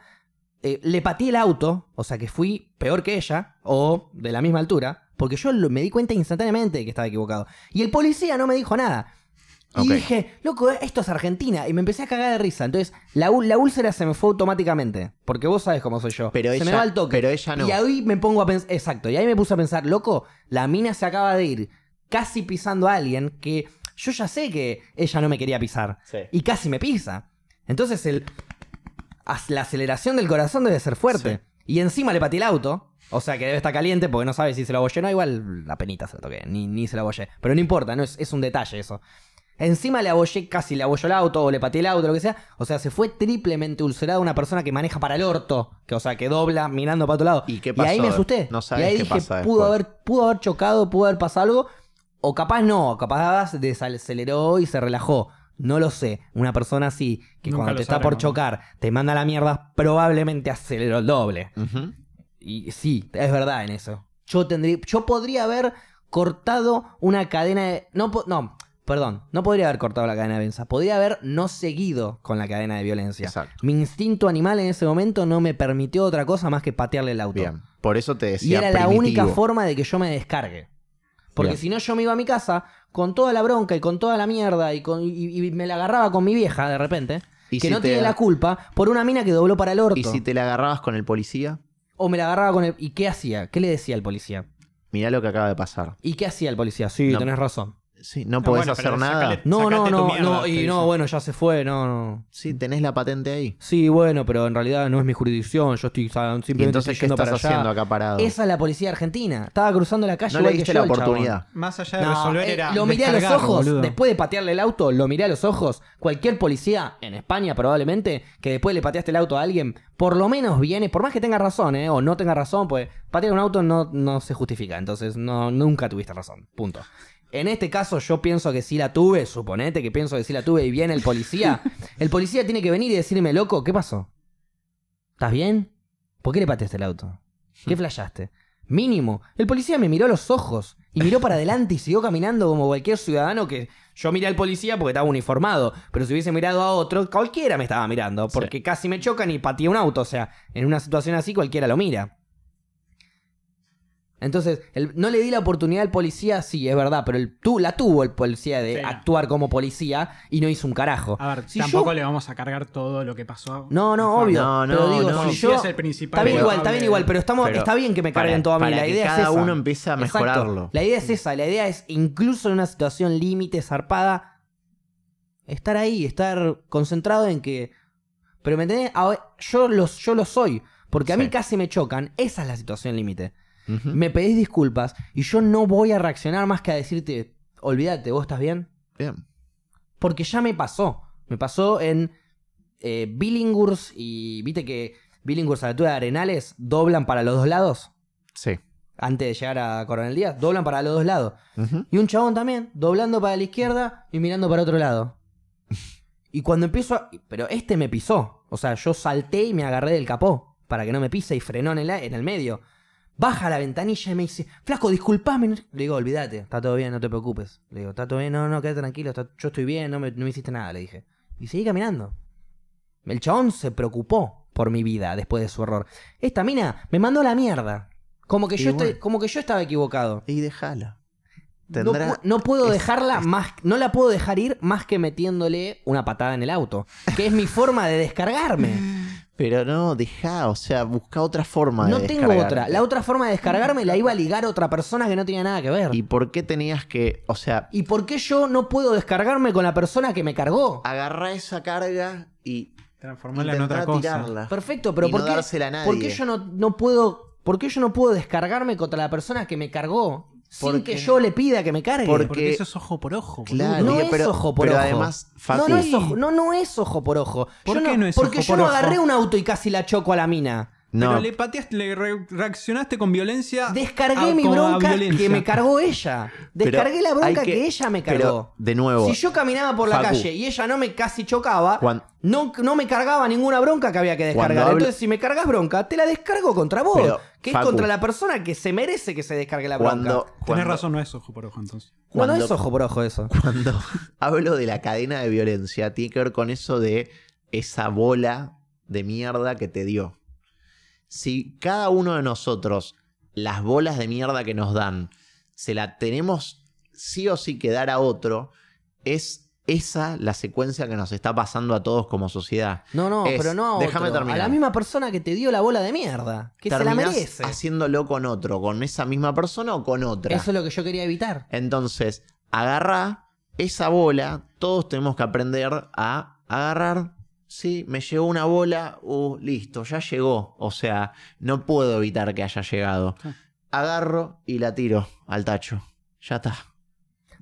eh, le pateé el auto, o sea que fui peor que ella, o de la misma altura, porque yo lo- me di cuenta instantáneamente de que estaba equivocado. Y el policía no me dijo nada. Y dije, loco, esto es Argentina. Y me empecé a cagar de risa. Entonces, la, la úlcera se me fue automáticamente. Porque vos sabes cómo soy yo. Pero se me va el toque. pero ella no. Y ahí me pongo a pensar. Exacto. Y ahí me puse a pensar, loco, la mina se acaba de ir casi pisando a alguien que yo ya sé que ella no me quería pisar. Sí. Y casi me pisa. Entonces, el, la aceleración del corazón debe ser fuerte. Y encima le pateé el auto. O sea que debe estar caliente porque no sabe si se lo abollé. No, igual la penita se lo toqué. Ni, ni se lo abollé. Pero no importa, no es, es un detalle eso. Encima le abollé, casi le abolló el auto o le pateé el auto, lo que sea. O sea, se fue triplemente ulcerada una persona que maneja para el orto. Que, o sea, que dobla mirando para otro lado. ¿Y qué ahí pasó? me asusté. No y sabes ahí qué dije, pasa pudo haber, pudo haber chocado, pudo haber pasado algo. O capaz no, capaz desaceleró y se relajó. No lo sé. Una persona así, que Nunca cuando te está por chocar, te manda a la mierda, probablemente aceleró el doble. Y sí, es verdad en eso. Yo tendría, yo podría haber cortado una cadena de. No, no, perdón, no podría haber cortado la cadena de violencia. Podría haber no seguido con la cadena de violencia. Exacto. Mi instinto animal en ese momento no me permitió otra cosa más que patearle el auto. Bien. Por eso te Y decía era la única forma de que yo me descargue. Porque si no, yo me iba a mi casa con toda la bronca y con toda la mierda y, con, y, y me la agarraba con mi vieja de repente. ¿Y que si no te- tiene la culpa por una mina que dobló para el orto. ¿Y si te la agarrabas con el policía? O me la agarraba con el. ¿Y qué hacía? ¿Qué le decía al policía? Mirá lo que acaba de pasar. ¿Y qué hacía el policía? Sí, No. tenés razón. Sí, no podés bueno, hacer nada. sacale- No, no, no, mierda, no, y dice. no, bueno, ya se fue, no, no. Sí, tenés la patente ahí. Sí, bueno, pero en realidad no es mi jurisdicción, yo estoy sa- ¿Y simplemente entonces estoy qué yendo estás para allá. haciendo acá parado? Esa es la policía argentina. Estaba cruzando la calle no le diste la oportunidad. Más allá de No, resolver eh, era. lo miré a los ojos, boludo. después de patearle el auto, lo miré a los ojos. Cualquier policía, en España probablemente, que después le pateaste el auto a alguien, por lo menos viene, por más que tenga razón, ¿eh? o no tenga razón, pues patear un auto no, no se justifica. Entonces, no, nunca tuviste razón. Punto. En este caso, yo pienso que sí la tuve, suponete que pienso que sí la tuve y viene el policía. El policía tiene que venir y decirme, loco, ¿qué pasó? ¿Estás bien? ¿Por qué le pateaste el auto? ¿Qué flashaste? Mínimo. El policía me miró a los ojos y miró para adelante y siguió caminando como cualquier ciudadano que yo miré al policía porque estaba uniformado. Pero si hubiese mirado a otro, cualquiera me estaba mirando. Porque casi me chocan y pateé un auto. O sea, en una situación así cualquiera lo mira. Entonces, el- no le di la oportunidad al policía, sí, es verdad, pero el, tú, la tuvo el policía de Sí. actuar como policía y no hizo un carajo. A ver, Si tampoco yo- le vamos a cargar todo lo que pasó. No, no, obvio. No, no, pero digo, no. si yo... es el principal. Está bien igual, está bien igual, pero, estamos, Pero está bien que me carguen todo a mí. para La que idea cada es esa. uno empiece a Exacto. mejorarlo. La idea es esa. La idea es, incluso en una situación límite, zarpada, estar ahí, estar concentrado en que. Pero me entendés, yo lo, yo lo soy. Porque a mí Sí. casi me chocan. Esa es la situación límite. Me pedís disculpas y yo no voy a reaccionar más que a decirte, olvídate, ¿vos estás bien? Bien. Porque ya me pasó. Me pasó en eh, Billinghurst y viste que Billinghurst a la altura de Arenales doblan para los dos lados. Sí. antes de llegar a Coronel Díaz, doblan para los dos lados. Y un chabón también, doblando para la izquierda y mirando para otro lado. Y cuando empiezo a... Pero este me pisó. O sea, yo salté y me agarré del capó para que no me pise y frenó en el, en el medio. Baja la ventanilla y me dice, flaco, disculpame. Le digo, olvídate, está todo bien, no te preocupes. Le digo, está todo bien, no, no, quédate tranquilo, está- yo estoy bien, no me, no me hiciste nada, le dije. Y seguí caminando. El chabón se preocupó por mi vida después de su error. Esta mina me mandó a la mierda. Como que, Y yo, bueno. estoy- como que yo estaba equivocado. Y déjala. No, puedo dejarla es- más, no la puedo dejar ir más que metiéndole una patada en el auto, que es mi forma de descargarme. Pero no, deja, o sea, busca otra forma No de tengo otra. La otra forma de descargarme la iba a ligar a otra persona que no tenía nada que ver. ¿Y ¿Y, por qué tenías que, o sea, por qué yo no puedo descargarme con la persona que me cargó? agarrar esa carga y Transformarla en otra cosa. tirarla? Perfecto, pero y ¿por no qué, dársela a nadie. por qué yo no, no puedo, por qué yo no puedo descargarme contra la persona que me cargó sin Porque- que yo le pida que me cargue? Porque- Porque eso es ojo por ojo. boludo. Claro, no es ojo por pero ojo. además, no, Facu- no es ojo, no, no es ojo por ojo. ¿Por Yo qué no es porque ojo yo por no ojo? agarré un auto y casi la choco a la mina. No, Pero le pateaste, le re- reaccionaste con violencia. Descargué a- mi bronca que me cargó ella. Pero Descargué la bronca que, ella me pero, cargó. de nuevo, Si yo caminaba por la calle y ella no me casi chocaba, no, no me cargaba ninguna bronca que había que descargar. hablo- Entonces, si me cargas bronca, te la descargo contra vos. Pero, que Facu. es contra la persona que se merece que se descargue la bronca. cuando, Tenés cuando- razón, no es ojo por ojo entonces. no, no cuando- es ojo por ojo eso. Cuando hablo de la cadena de violencia, tiene que ver con eso de esa bola de mierda que te dio. Si cada uno de nosotros, las bolas de mierda que nos dan, se la tenemos sí o sí que dar a otro, es esa la secuencia que nos está pasando a todos como sociedad. No, no, Es- pero no a déjame otro. terminar. A la misma persona que te dio la bola de mierda. Que se la merece. haciéndolo con otro, con esa misma persona o con otra. Eso es lo que yo quería evitar. Entonces, agarrá esa bola. Todos tenemos que aprender a agarrar. Sí, me llegó una bola. Uh, listo, ya llegó. O sea, no puedo evitar que haya llegado. Agarro y la tiro al tacho. Ya está.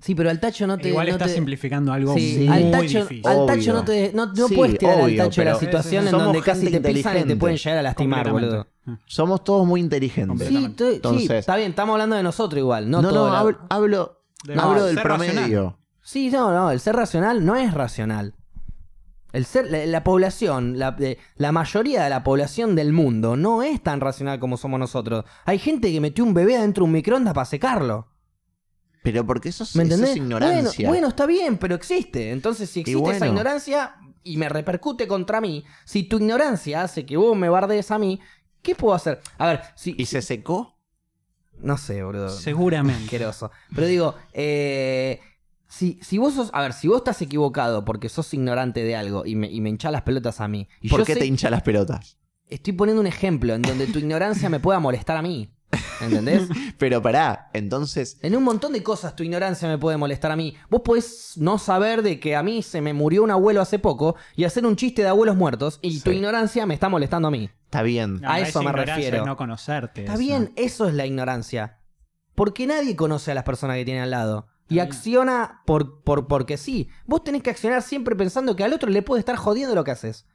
Sí, pero al tacho no te. Igual no estás te- simplificando algo Sí, Sí, al muy tacho, difícil. al tacho Obvio. no te. No, no Sí, puedes tirar obvio, al tacho la pero situación en donde casi te pisan y te pueden llegar a lastimar, boludo. Somos todos muy inteligentes. Sí, estoy- sí, Entonces- está bien, estamos hablando de nosotros igual. No, No, la- hablo, hablo, De- hablo no, del promedio. racional. Sí, no, no, el ser racional no es racional. El ser, la, la población, la, de- la mayoría de la población del mundo no es tan racional como somos nosotros. Hay gente que metió un bebé adentro de un microondas para secarlo. Pero porque eso es, ¿Me eso es ignorancia. Bueno, bueno, está bien, pero existe. Entonces, si existe esa ignorancia y me repercute contra mí, si tu ignorancia hace que vos me bardees a mí, ¿qué puedo hacer? A ver, si. ¿Y se secó? No sé, boludo. Seguramente. asqueroso. Pero digo, eh, si, si vos sos. A ver, si vos estás equivocado porque sos ignorante de algo y me, y me hinchás las pelotas a mí. Y ¿Por yo qué sé- te hincha las pelotas? Estoy poniendo un ejemplo en donde tu ignorancia me pueda molestar a mí. ¿Entendés? Pero pará, entonces En un montón de cosas tu ignorancia me puede molestar a mí. Vos podés no saber de que a mí se me murió un abuelo hace poco y hacer un chiste de abuelos muertos y tu Sí. ignorancia me está molestando a mí. está bien. A es eso me ignorancia, refiero. es no conocerte. Está eso. bien, eso es la ignorancia. Porque nadie conoce a las personas que tiene al lado. Y acciona por, por, porque sí. Vos tenés que accionar siempre pensando que al otro le puede estar jodiendo lo que haces.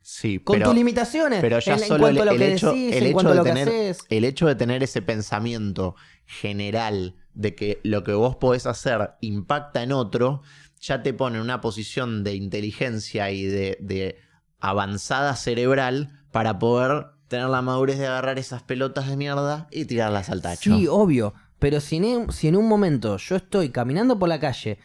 Sí, Con pero, tus limitaciones. pero ya en, solo cuanto el, a lo el que hecho, decís, el en hecho cuanto a de lo que tener, haces. el hecho de tener ese pensamiento general de que lo que vos podés hacer impacta en otro, ya te pone en una posición de inteligencia y de, de avanzada cerebral para poder tener la madurez de agarrar esas pelotas de mierda y tirarlas al tacho. Sí, obvio. Pero si en, si en un momento yo estoy caminando por la calle,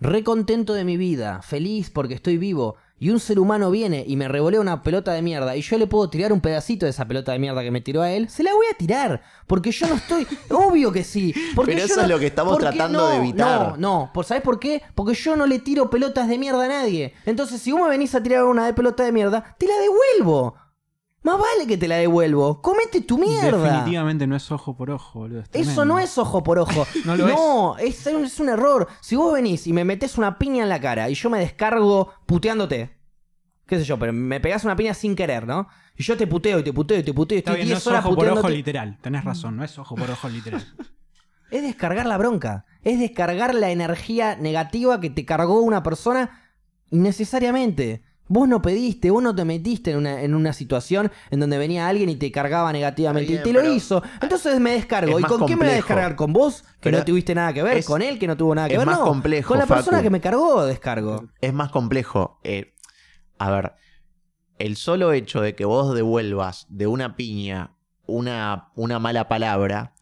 re contento de mi vida, feliz porque estoy vivo, y un ser humano viene y me revolea una pelota de mierda, y yo le puedo tirar un pedacito de esa pelota de mierda que me tiró a él, se la voy a tirar. Porque yo no estoy. obvio que sí. Porque Pero yo eso no- es lo que estamos tratando no, de evitar. No, no. ¿Por, ¿Sabes por qué? Porque yo no le tiro pelotas de mierda a nadie. Entonces, si vos me venís a tirar una de pelota de mierda, te la devuelvo. Más vale que te la devuelvo. Comete tu mierda. Definitivamente no es ojo por ojo, boludo. es Eso no es ojo por ojo. No lo es. es. es un error. Si vos venís y me metés una piña en la cara y yo me descargo puteándote, qué sé yo, pero me pegás una piña sin querer, ¿no? Y yo te puteo y te puteo y te puteo y Está estoy bien, no 10 es horas ojo por ojo puteándote. literal. Tenés razón, no es ojo por ojo literal. Es descargar la bronca. Es descargar la energía negativa que te cargó una persona innecesariamente. Vos no pediste, vos no te metiste en una, en una situación en donde venía alguien y te cargaba negativamente. Y te lo hizo. Entonces me descargo. es ¿Y con quién me voy a descargar? ¿Con vos? Que Pero no tuviste nada que ver. es- ¿Con él? Que no tuvo nada que es ver. más No. complejo, Con la persona Facu. que me cargó, descargo. Es más complejo. Eh, a ver, el solo hecho de que vos devuelvas de una piña una, una mala palabra,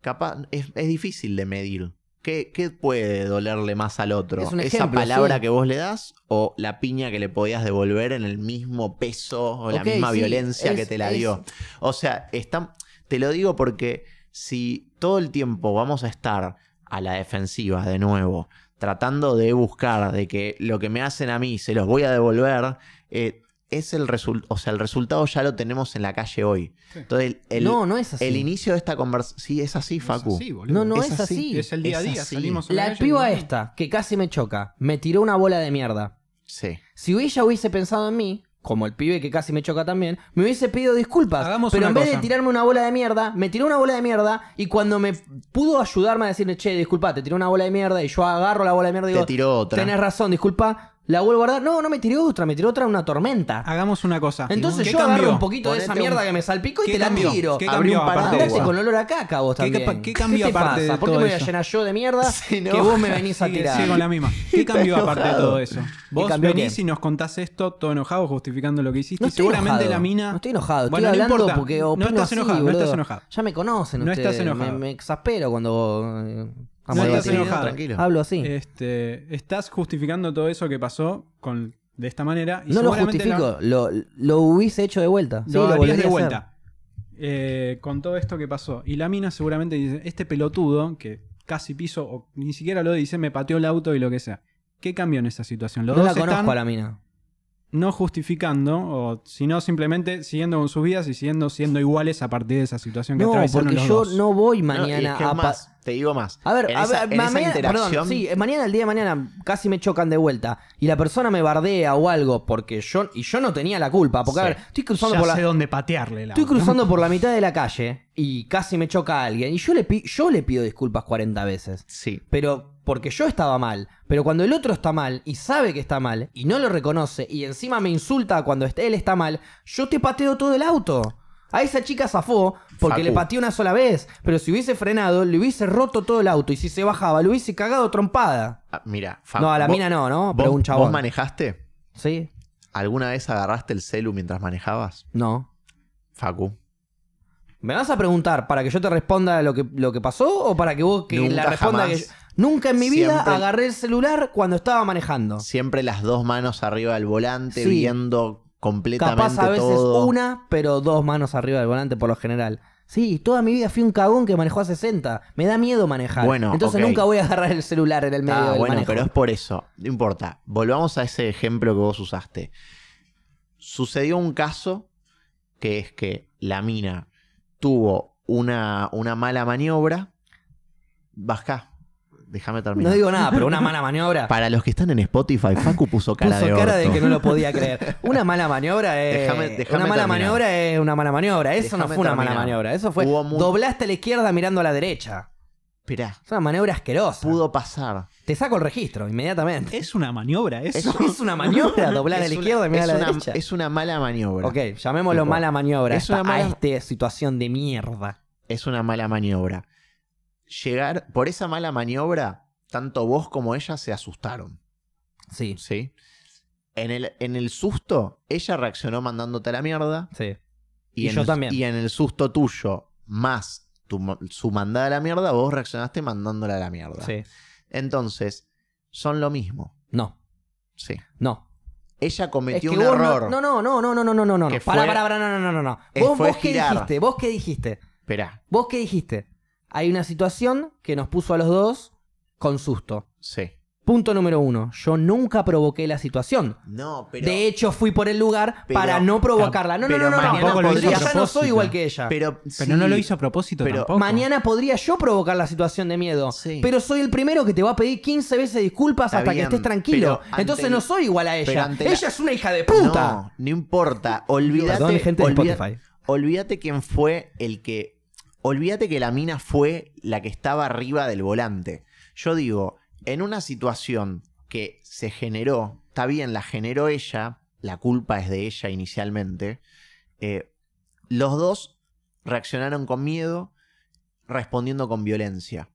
capaz es, es difícil de medir. ¿Qué, qué puede dolerle más al otro? Es ¿Esa ejemplo, palabra sí. que vos le das o la piña que le podías devolver en el mismo peso o la misma sí, violencia que te la es- dio? O sea, está, te lo digo porque si todo el tiempo vamos a estar a la defensiva de nuevo, tratando de buscar de que lo que me hacen a mí se los voy a devolver, eh, es el resultado, o sea, el resultado ya lo tenemos en la calle hoy. Sí. Entonces, el, el- no, no es así. el inicio de esta conversación, sí, es así, Facu. Es así, boludo. no, no Es es, así. así. Es el día a día. así. Salimos a la, La piba y- esta, que casi me choca, me tiró una bola de mierda. Sí. Si ella hubiese pensado en mí, como el pibe que casi me choca también, me hubiese pedido disculpas. Hagamos pero una en vez cosa. de tirarme una bola de mierda, me tiró una bola de mierda y cuando me pudo ayudarme a decirle, che, disculpa, te tiró una bola de mierda y yo agarro la bola de mierda y Te digo, tiró otra. tenés razón, disculpa, la vuelvo a guardar. No, no me tiró otra, me tiró otra una tormenta. Hagamos una cosa. Entonces ¿Qué yo cambió? agarro un poquito de esa un- mierda que me salpicó y ¿Qué te cambió? la tiro. ¿Qué cambió un aparte de con olor a caca vos ¿Qué también. capa- qué cambió te aparte de pasa? ¿Por qué me voy a llenar yo de mierda Se que vos me venís a tirar? sigue con la misma. ¿Qué cambió aparte de todo eso? Vos venís qué? y nos contás esto todo enojado, justificando lo que hiciste. No estoy seguramente enojado, la mina. No estoy enojado, estoy Bueno, no hablando importa. porque No opino estás así, enojado, no estás enojado. Ya me conocen No ustedes. estás enojado. Me, me exaspero cuando No estás enojado. Tranquilo. Hablo así. Este, estás justificando todo eso que pasó con, de esta manera. Y no lo la- justifico, lo, lo hubiese hecho de vuelta. Sí, lo harías volvería de vuelta. Eh, con todo esto que pasó. Y la mina seguramente dice, este pelotudo, que casi piso, o ni siquiera lo dice, me pateó el auto y lo que sea. ¿Qué cambió en esa situación? Los No la conozco están a la mina. No justificando, o sino simplemente siguiendo con sus vidas y siendo, siendo iguales a partir de esa situación que No, atravesaron porque los yo dos. no voy No, mañana es que a... más, te digo más. A ver, en a esa, ver, en ma- esa mañana, interacción, perdón, sí, mañana, el día de mañana, casi me chocan de vuelta y la persona me bardea o algo porque yo y yo no tenía la culpa, porque a ver, estoy cruzando ya por la sé dónde patearle la estoy cruzando por la mitad de la calle y casi me choca a alguien y yo le yo le pido disculpas 40 veces. sí. Pero porque yo estaba mal. Pero cuando el otro está mal y sabe que está mal y no lo reconoce y encima me insulta cuando él está mal, yo te pateo todo el auto. A esa chica zafó porque Facu. le pateé una sola vez. Pero si hubiese frenado, le hubiese roto todo el auto. Y si se bajaba, le hubiese cagado trompada. Ah, mira, Fa- No, a la vos- mina no, ¿no? Pero vos- un chabón. ¿Vos manejaste? ¿Sí? ¿Alguna vez agarraste el celu mientras manejabas? No. Facu. ¿Me vas a preguntar para que yo te responda lo que, lo que pasó o para que vos que Nunca la responda jamás. que yo- Nunca en mi vida Siempre- agarré el celular cuando estaba manejando. Siempre las dos manos arriba del volante, Sí. viendo completamente Capaz a veces todo. una, pero dos manos arriba del volante por lo general. Sí, toda mi vida fui un cagón que manejó a 60. Me da miedo manejar. Bueno, Entonces ok. nunca voy a agarrar el celular en el medio Ah, del bueno, manejo. pero es por eso. No importa. Volvamos a ese ejemplo que vos usaste. Sucedió un caso que es que la mina tuvo una, una mala maniobra. Bajá. Déjame terminar. No digo nada, pero una mala maniobra. Para los que están en Spotify, Facu puso cara Puso de cara orto. de que no lo podía creer. Una mala maniobra es. Déjame- déjame una mala terminar. maniobra es una mala maniobra. Eso no fue una mala maniobra. Eso fue. Doblaste a la izquierda mirando a la derecha. Esperá, Es una maniobra asquerosa. pudo pasar. Te saco el registro inmediatamente. Es una maniobra eso. Es una maniobra, doblar a la izquierda y mirar a es la una- derecha. Es una mala maniobra. Ok, llamémoslo Tipo, mala maniobra es esta- una mala- a esta situación de mierda. Es una mala maniobra. Llegar, por esa mala maniobra, tanto vos como ella se asustaron. Sí, ¿Sí? En el, en el susto, ella reaccionó mandándote a la mierda. sí. Y, Y en yo el, también. Y en el susto tuyo, más tu, su mandada a la mierda, vos reaccionaste mandándola a la mierda. Sí. Entonces, son lo mismo. No, Sí. no. Ella Es cometió que un error. No, no, no, no, no, no, no, no, no. Pará, pará, pará, no, no, no, no. Eh, ¿Vos, vos qué dijiste? ¿Vos qué dijiste? Esperá. ¿Vos qué dijiste? Hay una situación que nos puso a los dos con susto. Sí. Punto número uno. Yo nunca provoqué la situación. No, pero. de hecho, fui por el lugar pero- para no provocarla. No, no, no, no, no. mañana no, podría- ya no soy igual que ella. pero, Pero no lo hizo a propósito pero tampoco. Mañana podría yo provocar la situación de miedo. Sí. Pero soy el primero que te va a pedir 15 veces disculpas Está hasta bien, que estés tranquilo. Entonces el- no soy igual a ella. la- Ella es una hija de puta. No, no importa. Olvídate. Perdón, gente de Spotify. Olvídate quién fue el que. Olvídate que la mina fue la que estaba arriba del volante. Yo digo, en una situación que se generó, está bien, la generó ella, la culpa es de ella inicialmente, eh, los dos reaccionaron con miedo, respondiendo con violencia.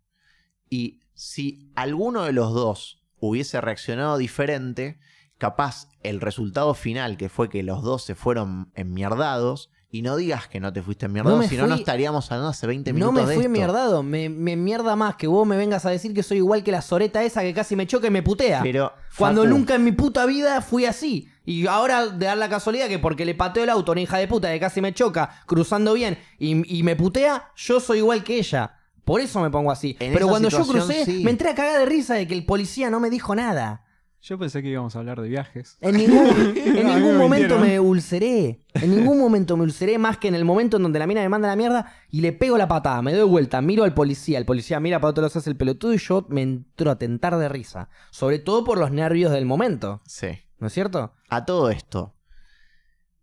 Y si alguno de los dos hubiese reaccionado diferente, capaz el resultado final, que fue que los dos se fueron enmierdados, y no digas que no te fuiste enmierdado, No me si no, no estaríamos hablando hace 20 No minutos me de fui esto. enmierdado, me, me mierda más que vos me vengas a decir que soy igual que la soreta esa que casi me choca y me putea. Pero, Cuando Facu, nunca en mi puta vida fui así. Y ahora de dar la casualidad que porque le pateo el auto a una hija de puta que casi me choca cruzando bien y, y me putea, yo soy igual que ella. Por eso me pongo así. En Pero cuando yo crucé, sí. me entré a cagar de risa de que el policía no me dijo nada. Yo pensé que íbamos a hablar de viajes. En ningún, en ningún me momento mintieron. me ulceré. En ningún momento me ulceré más que en el momento en donde la mina me manda la mierda y le pego la patada. Me doy vuelta, miro al policía. El policía mira para otro lado, hace el pelotudo y yo me entro a tentar de risa. Sobre todo por los nervios del momento. Sí. ¿No es cierto? A todo esto,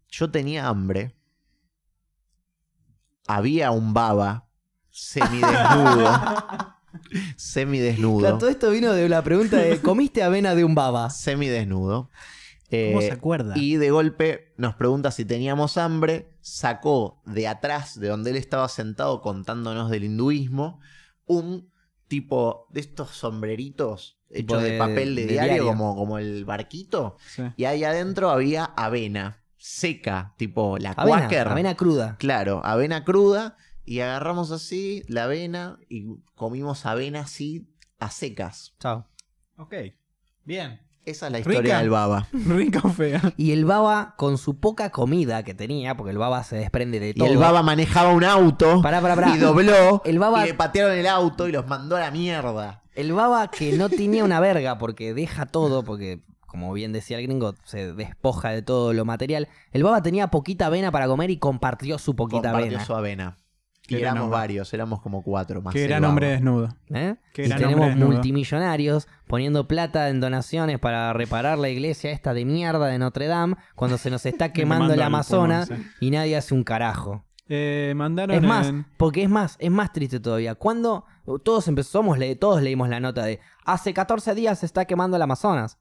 yo tenía hambre. Había un baba semidesnudo. Semidesnudo. Claro, todo esto vino de la pregunta de ¿comiste avena de un baba? Semidesnudo. Eh, ¿Cómo se acuerda? Y de golpe nos pregunta si teníamos hambre. Sacó de atrás, de donde él estaba sentado contándonos del hinduismo, un tipo de estos sombreritos hechos de, de- papel de, de diario, diario. Como, como el barquito. Sí. Y ahí adentro había avena seca, tipo la Avena, Quaker. avena cruda. Claro, avena cruda. Y agarramos así la avena y comimos avena así a secas. Chao. Ok. Bien. Esa es la historia Rica. del baba. Rica o fea. Y el baba, con su poca comida que tenía, porque el baba se desprende de Y todo. el baba manejaba un auto Pará, pará, pará. y dobló El baba- y le patearon el auto y los mandó a la mierda. El baba que no tenía una verga porque deja todo, porque como bien decía el gringo, se despoja de todo lo material. El baba tenía poquita avena para comer y compartió su poquita Compartió avena. su avena. Qué Y éramos hombre. varios, éramos como cuatro más. Qué gran hombre desnudo. ¿Eh? Qué Y gran tenemos hombre desnudo. multimillonarios poniendo plata en donaciones para reparar la iglesia esta de mierda de Notre Dame cuando se nos está quemando el Amazonas pulmón, y nadie hace un carajo. Eh, mandaron Es más, en- porque es más, es más triste todavía. Cuando todos empezamos, todos leímos la nota de hace 14 días se está quemando el Amazonas.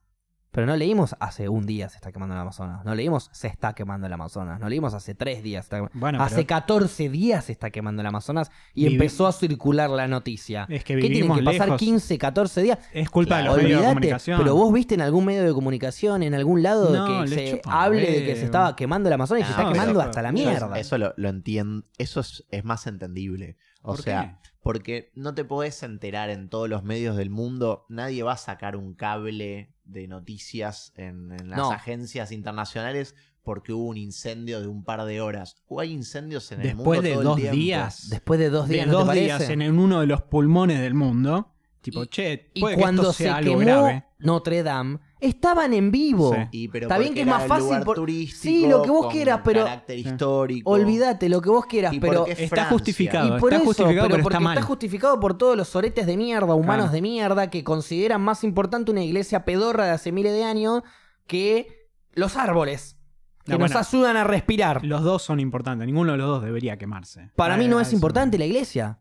Pero no leímos hace un día se está quemando el Amazonas. No leímos se está quemando el Amazonas. No leímos hace tres días. se está- Bueno, hace pero 14 días se está quemando el Amazonas y Vivi- empezó a circular la noticia. es que ¿Qué tiene que pasar lejos. 15, 14 días? Es culpa de los medios de Olvídate, comunicación. pero vos viste en algún medio de comunicación, en algún lado, No, que se chupa hable de que se estaba quemando el Amazonas y se No, está pero- quemando hasta la mierda. Eso lo, lo entiendo. Eso es, es más entendible. O ¿Por sea, qué? porque no te podés enterar en todos los medios del mundo. Nadie va a sacar un cable de noticias en, en las No. agencias internacionales porque hubo un incendio de un par de horas. O hay incendios en el Después mundo de todo dos el días. Después de dos días, de ¿no te dos parece? días en uno de los pulmones del mundo. Tipo, Y- che, Y puede que cuando esto se algo quemó grave. Notre Dame, estaban en vivo. Sí. Y, pero Está bien que es más fácil lugar por- turístico, Sí, lo que vos quieras, pero- carácter histórico. Olvídate lo que vos quieras, pero Está justificado. y por está eso, justificado, pero pero porque está mal. está justificado por todos los soretes de mierda, humanos Claro. de mierda que consideran más importante una iglesia pedorra de hace miles de años que los árboles que No, nos bueno. ayudan a respirar. Los dos son importantes. Ninguno de los dos debería quemarse. Para Ah, mí no ah, es importante la iglesia.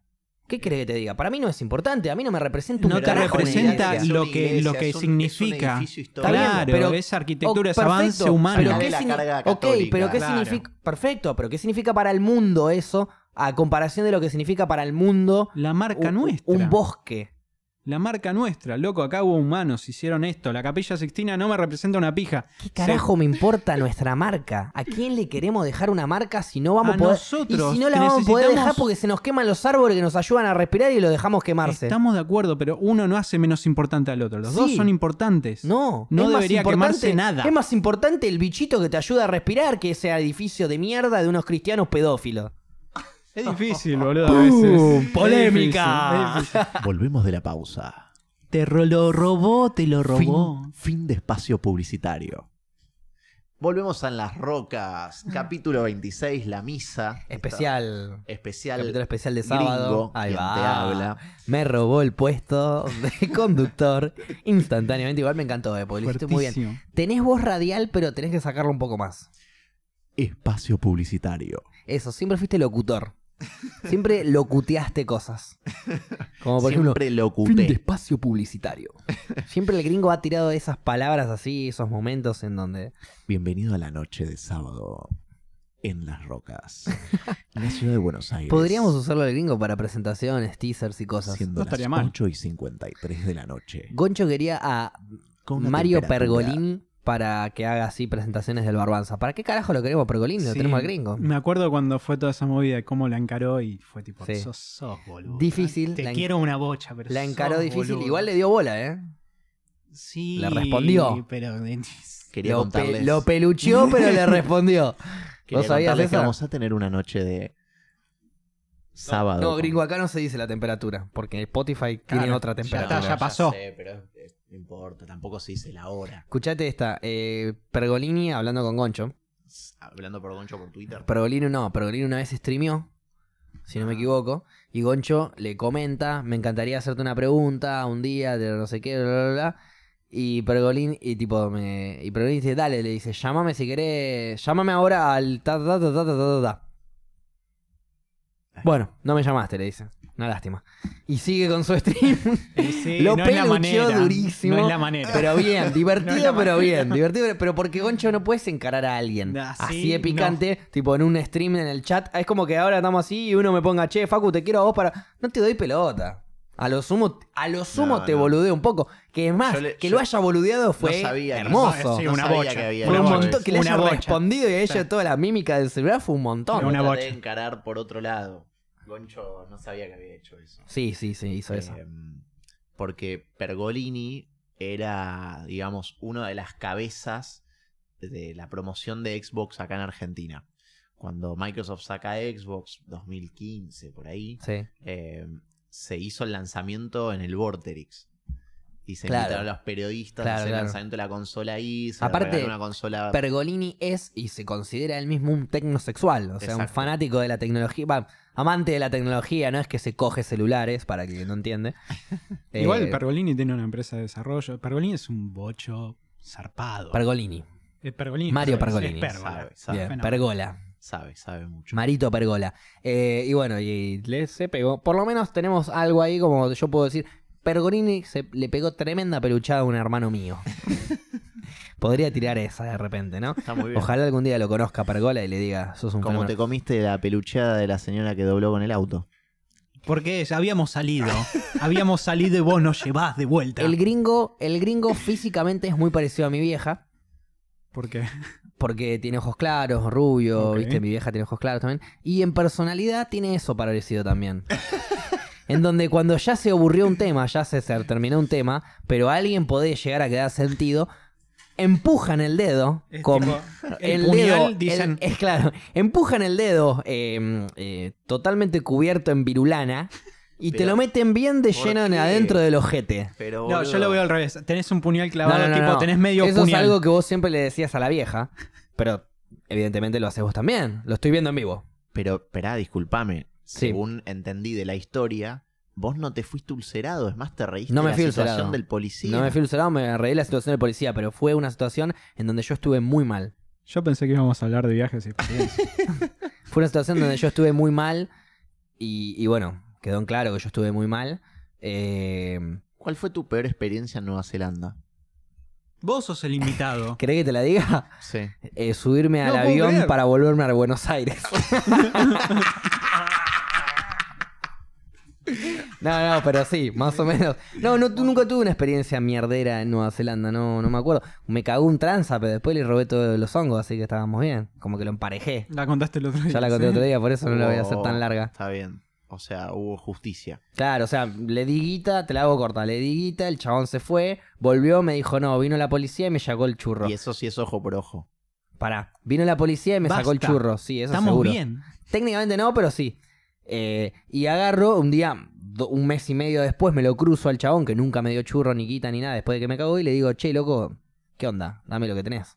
¿Qué crees que te diga? Para mí no es importante. A mí no me representa un No te carajo representa lo que- lo que es un- significa. Es un edificio Está bien, histórico. Claro, pero- es arquitectura, Oh, es avance perfecto, humano. Pero ¿qué la signi- carga ok, católica. pero ¿qué Claro. significa? Perfecto, pero ¿qué significa para el mundo eso? A comparación de lo que significa para el mundo La marca un, nuestra. un bosque. La marca nuestra. Loco, acá hubo humanos, hicieron esto. La capilla sixtina no me representa una pija. ¿Qué carajo me importa nuestra marca? ¿A quién le queremos dejar una marca si no vamos A poder? nosotros, y si no la vamos a poder dejar porque se nos queman los árboles que nos ayudan a respirar y lo dejamos quemarse. Estamos de acuerdo, pero uno no hace menos importante al otro. Los dos son importantes. No, No debería quemarse nada. Es más importante el bichito que te ayuda a respirar que ese edificio de mierda de unos cristianos pedófilos. Es difícil, boludo, a veces. ¡Pum! Es ¡Polémica! difícil, es difícil. Volvemos de la pausa. Te ro- lo robó, te lo robó. Fin, fin de espacio publicitario. Volvemos a En las Rocas, capítulo 26, La Misa. Especial. Especial. Capítulo especial de gringo, sábado. Ahí quien va. te habla. Me robó el puesto de conductor instantáneamente. Igual me encantó, eh, porque lo hiciste muy bien. Fuertísimo. Tenés voz radial, pero tenés que sacarlo un poco más. Espacio publicitario. Eso, siempre fuiste locutor. Siempre locuteaste cosas. Como por ejemplo, Siempre lo fin de oculté. espacio publicitario. Siempre el gringo ha tirado esas palabras así, esos momentos en donde... Bienvenido a la noche de sábado en Las Rocas, en la ciudad de Buenos Aires. Podríamos usarlo el gringo para presentaciones, teasers y cosas. Siendo No las estaría mal. 8 y 53 de la noche. Goncho quería a Con Mario Pergolín para que haga así presentaciones del Barbanza. ¿Para qué carajo lo queremos Pergolín? Lo Sí, tenemos al gringo. Me acuerdo cuando fue toda esa movida de cómo la encaró y fue tipo, Sí. sos, sos boludo. Difícil, Te quiero una bocha, pero La sos encaró difícil. boludo. Igual le dio bola, ¿eh? Sí, le respondió. Pero Quería Lo, pe- contarles, lo pelucheó, pero le respondió. quería ¿Vos sabías vamos a tener una noche de sábado. No, gringo, acá no se dice la temperatura, porque Spotify tiene otra ya temperatura. está, ya pasó. sé, pero no importa, tampoco se dice la hora. Escuchate esta, eh, Pergolini hablando con Goncho. Hablando por Goncho por Twitter. Pergolini no, Pergolini una vez streamió, si no me equivoco, y Goncho le comenta, me encantaría hacerte una pregunta un día de no sé qué, bla, bla, bla. Y Pergolini, y tipo, me, y Pergolini dice, dale, le dice, llámame si querés, llámame ahora al ta ta ta ta ta ta ta, ta". Bueno, no me llamaste, le dice. Una lástima. Y sigue con su stream. Sí, Lo no pelucheó durísimo. No es la manera. Pero bien, divertido, No pero bien. Divertido, pero porque Goncho no puedes encarar a alguien Nah, así sí, de picante, tipo en un stream en el chat. Es como que ahora estamos así y uno me ponga, che, Facu, te quiero a vos para. No te doy pelota. A lo sumo, a lo sumo No, te no. boludeo un poco. Que es más, le- que lo haya boludeado fue no sabía que- hermoso. Sí, una bocha. que había fue un montón, que le Una haya bocha. respondido y ella Sí. toda la mímica del celular fue un montón. Una bocha. de encarar por otro lado. Goncho no sabía que había hecho eso. Sí, sí, sí, hizo eso. Eh, porque Pergolini era, digamos, una de las cabezas de la promoción de Xbox acá en Argentina. Cuando Microsoft saca Xbox 2015, por ahí, Sí. eh, se hizo el lanzamiento en el Vorterix. Y se Claro. invitaron a los periodistas Claro, a hacer claro. el lanzamiento de la consola ahí. Se Aparte, una consola. Pergolini es y se considera él mismo un tecnosexual, o sea, un fanático de la tecnología, va, amante de la tecnología, no es que se coge celulares, para que no entiende. Eh, Igual Pergolini tiene una empresa de desarrollo. Pergolini es un bocho zarpado. Pergolini, Eh, Pergolini Mario Pergolini. Es pérgola. Sabe, sabe. bien, fenómeno. Pergola, Sabe, sabe mucho. Marito Pergola. Eh, y bueno, y le se pegó, por lo menos tenemos algo ahí como yo puedo decir, Pergolini se, le pegó tremenda peluchada a un hermano mío. Podría tirar esa de repente, ¿no? Está muy bien. Ojalá algún día lo conozca Pergola y le diga, sos un Como fenómeno". te comiste la pelucheada de la señora que dobló con el auto. Porque ya habíamos salido. habíamos salido y vos nos llevás de vuelta. El gringo, el gringo físicamente es muy parecido a mi vieja. Porque Porque tiene ojos claros, rubio, Ok. viste, mi vieja tiene ojos claros también. Y en personalidad tiene eso parecido también. en donde cuando ya se aburrió un tema, ya se, terminó un tema, pero alguien puede llegar a quedar sentido, empujan el dedo Es con tipo, el el, puñal, dedo, el- dicen. es claro, empujan el dedo eh, eh, totalmente cubierto en virulana y te lo meten bien de ¿por lleno en qué? adentro del ojete. Pero, No, yo lo veo al revés. Tenés un puñal clavado, tipo, tenés medio Eso puñal. es algo que vos siempre le decías a la vieja, pero evidentemente lo haces vos también. Lo estoy viendo en vivo. Pero, esperá, discúlpame. Sí. Según entendí de la historia, vos no te fuiste ulcerado. Es más, te reíste No me de la fui situación ulcerado. del policía. No me fui ulcerado, me reí de la situación del policía, pero fue una situación en donde yo estuve muy mal. Yo pensé que íbamos a hablar de viajes y experiencias. Fue una situación donde yo estuve muy mal y, y bueno, quedó en claro que yo estuve muy mal. Eh, ¿Cuál fue tu peor experiencia en Nueva Zelanda? vos sos el invitado. ¿Querés que te la diga? Sí. Eh, subirme al No avión creer. para volverme a Buenos Aires. No, no, pero sí, más o menos. No, no, tú nunca tuve una experiencia mierdera en Nueva Zelanda, no, no me acuerdo. Me cagó un tranza, pero después le robé todos los hongos, así que estábamos bien. Como que lo emparejé. La contaste el otro día. Ya la conté ¿sí? otro día, por eso no la voy a hacer Hubo- tan larga. Está bien. O sea, hubo justicia. Claro, o sea, le di guita, te la hago corta, le di guita, el chabón se fue, volvió, me dijo, no, vino la policía y me sacó el churro. Y eso sí es ojo por ojo. Pará, vino la policía y me sacó el churro, sí, eso Estamos seguro. bien. Técnicamente no, pero sí. Eh, y agarro un día, do- un mes y medio después, me lo cruzo al chabón que nunca me dio churro ni quita ni nada después de que me cagó y le digo, che, loco, ¿qué onda? Dame lo que tenés.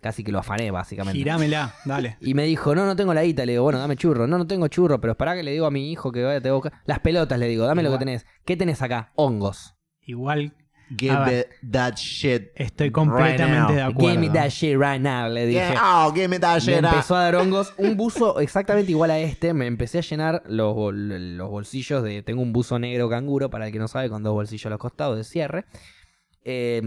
Casi que lo afané, básicamente. Girámela, dale. Y me dijo, no, no tengo la guita. Le digo, bueno, dame churro. No, no tengo churro, pero esperá que le digo a mi hijo que vaya te busca. Las pelotas le digo, dame lo que tenés. ¿Qué tenés acá? Hongos. Igual Give A ver. me that shit. Estoy completamente now. de acuerdo. Give me that shit right now, le dije. Yeah, oh, give me that Me shit. empezó a dar hongos. Un buzo exactamente igual a este. Me empecé a llenar los, bol- los bolsillos de. Tengo un buzo negro canguro, para el que no sabe, con dos bolsillos a los costados de cierre. Eh,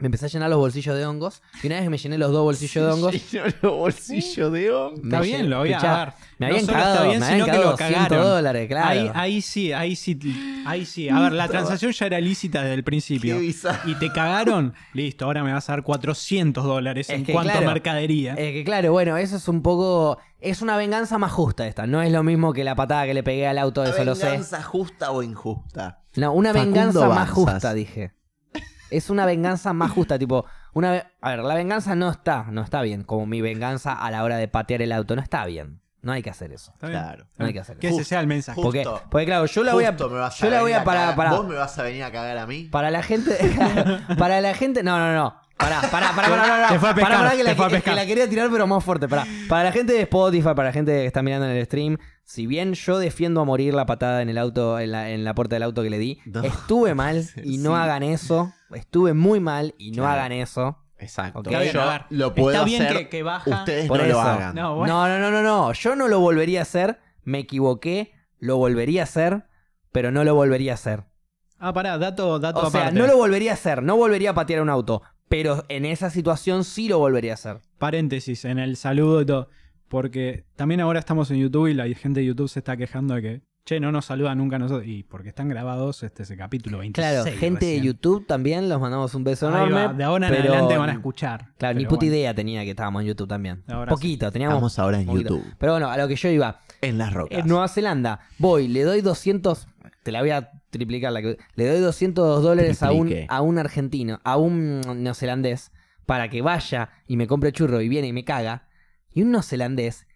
me empecé a llenar los bolsillos de hongos. Y una vez que me llené los dos bolsillos de hongos. Llenó los bolsillos de hongos. Está me bien, llené- lo voy a dar. Me No habían solo cagado, está bien, me habían que lo cagado 100 cagaron. dólares, claro. Ahí, ahí sí, ahí sí, ahí sí. A ver, la transacción ya era lícita desde el principio. Qué. Y te cagaron, listo, ahora me vas a dar 400 dólares Es en que, cuanto claro, a mercadería. Es que claro, bueno, eso es un poco. Es una venganza más justa esta. No es lo mismo que la patada que le pegué al auto, eso lo sé. venganza justa o injusta? No, una Facundo venganza más justa, dije. Es una venganza más justa, tipo, una a ver, la venganza no está, no está bien, como mi venganza a la hora de patear el auto, no está bien. No hay que hacer eso. Claro. No hay que hacer Que eso. ese sea el mensaje. Justo. Porque, porque claro, yo la voy a Justo me vas yo la voy a para para ¿Vos me vas a venir a cagar a mí? para la gente para la gente, no, no, no. Para, para, para, para, no, no. Te fue a pescar, Pará, pará, que te la, a que pescar. la quería tirar pero más fuerte, para. Para la gente de Spotify, para la gente que está mirando en el stream, si bien yo defiendo a morir la patada en el auto, en la, en la puerta del auto que le di, No. estuve mal y no Sí. hagan eso. Estuve muy mal y no Claro. hagan eso. Exacto. Ok. Está bien, Yo lo puedo está bien hacer. que- que baja. Ustedes Por no eso. lo hagan. No, bueno. No, no, no, no. Yo no lo volvería a hacer. Me equivoqué. Lo volvería a hacer. Pero no lo volvería a hacer. Ah, pará, dato, dato O sea, no lo volvería a hacer. No volvería a patear un auto. Pero en esa situación sí lo volvería a hacer. Paréntesis en el saludo y todo. Porque también ahora estamos en YouTube y la gente de YouTube se está quejando de que, che, no nos saludan nunca a nosotros. Y porque están grabados, este es el capítulo 26. Claro, gente de. YouTube también. Los mandamos un beso Ahí enorme. va, de ahora en pero- adelante van a escuchar. Claro, ni puta bueno. idea tenía que estábamos en YouTube también. Ahora Poquito, teníamos. Estamos ahora en poquito. YouTube. Pero bueno, a lo que yo iba. En las rocas. En Nueva Zelanda, voy, le doy 200, te la voy a triplicar, la que, le doy 200 dólares a un, a un argentino, a un neozelandés, para que vaya y me compre churro y viene y me caga. Y un neozelandés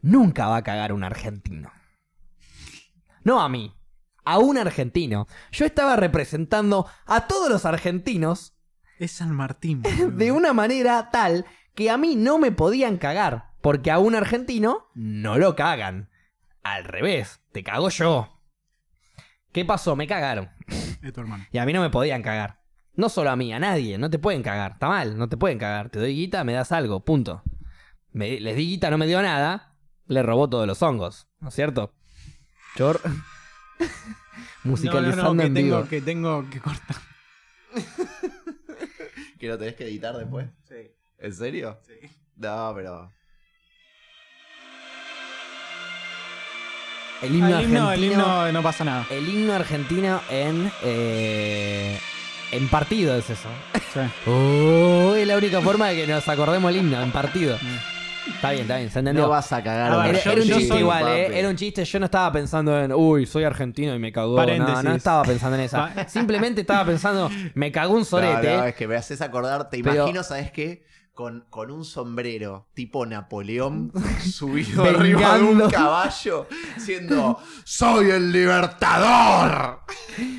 nunca va a cagar a un argentino. No a mí, a un argentino. Yo estaba representando a todos los argentinos Es San Martín. de una manera tal que a mí no me podían cagar, porque a un argentino no lo cagan. Al revés, te cago yo. ¿Qué pasó? Me cagaron. Es tu hermano. Y a mí no me podían cagar. No solo a mí, a nadie. No te pueden cagar. Está mal, no te pueden cagar. Te doy guita, me das algo. Punto. Me- les di guita, no me dio nada. Le robó todos los hongos. ¿No es cierto? Chor. Musicalizando no, no, no, que en tengo, vivo. que tengo que cortar. ¿Que lo tenés que editar después? Sí. ¿En serio? Sí. No, pero. El himno Ah, el, himno, argentino. el himno no pasa nada. El himno argentino en. eh, en partido es eso. Sí. Oh, es la única forma de que nos acordemos el himno, en partido. Está bien, está bien, se entendió. No vas a cagar A ver, era, yo- era un chiste soy- igual. ¿eh? Era un chiste. Yo no estaba pensando en, uy, soy argentino y me cagó. No, no estaba pensando en esa. Simplemente estaba pensando, me cagó un sorete. No, no, es que me haces acordar, te Pero- imagino, ¿sabes qué? Con, con un sombrero tipo Napoleón subido arriba de un caballo, diciendo ¡Soy el libertador!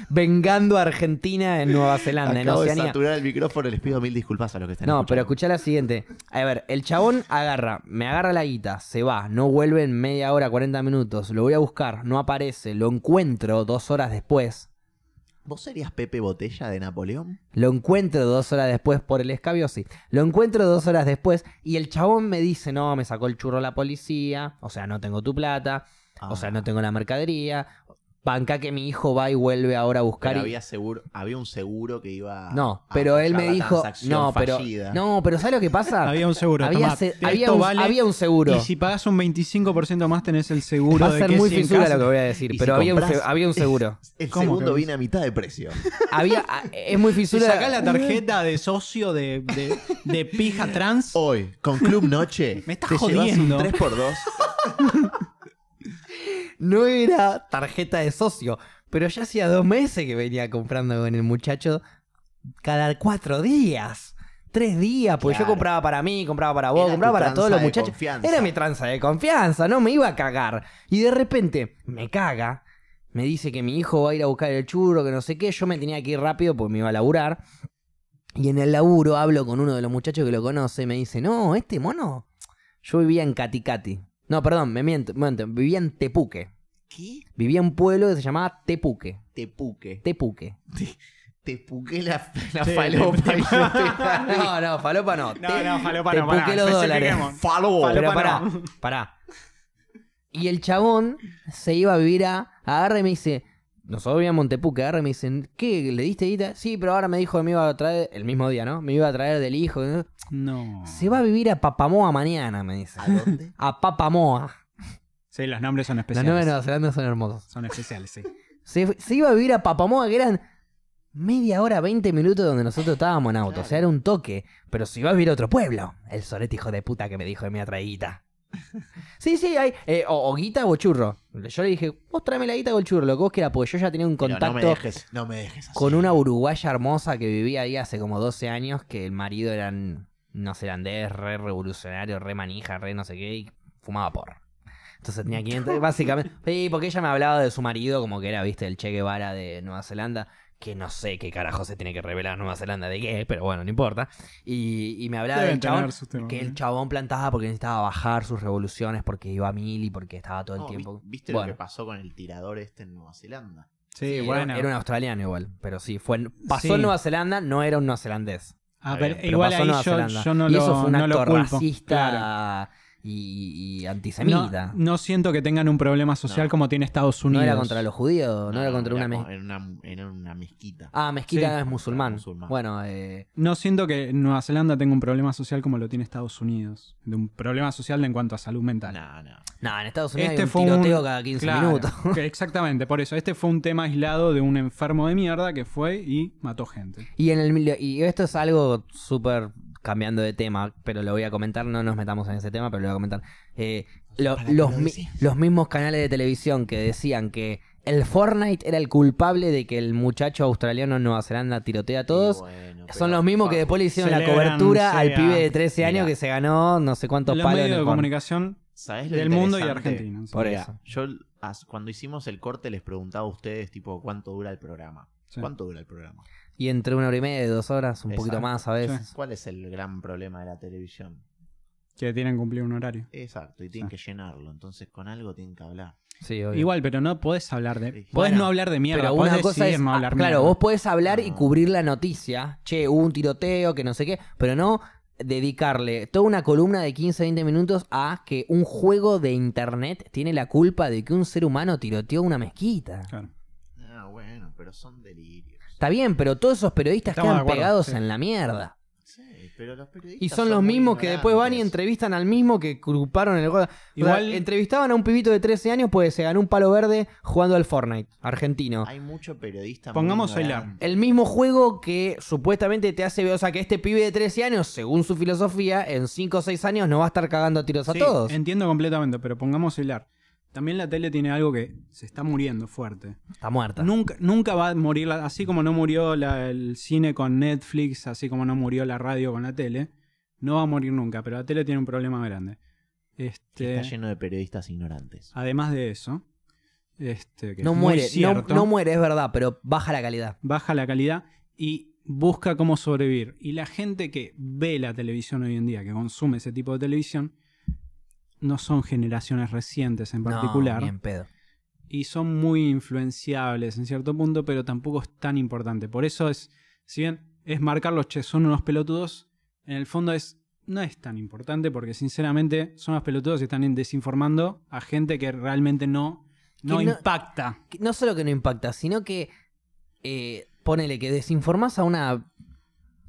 Vengando a Argentina en Nueva Zelanda, en de Oceanía. saturar el micrófono, les pido mil disculpas a los que están No, pero escuchá la siguiente. A ver, el chabón agarra, me agarra la guita, se va, no vuelve en media hora, 40 minutos, lo voy a buscar, no aparece, lo encuentro dos horas después. ¿Vos serías Pepe Botella de Napoleón? Lo encuentro dos horas después por el escabio, sí. Lo encuentro dos horas después y el chabón me dice, no, me sacó el churro la policía, o sea, no tengo tu plata, o sea, Ah. no tengo la mercadería, banca que mi hijo va y vuelve ahora a buscar Pero y... había, seguro, había un seguro que iba No, a pero él me dijo, no, pero fallida. no, pero ¿sabes lo que pasa? Había un seguro. había, tomá, se- esto había, un, vale, había un seguro. Y si pagas un 25% más, tenés el seguro Va a de ser que muy si fisura lo que voy a decir, pero si había, un, había un seguro. El ¿Cómo segundo viene a mitad de precio. había, es muy Si fisura. sacás la tarjeta de socio de, de, de pija trans, Hoy, con Club Noche, Me estás te llevas un jodiendo. 3x2. No era tarjeta de socio, pero ya hacía dos meses que venía comprando con el muchacho cada cuatro días. Tres días, porque yo compraba para mí, compraba para vos, Era compraba para todos los muchachos. confianza. Era mi tranza de confianza, no me iba a cagar. Y de repente me caga, me dice que mi hijo va a ir a buscar el churro, que no sé qué. Yo me tenía que ir rápido porque me iba a laburar. Y en el laburo hablo con uno de los muchachos que lo conoce. Me dice, no, este mono. Yo vivía en Caticati. No, perdón, me miento, me miento, Vivía en Tepuque. ¿Qué? Vivía en un pueblo que se llamaba Tepuque. Tepuque. Tepuque. te puqué la, la Sí, falopa te- y yo te No, no, falopa no. No, Te- no, falopa te no, pará, puqué los dólares. especifiquemos. Falopa. Pero pará, no. pará. Y el chabón se iba a vivir a. Agarra y me dice. Nosotros vivíamos en Montepuque, agarra y me dicen, ¿qué? ¿Le diste guita? Sí, pero ahora me dijo que me iba a traer, el mismo día, ¿no? Me iba a traer del hijo. ¿no? No. Se va a vivir a Papamoa mañana, me dice. ¿A dónde? A Papamoa. Sí, los nombres son Los especiales. nueve de Nueva Zelanda son hermosos. Son especiales, sí. Se, se iba a vivir a Papamoa, que eran media hora, 20 minutos donde nosotros estábamos en auto. O sea, era un toque. Pero se iba a vivir a otro pueblo. El sorete hijo de puta que me dijo que me iba a traer guita. Sí, sí, hay. eh, o, o guita o churro. Yo le dije, vos tráeme la guita o el churro, lo que vos quieras, porque yo ya tenía un Pero contacto no me dejes, no me dejes así. con una uruguaya hermosa que vivía ahí hace como 12 años, que el marido era no zelandés, re revolucionario, re manija, re no sé qué, y fumaba por. Entonces tenía 500, básicamente. Sí, porque ella me hablaba de su marido como que era, viste, el Che Guevara de Nueva Zelanda, que no sé qué carajo se tiene que revelar Nueva Zelanda de qué, pero bueno, no importa. Y, y me hablaba Deben del chabón, temas, que el chabón plantaba porque necesitaba bajar sus revoluciones, porque iba a mil y porque estaba todo el No, tiempo. ¿Viste Bueno. lo que pasó con el tirador este en Nueva Zelanda? Sí, bueno. Era, un australiano igual, pero sí, fue pasó Sí. en Nueva Zelanda, no era un neozelandés. Ah, pero igual pasó en ahí Nueva yo, Zelanda. yo no y lo, eso fue un no acto culpo. racista Claro. Y, y No, antisemita. No, no siento que tengan un problema social No. como tiene Estados Unidos. era contra los judíos, no, era contra una... era Era una, era una mezquita. Ah, mezquita Sí. es musulmán. Musulmán. Bueno, eh, No siento que Nueva Zelanda tenga un problema social como lo tiene Estados Unidos. De un problema social en cuanto a salud mental. No, no. no, en Estados Unidos Este hay fue un un tiroteo cada 15 Claro, minutos. que exactamente, por eso. Este fue un tema aislado de un enfermo de mierda que fue y mató gente. Y en el y esto es algo súper cambiando de tema, pero lo voy a comentar, no nos metamos en ese tema, pero lo voy a comentar. Eh, lo- ¿Para qué los, lo mi- decís? los mismos canales de televisión que decían que el Fortnite era el culpable de que el muchacho australiano en Nueva Zelanda tirotea a todos, bueno, son los mismos que después le hicieron la cobertura al pibe de 13 años Mira. que se ganó no sé cuántos Los palos en medios el de comunicación ¿Sabés lo del mundo y de? Argentina. sí. Por Mira, eso. yo as- cuando hicimos el corte les preguntaba a ustedes, tipo, ¿cuánto dura el programa? Sí. ¿Cuánto dura el programa? Y entre una hora y media y dos horas, un poquito más a veces. ¿Cuál es el gran problema de la televisión? Que tienen que cumplir un horario. Exacto, y tienen Sí. que llenarlo. Entonces, con algo tienen que hablar. Sí, obvio. Igual, pero no podés hablar de. Sí. Podés Bueno, no hablar de mierda. Pero podés una cosa es, no ah, hablar claro, vos podés hablar y cubrir la noticia. Che, hubo un tiroteo, que no sé qué, pero no dedicarle toda una columna de 15, 20 minutos a que un juego de internet tiene la culpa de que un ser humano tiroteó una mezquita. Claro. Ah, bueno, pero son delirios. Está bien, pero todos esos periodistas Estamos de quedan acuerdo, pegados sí. en la mierda. Sí, pero los periodistas Y son los muy mismos que después van y ignorantes. entrevistan al mismo que culparon el juego. Igual- Igual entrevistaban a un pibito de 13 años, pues se ganó un palo verde jugando al Fortnite, argentino. Hay mucho periodista. Pongamos muy a hilar. ignorante. El mismo juego que supuestamente te hace ver, o sea, que este pibe de 13 años, según su filosofía, en 5 o 6 años no va a estar cagando a tiros a Sí, todos. Entiendo completamente, pero pongamos a hilar. También la tele tiene algo que se está muriendo fuerte. Está muerta. Nunca, nunca va a morir, la- así como no murió la- el cine con Netflix, así como no murió la radio con la tele, no va a morir nunca, pero la tele tiene un problema grande. Este, Está lleno de periodistas ignorantes. además de eso, este, que no es muy muere, no, cierto, no muere, es verdad, pero baja la calidad. baja la calidad y busca cómo sobrevivir. Y la gente que ve la televisión hoy en día, que consume ese tipo de televisión, no son generaciones recientes en particular. No, bien pedo. y son muy influenciables en cierto punto, pero tampoco es tan importante. Por eso es, si bien es marcar los che, son unos pelotudos, en el fondo es no es tan importante porque sinceramente son unos pelotudos y están desinformando a gente que realmente no, no, Que no- impacta. Que No solo que no impacta, sino que eh, ponele que desinformás a una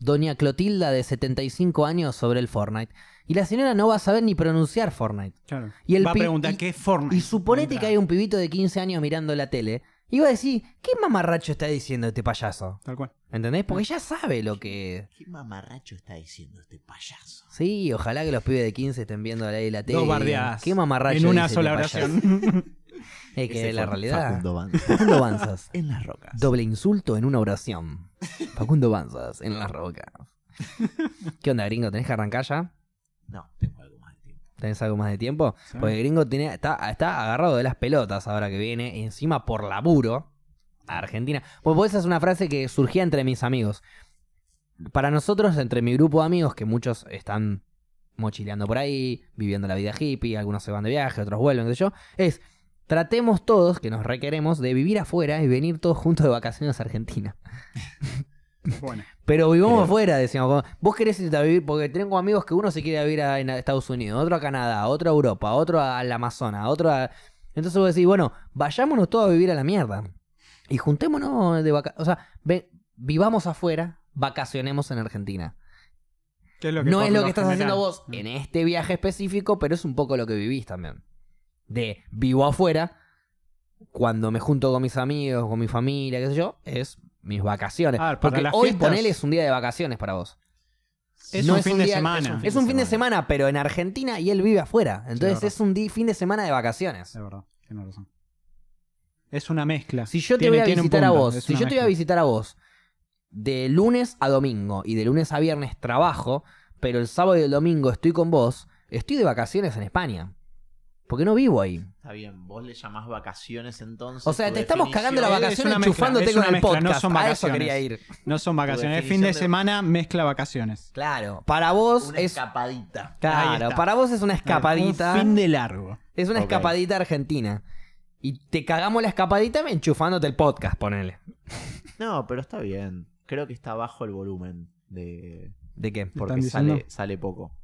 doña Clotilda de 75 años sobre el Fortnite. Y la señora no va a saber ni pronunciar Fortnite. Claro. Y el Va a preguntar y- qué es Fortnite. Y suponete que hay un pibito de 15 años mirando la tele. Y va a decir, ¿qué mamarracho está diciendo este payaso? Tal cual. ¿Entendés? Porque ya sabe lo que... ¿Qué mamarracho está diciendo este payaso? Sí, ojalá que los pibes de 15 estén viendo la, la tele. Dos bardeadas. ¿Qué mamarracho En una dice sola este payaso? oración. Es que Ese la fue realidad... Facundo Banzas. Facundo Banzas. en las rocas. Doble insulto en una oración. Facundo Banzas en las rocas. ¿Qué onda, gringo? ¿Tenés que arrancar ya? No, tengo algo más de tiempo. ¿Tenés algo más de tiempo? Sí. Porque gringo tiene, está, está agarrado de las pelotas ahora que viene. Encima por laburo a Argentina. Pues esa es una frase que surgía entre mis amigos. Para nosotros, entre mi grupo de amigos, que muchos están mochileando por ahí, viviendo la vida hippie, algunos se van de viaje, otros vuelven, qué sé yo, es tratemos todos, que nos requeremos, de vivir afuera y venir todos juntos de vacaciones a Argentina. Bueno, Pero vivamos afuera, decíamos. Vos querés irte a vivir, porque tengo amigos que uno se quiere vivir a, en Estados Unidos, otro a Canadá, otro a Europa, otro al Amazonas, otro a... Entonces vos decís, bueno, vayámonos todos a vivir a la mierda. Y juntémonos de vacaciones. O sea, ve- vivamos afuera, vacacionemos en Argentina. ¿qué es lo que No es lo que estás general- haciendo vos en este viaje específico, pero es un poco lo que vivís también. De vivo afuera, cuando me junto con mis amigos, con mi familia, qué sé yo, es mis vacaciones. Ah, Porque hoy fiestas- ponele es un día de vacaciones para vos. Es No un fin de día- semana. Es un, es un fin de semana, pero en Argentina y él vive afuera. Entonces es un fin de semana de vacaciones. Es verdad, tienes razón. Es una mezcla. Si yo te Tiene- voy a visitar a vos, si yo te voy a visitar a vos de lunes a domingo y de lunes a viernes trabajo, pero el sábado y el domingo estoy con vos, estoy de vacaciones en España. Porque no vivo ahí. Está bien, vos le llamás vacaciones entonces. O sea, te estamos cagando la es mezcla, enchufándote es con el mezcla, no podcast. son a eso vacaciones. quería ir. No son vacaciones. El fin de semana mezcla vacaciones. Claro, para vos Una es... escapadita. Claro, para vos es una escapadita. Un fin de largo. Es una escapadita argentina. Y te cagamos la escapadita enchufándote el podcast, ponele. No, pero está bien. Creo que está bajo el volumen de. ¿De qué? Porque sale, sale poco.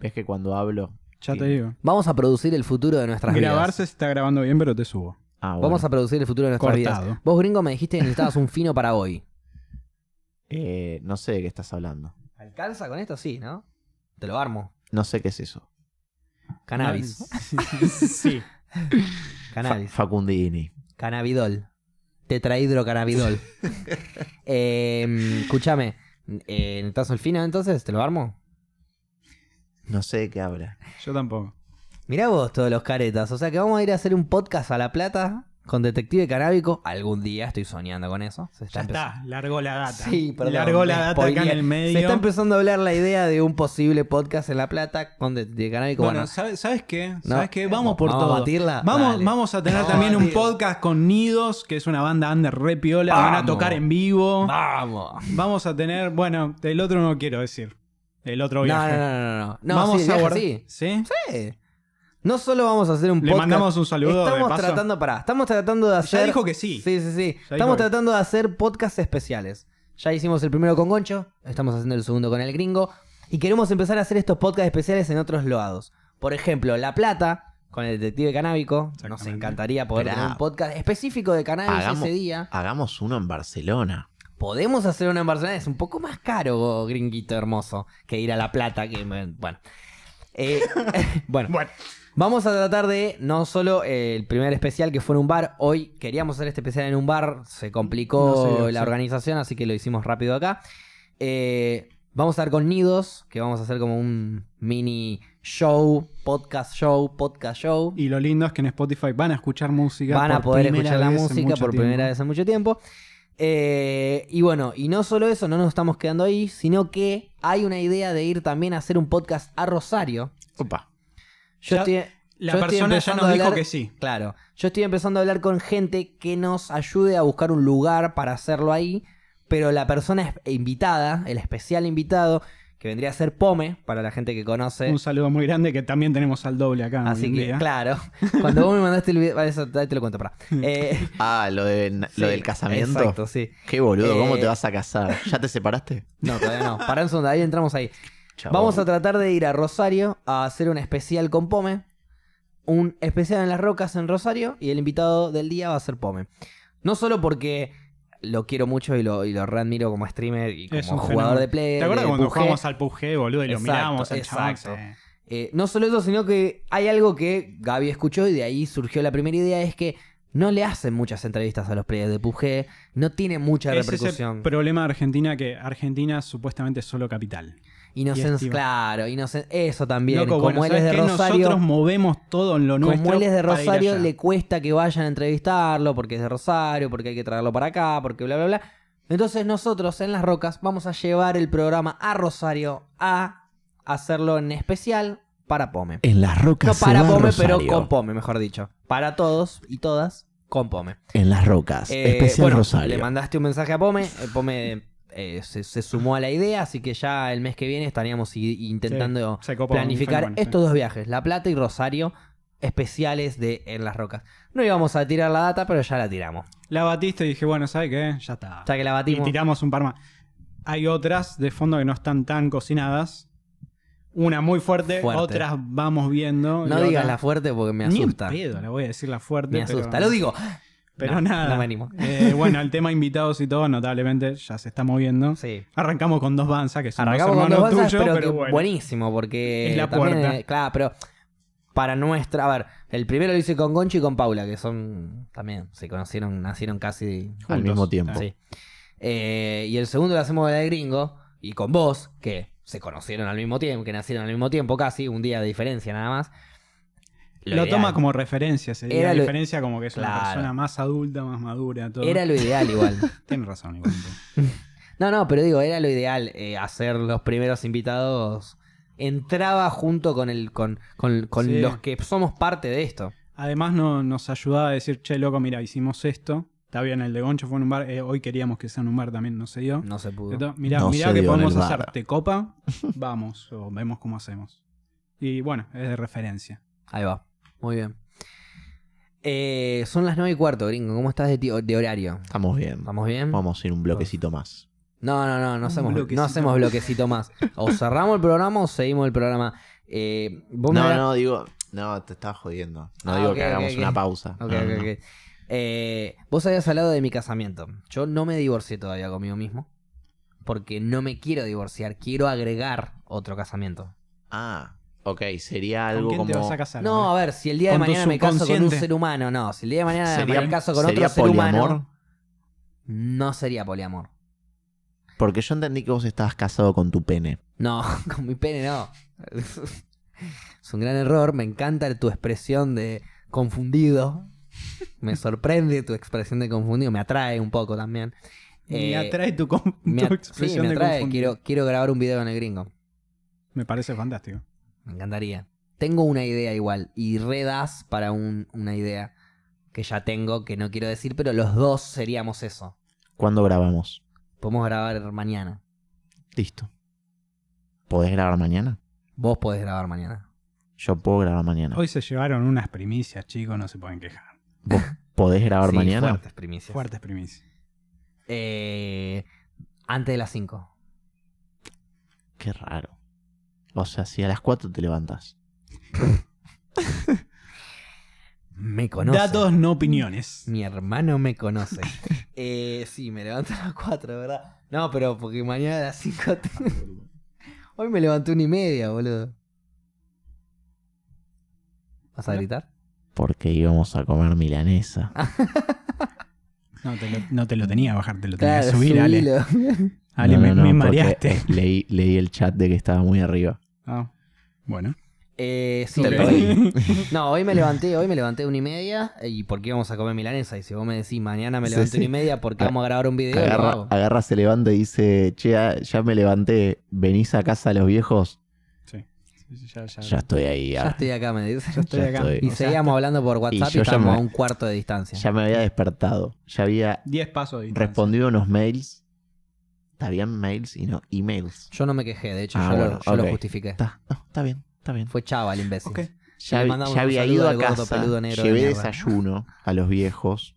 Ves que cuando hablo. Ya Sí. te digo. Vamos a producir el futuro de nuestras Grabarse vidas. se está grabando bien, pero te subo. Ah, bueno. Vamos a producir el futuro de nuestras Cortado. vidas. Vos, gringo, me dijiste que necesitabas un fino para hoy. Eh, no sé de qué estás hablando. ¿Alcanza con esto? Sí, ¿no? Te lo armo. No sé qué es eso. Cannabis. sí. Cannabis. Fa- Facundini. Cannabidol. Tetrahidrocannabidol. eh, escúchame. Eh, ¿Necesitas el fino entonces? ¿Te lo armo? No sé de qué habla. Yo tampoco. Mirá vos todos los caretas. O sea que vamos a ir a hacer un podcast a La Plata con Detective Canábico. Algún día estoy soñando con eso. Se Ya empezando- está, largó la data. Sí, perdón. Largó la data acá en el medio. Se está empezando a hablar la idea de un posible podcast en La Plata con Detective Canábico. Bueno, Bueno, ¿sabes, ¿sabes qué? No. ¿Sabes qué? Vamos por Vamos a batirla. Vamos, Dale. vamos a tener Vamos a también un podcast con Nidos, que es una banda under re piola. Van a Vamos. tocar en vivo. vamos. Vamos a tener, bueno, el otro no quiero decir. El otro viaje. no, no, no, no. No, vamos sí, a guardar- sí. ¿Sí? Sí. No solo vamos a hacer un Le podcast. mandamos un saludo de Estamos paso. tratando, pará, estamos tratando de hacer. Ya dijo que sí. Sí, sí, sí. dijo Estamos que- tratando de hacer podcasts especiales. Ya hicimos el primero con Goncho, estamos haciendo el segundo con el gringo. Y queremos empezar a hacer estos podcasts especiales en otros lados. Por ejemplo, La Plata, con el detective canábico. Nos encantaría poder Esperá. tener un podcast específico de cannabis Hagamos- ese día. Hagamos uno en Barcelona. Podemos hacer una en Barcelona, es un poco más caro, gringuito hermoso, que ir a La Plata. Que, bueno. Eh, bueno. Bueno, Vamos a tratar de no solo el primer especial que fue en un bar. Hoy queríamos hacer este especial en un bar. Se complicó No dio, la sí. organización, así que lo hicimos rápido acá. Eh, vamos a estar con Nidos, que vamos a hacer como un mini show, podcast show, podcast show. y lo lindo es que en Spotify van a escuchar música. Van a poder escuchar la música por primera vez en mucho tiempo. Eh, y bueno, y no solo eso, no nos estamos quedando ahí, sino que hay una idea de ir también a hacer un podcast a Rosario. Opa. Yo Ya- estoy, La yo estoy persona ya empezando nos a dijo hablar- que sí. Claro, yo estoy empezando a hablar con gente que nos ayude a buscar un lugar para hacerlo ahí, pero la persona invitada, el especial invitado, que vendría a ser Pome, para la gente que conoce. Un saludo muy grande que también tenemos al doble acá. Así que, día. claro, cuando vos me mandaste el video, ah, eso ahí te lo cuento, pará. Eh, Ah, lo, de, lo sí, del casamiento. Exacto, sí. Qué boludo, ¿cómo Eh, te vas a casar? ¿Ya te separaste? No, todavía no. Pará un segundo, ahí entramos ahí. Chabón. Vamos a tratar de ir a Rosario a hacer un especial con Pome. Un especial en las rocas en Rosario y el invitado del día va a ser Pome. No solo porque lo quiero mucho y lo, y lo readmiro como streamer y como jugador de play. ¿Te acuerdas cuando jugamos al PUBG, boludo, y lo Exacto, miramos al chabón? exacto. Sí. Eh, no solo eso, sino que hay algo que Gaby escuchó y de ahí surgió la primera idea, es que no le hacen muchas entrevistas a los players de PUBG, no tiene mucha Ese es el repercusión. problema de Argentina, que Argentina supuestamente es solo capital. Innocence, claro, Innocence, eso también. Loco, como bueno, él es ¿sabes de? Rosario, Nosotros movemos todo en lo nuestro. como él es de Rosario, le cuesta que vayan a entrevistarlo porque es de Rosario, porque hay que traerlo para acá, porque bla, bla, bla. Entonces nosotros en Las Rocas vamos a llevar el programa a Rosario a hacerlo en especial para Pome. En las No rocas. se para va Pome, Rosario. pero con Pome, mejor dicho. Para todos y todas, con Pome. En las rocas. Eh, especial bueno, Rosario. Le mandaste un mensaje a Pome. eh, Pome eh, se, se sumó a la idea, así que ya el mes que viene estaríamos intentando Sí, planificar sí. estos dos viajes, La Plata y Rosario, especiales de En las Rocas. No íbamos a tirar la data, pero ya la tiramos. La batiste y dije, bueno, ¿sabes qué? Ya está. Ya que la Y batimos. tiramos un par más. Hay otras de fondo que no están tan cocinadas. Una muy fuerte, Fuerte. otras vamos viendo. No y digas la fuerte porque me Ni asusta. pedo, la voy a decir la fuerte. Me pero- asusta. Lo digo. Pero No, nada. no me animo. Eh, bueno, el tema invitados y todo, notablemente, ya se está moviendo. Sí. Arrancamos con dos banzas que son Arrancamos los con dos banzas, tuyos, pero, pero que bueno. buenísimo, porque Es la también, puerta. eh, claro, pero para nuestra, a ver, el primero lo hice con Gonchi y con Paula, que son también, se conocieron, nacieron casi Al Juntos. mismo tiempo. Sí. Eh, y el segundo lo hacemos de gringo. Y con vos, que se conocieron al mismo tiempo, que nacieron al mismo tiempo casi, un día de diferencia nada más. Lo, toma como referencia, se Era la lo- diferencia como que es una Claro. persona más adulta, más madura, todo. Era lo ideal igual. Tienes razón, igual. No, no, pero digo, era lo ideal eh, hacer los primeros invitados. Entraba junto con el con, con- con Sí. los que somos parte de esto. Además no, nos ayudaba a decir, che, loco, mira, hicimos esto. Está bien, el de Goncho fue en un bar. eh, hoy queríamos que sea en un bar, también no se dio. No se pudo. Entonces, mirá, No mirá que podemos hacer. ¿Te copa? Vamos, o vemos cómo hacemos. Y bueno, es de referencia. Ahí va. Muy bien. Eh, son las nueve y cuarto, gringo. ¿Cómo estás de, ti- de horario? Estamos bien. ¿Estamos bien? Vamos a ir un bloquecito más. No, no, no, no hacemos, bloquecito. no hacemos bloquecito más. O cerramos el programa o seguimos el programa. Eh, vos me No, hablas- no, digo. No, te estaba jodiendo. No Ah, digo ok, que hagamos ok. una pausa. Ok, No, ok, no. ok. Eh, vos habías hablado de mi casamiento. Yo no me divorcié todavía conmigo mismo. Porque no me quiero divorciar. Quiero agregar otro casamiento. Ah, ok. Sería ¿Con algo quién como. te vas a casar? No, a ver, si el día de Con tu mañana me caso con un subconsciente. ser humano, no. Si el día de mañana ¿Sería, me caso con sería otro ser poliamor? humano, no sería poliamor. Porque yo entendí que vos estabas casado con tu pene. No, con mi pene no. Es un gran error. Me encanta tu expresión de confundido. Me sorprende tu expresión de confundido. Me atrae un poco también. Me Eh, atrae tu, com- me tu at- expresión sí, me de atrae. confundido. Quiero, quiero grabar un video con el gringo. Me parece fantástico. Me encantaría. Tengo una idea igual. Y redas para un- una idea que ya tengo, que no quiero decir, pero los dos seríamos eso. ¿Cuándo grabamos? Podemos grabar mañana. Listo. ¿Podés grabar mañana? Vos podés grabar mañana. Yo puedo grabar mañana. Hoy se llevaron unas primicias, chicos, no se pueden quejar. ¿Vos podés grabar Sí, mañana? Fuertes primicias. Fuertes primicias. Eh, antes de las 5. Qué raro. O sea, si a las 4 te levantas. Me conoce. Datos, no opiniones. Mi hermano me conoce. eh, sí, me levanto a las 4, ¿verdad? No, pero porque mañana a las 5. Hoy me levanté una y media, boludo. ¿Vas a gritar? Porque íbamos a comer milanesa. No te, lo, no te lo tenía que bajar, te lo tenía Claro, que subir, Ale. subilo. Ale, No, me, no, no, me porque, mareaste. eh, leí, leí el chat de que estaba muy arriba. Ah, bueno. Eh, sí, Te lo hoy- No, hoy me levanté, hoy me levanté una y media y porque íbamos a comer milanesa. Y si vos me decís mañana me Sí, levanto sí. una y media porque A- vamos a grabar un video, Agarra, hago. agarra, se levanta y dice, che, ah, ya me levanté, venís a casa de los viejos. Sí. Ya, ya- Ya estoy ahí. Ya Ya, estoy acá, me dice. ya estoy ya acá. estoy. Y O sea, seguíamos hablando por WhatsApp y, ya estábamos me- a un cuarto de distancia. ya me había despertado. Ya había 10 pasos de respondido unos mails. Está bien mails y no emails. Yo no me quejé, de hecho, Ah, yo, bueno, lo, yo lo ok. justifiqué. Está, no, está bien, está bien. Fue chava el imbécil. Ya, había ido a casa, peludo negro de llevé desayuno a los viejos,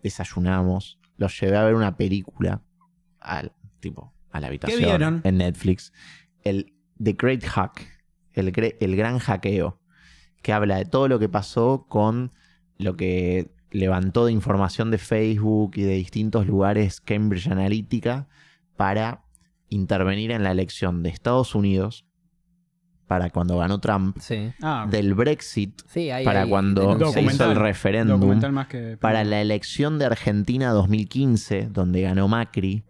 desayunamos, los llevé a ver una película al tipo a la habitación vieron? en Netflix, el The Great Hack, el, el gran hackeo, que habla de todo lo que pasó con lo que levantó de información de Facebook y de distintos lugares Cambridge Analytica para intervenir en la elección de Estados Unidos para cuando ganó Trump Sí. Ah, del Brexit Sí, ahí, para ahí cuando se hizo el referéndum que. para la elección de Argentina 2015 donde ganó Macri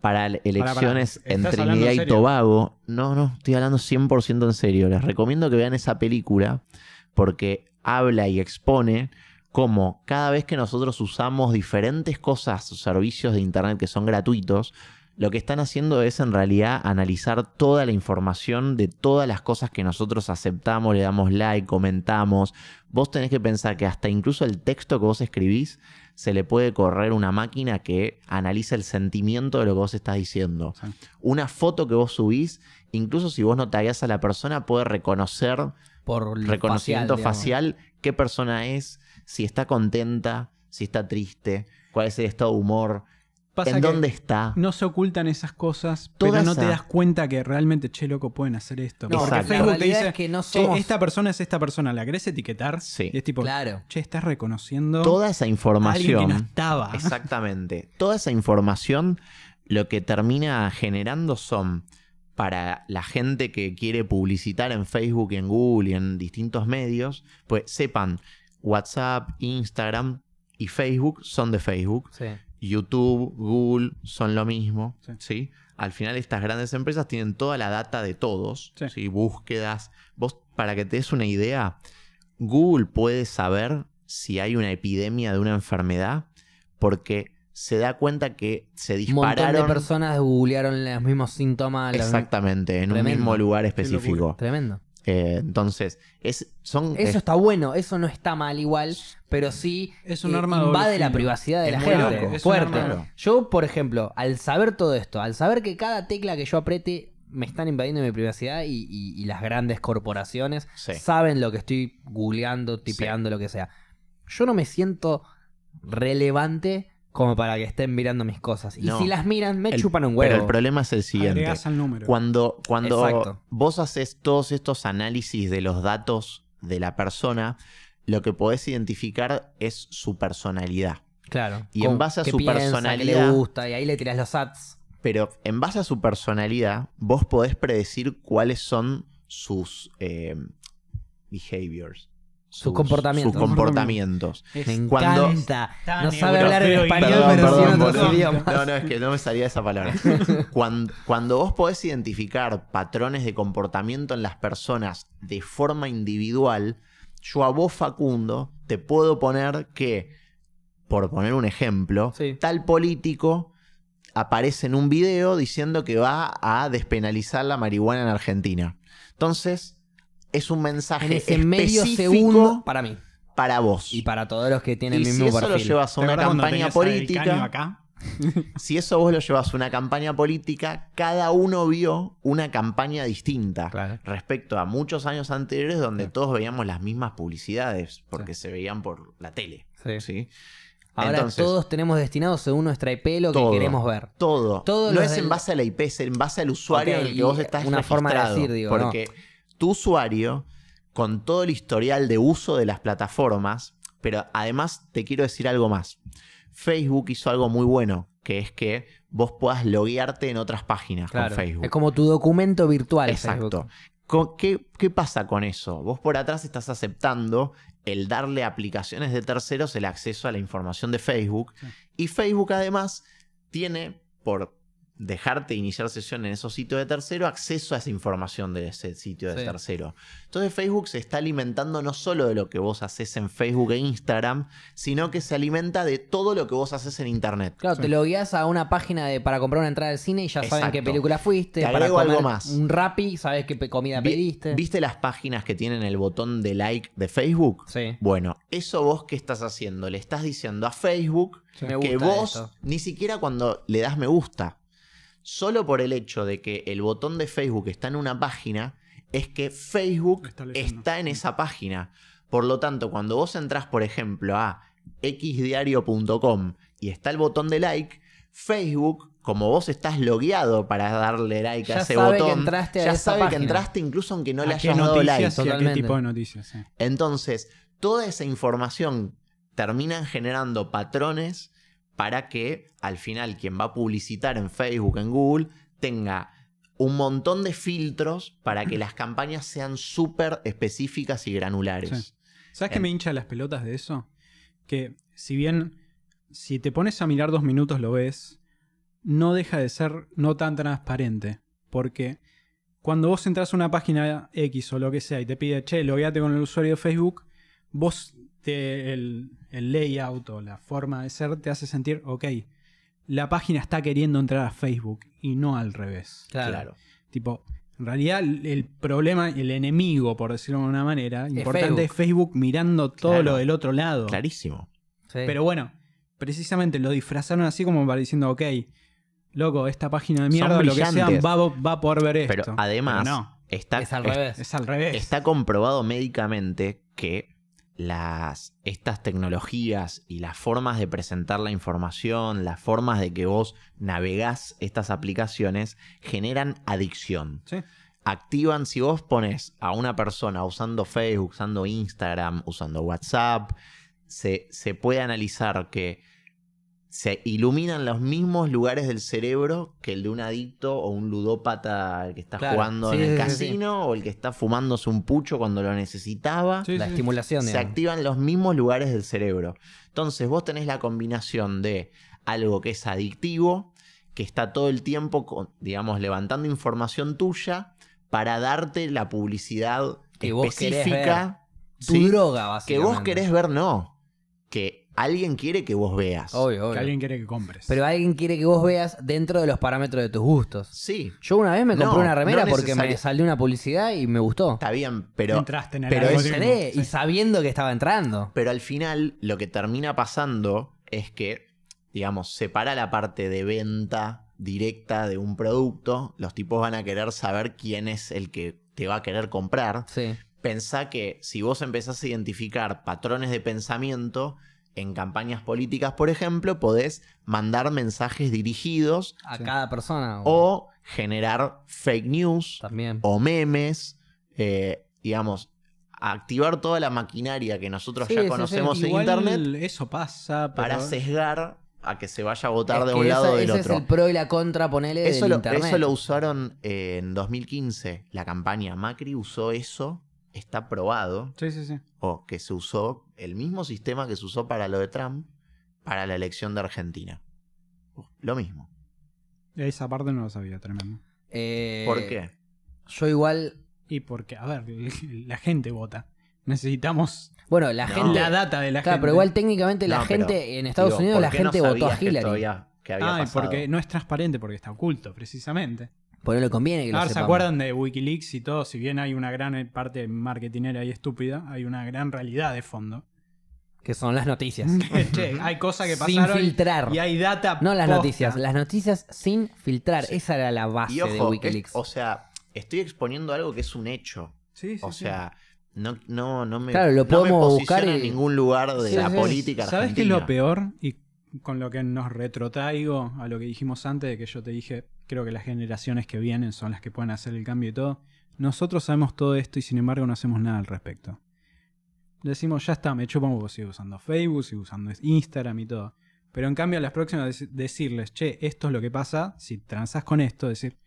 para le- elecciones ¿estás en Trinidad en y? Tobago no no estoy hablando 100% en serio les recomiendo que vean esa película porque habla y expone cómo cada vez que nosotros usamos diferentes cosas o servicios de internet que son gratuitos lo que están haciendo es en realidad analizar toda la información de todas las cosas que nosotros aceptamos, le damos like, comentamos. Vos tenés que pensar que hasta incluso el texto que vos escribís se le puede correr una máquina que analiza el sentimiento de lo que vos estás diciendo. Sí. Una foto que vos subís, incluso si vos no tagueás a la persona, puede reconocer por reconocimiento facial, qué persona es, si está contenta, si está triste, cuál es el estado de humor, Pasa en que dónde está. no se ocultan esas cosas, Toda pero no esa- te das cuenta que realmente, che, loco, pueden hacer esto. No, Porque Exacto. la Facebook te dice, es que no che, somos... esta persona es esta persona, ¿la querés etiquetar? Sí. Y es tipo, Claro. che, estás reconociendo Toda esa a que información. no estaba. Exactamente. Toda esa información lo que termina generando son para la gente que quiere publicitar en Facebook en Google y en distintos medios, pues sepan, WhatsApp, Instagram y Facebook son de Facebook, Sí. YouTube, Google son lo mismo, Sí. ¿sí? Al final estas grandes empresas tienen toda la data de todos, Sí. ¿sí? Búsquedas. Vos, para que te des una idea, Google puede saber si hay una epidemia de una enfermedad porque se da cuenta que se Un montón de dispararon personas googlearon los mismos síntomas. los- exactamente en un mismo lugar específico. Tremendo. Eh, entonces, es, son Eso es- está bueno, eso no está mal igual, pero sí Es un eh, arma de doble invade la privacidad de Es la gente. loco. Es un Fuerte. de- Yo, por ejemplo, al saber todo esto, al saber que cada tecla que yo apriete me están invadiendo mi privacidad y, y- y las grandes corporaciones Sí. saben lo que estoy googleando, tipeando, lo que sea. Yo no me siento relevante como para que estén mirando mis cosas. Y No. si las miran, me el- chupan un huevo. Pero el problema es el siguiente. Agregás al número. Cuando, cuando Exacto. vos haces todos estos análisis de los datos de la persona, lo que podés identificar es su personalidad. Claro. Y en Con- base a qué su piensa, qué personalidad- le gusta, y ahí le tirás los ads. Pero en base a su personalidad, vos podés predecir cuáles son sus eh, behaviors. Sus comportamientos. Sus comportamientos. Me Cuando- encanta. No sabe hablar en español, Perdón, pero sí en otros idiomas. No, no, es que no me salía esa palabra. Cuando, cuando vos podés identificar patrones de comportamiento en las personas de forma individual, yo a vos, Facundo, te puedo poner que, por poner un ejemplo, Sí. tal político aparece en un video diciendo que va a despenalizar la marihuana en Argentina. Entonces, es un mensaje En ese medio específico segundo, para mí. para vos. Y para todos los que tienen Y el si mismo eso lo llevas a ¿Te una campaña política, acá? si eso vos lo llevas a una campaña política, cada uno vio una campaña distinta Claro. respecto a muchos años anteriores donde Sí. todos veíamos las mismas publicidades porque se veían por la tele. Sí. ¿sí? Ahora Entonces, todos tenemos destinado según nuestra IP lo que Todo. queremos ver. todo. Todos no es en base a la IP, es en base al usuario Ok, en el que y vos estás una forma de decir, digo, ¿no? Tu usuario, con todo el historial de uso de las plataformas, pero además te quiero decir algo más. Facebook hizo algo muy bueno, que es que vos puedas loguearte en otras páginas Claro. con Facebook. Es como tu documento virtual. Exacto. ¿Qué, ¿Qué pasa con eso? Vos por atrás estás aceptando el darle a aplicaciones de terceros el acceso a la información de Facebook. Sí. Y Facebook además tiene, por dejarte iniciar sesión en esos sitios de tercero, acceso a esa información de ese sitio de Sí. tercero. Entonces Facebook se está alimentando no solo de lo que vos haces en Facebook e Instagram, sino que se alimenta de todo lo que vos haces en Internet. Claro, Sí. te lo guías a una página de, para comprar una entrada al cine y ya saben Exacto. qué película fuiste. Te para agrego algo comer más. Un Rappi, sabes qué comida Vi- pediste. ¿Viste las páginas que tienen el botón de like de Facebook? Sí. Bueno, eso vos qué estás haciendo? Le estás diciendo a Facebook que vos, esto. ni siquiera cuando le das me gusta, solo por el hecho de que el botón de Facebook está en una página, es que Facebook Está en esa página. Por lo tanto, cuando vos entras, por ejemplo, a xdiario.com y está el botón de like, Facebook, como vos estás logueado para darle like a Ya ese sabe que botón, entraste a ya esa sabe que entraste incluso aunque no le ¿A qué hayas dado like. qué tipo de noticias? sí. Entonces, toda esa información terminan generando patrones para que al final quien va a publicitar en Facebook, en Google, tenga un montón de filtros para que las campañas sean súper específicas y granulares. Sí. ¿Sabes qué me hincha las pelotas de eso? Que si bien si te pones a mirar dos minutos lo ves, no deja de ser no tan transparente. Porque cuando vos entras a una página X o lo que sea y te pide, che, logueate con el usuario de Facebook, vos te, el, el layout o la forma de ser te hace sentir, ok, la página está queriendo entrar a Facebook y no al revés. Claro. Claro. Tipo, en realidad el el problema, el enemigo, por decirlo de alguna manera, importante Facebook. es Facebook mirando todo Claro. lo del otro lado. Clarísimo. Sí. Pero bueno, precisamente lo disfrazaron así como para diciendo, ok, loco, esta página de mierda, lo que sea, va, va a poder ver esto. Pero además, Pero no. está, es al es- revés. Es al revés. está comprobado médicamente que las, estas tecnologías y las formas de presentar la información, las formas de que vos navegás estas aplicaciones, generan adicción. Sí. Activan, si vos pones a una persona usando Facebook, usando Instagram, usando WhatsApp, se, se puede analizar que se iluminan los mismos lugares del cerebro que el de un adicto o un ludópata que está Claro, jugando sí, en el sí, sí, casino o el que está fumándose un pucho cuando lo necesitaba. Sí, la sí. estimulación, se digamos. activan los mismos lugares del cerebro. Entonces vos tenés la combinación de algo que es adictivo, que está todo el tiempo, con- digamos, levantando información tuya para darte la publicidad Que vos querés específica. Tu droga, Que básicamente. vos querés ver, no. Que alguien quiere que vos veas. Obvio, Que obvio. alguien quiere que compres. Pero alguien quiere que vos veas dentro de los parámetros de tus gustos. Sí, Yo una vez me compré No, una remera no porque me salió una publicidad y me gustó. está bien, pero, Entraste en el pero es- algoritmo. Entré, Sí. Y sabiendo que estaba entrando. pero al final lo que termina pasando es que, digamos, separa la parte de venta directa de un producto. Los tipos van a querer saber quién es el que te va a querer comprar. Sí. Pensá que si vos empezás a identificar patrones de pensamiento en campañas políticas, por ejemplo, podés mandar mensajes dirigidos A Sí. cada persona. o generar fake news También. o memes, eh, digamos, activar toda la maquinaria que nosotros Sí, ya sí, sí. conocemos en Igual internet Eso pasa, pero... para sesgar a que se vaya a votar Es de un lado o del ese otro. es el pro y la contra, ponele, Eso del lo, internet. eso lo usaron eh, en 2015. La campaña Macri usó eso, está probado, Sí, sí, sí. o que se usó el mismo sistema que se usó para lo de Trump para la elección de Argentina. Lo mismo. Esa parte no lo sabía, tremendo. Eh, ¿Por qué? Yo igual... Y porque, a ver, la gente vota. Necesitamos Bueno, la No. gente... la data de la Claro, gente. pero igual técnicamente la No, pero, gente en Estados Digo, Unidos ¿por la no gente votó a que Hillary. que había Ah, porque no es transparente, porque está oculto, precisamente. Por no le conviene que lo Ahora, ¿se acuerdan de Wikileaks y todo? Si bien hay una gran parte marketinera y estúpida, hay una gran realidad de fondo. Que son las noticias. che, hay cosas que Sin pasaron filtrar. y hay data No las posta. noticias, las noticias sin filtrar. Sí. Esa era la base Y de ojo, Wikileaks. es- o sea, estoy exponiendo algo que es un hecho. Sí, sí, O sí. sea, no, no, no me, Claro, lo no me podemos buscar y- en ningún lugar de Sí, la sí. política ¿Sabes qué es lo peor? Y con lo que nos retrotraigo a lo que dijimos antes, de que yo te dije, creo que las generaciones que vienen son las que pueden hacer el cambio y todo. Nosotros sabemos todo esto y sin embargo no hacemos nada al respecto. Decimos, ya está, me chupo un huevo, sigo usando Facebook, sigo usando Instagram y todo. Pero en cambio a las próximas dec- decirles, che, esto es lo que pasa, si transás con esto, decir,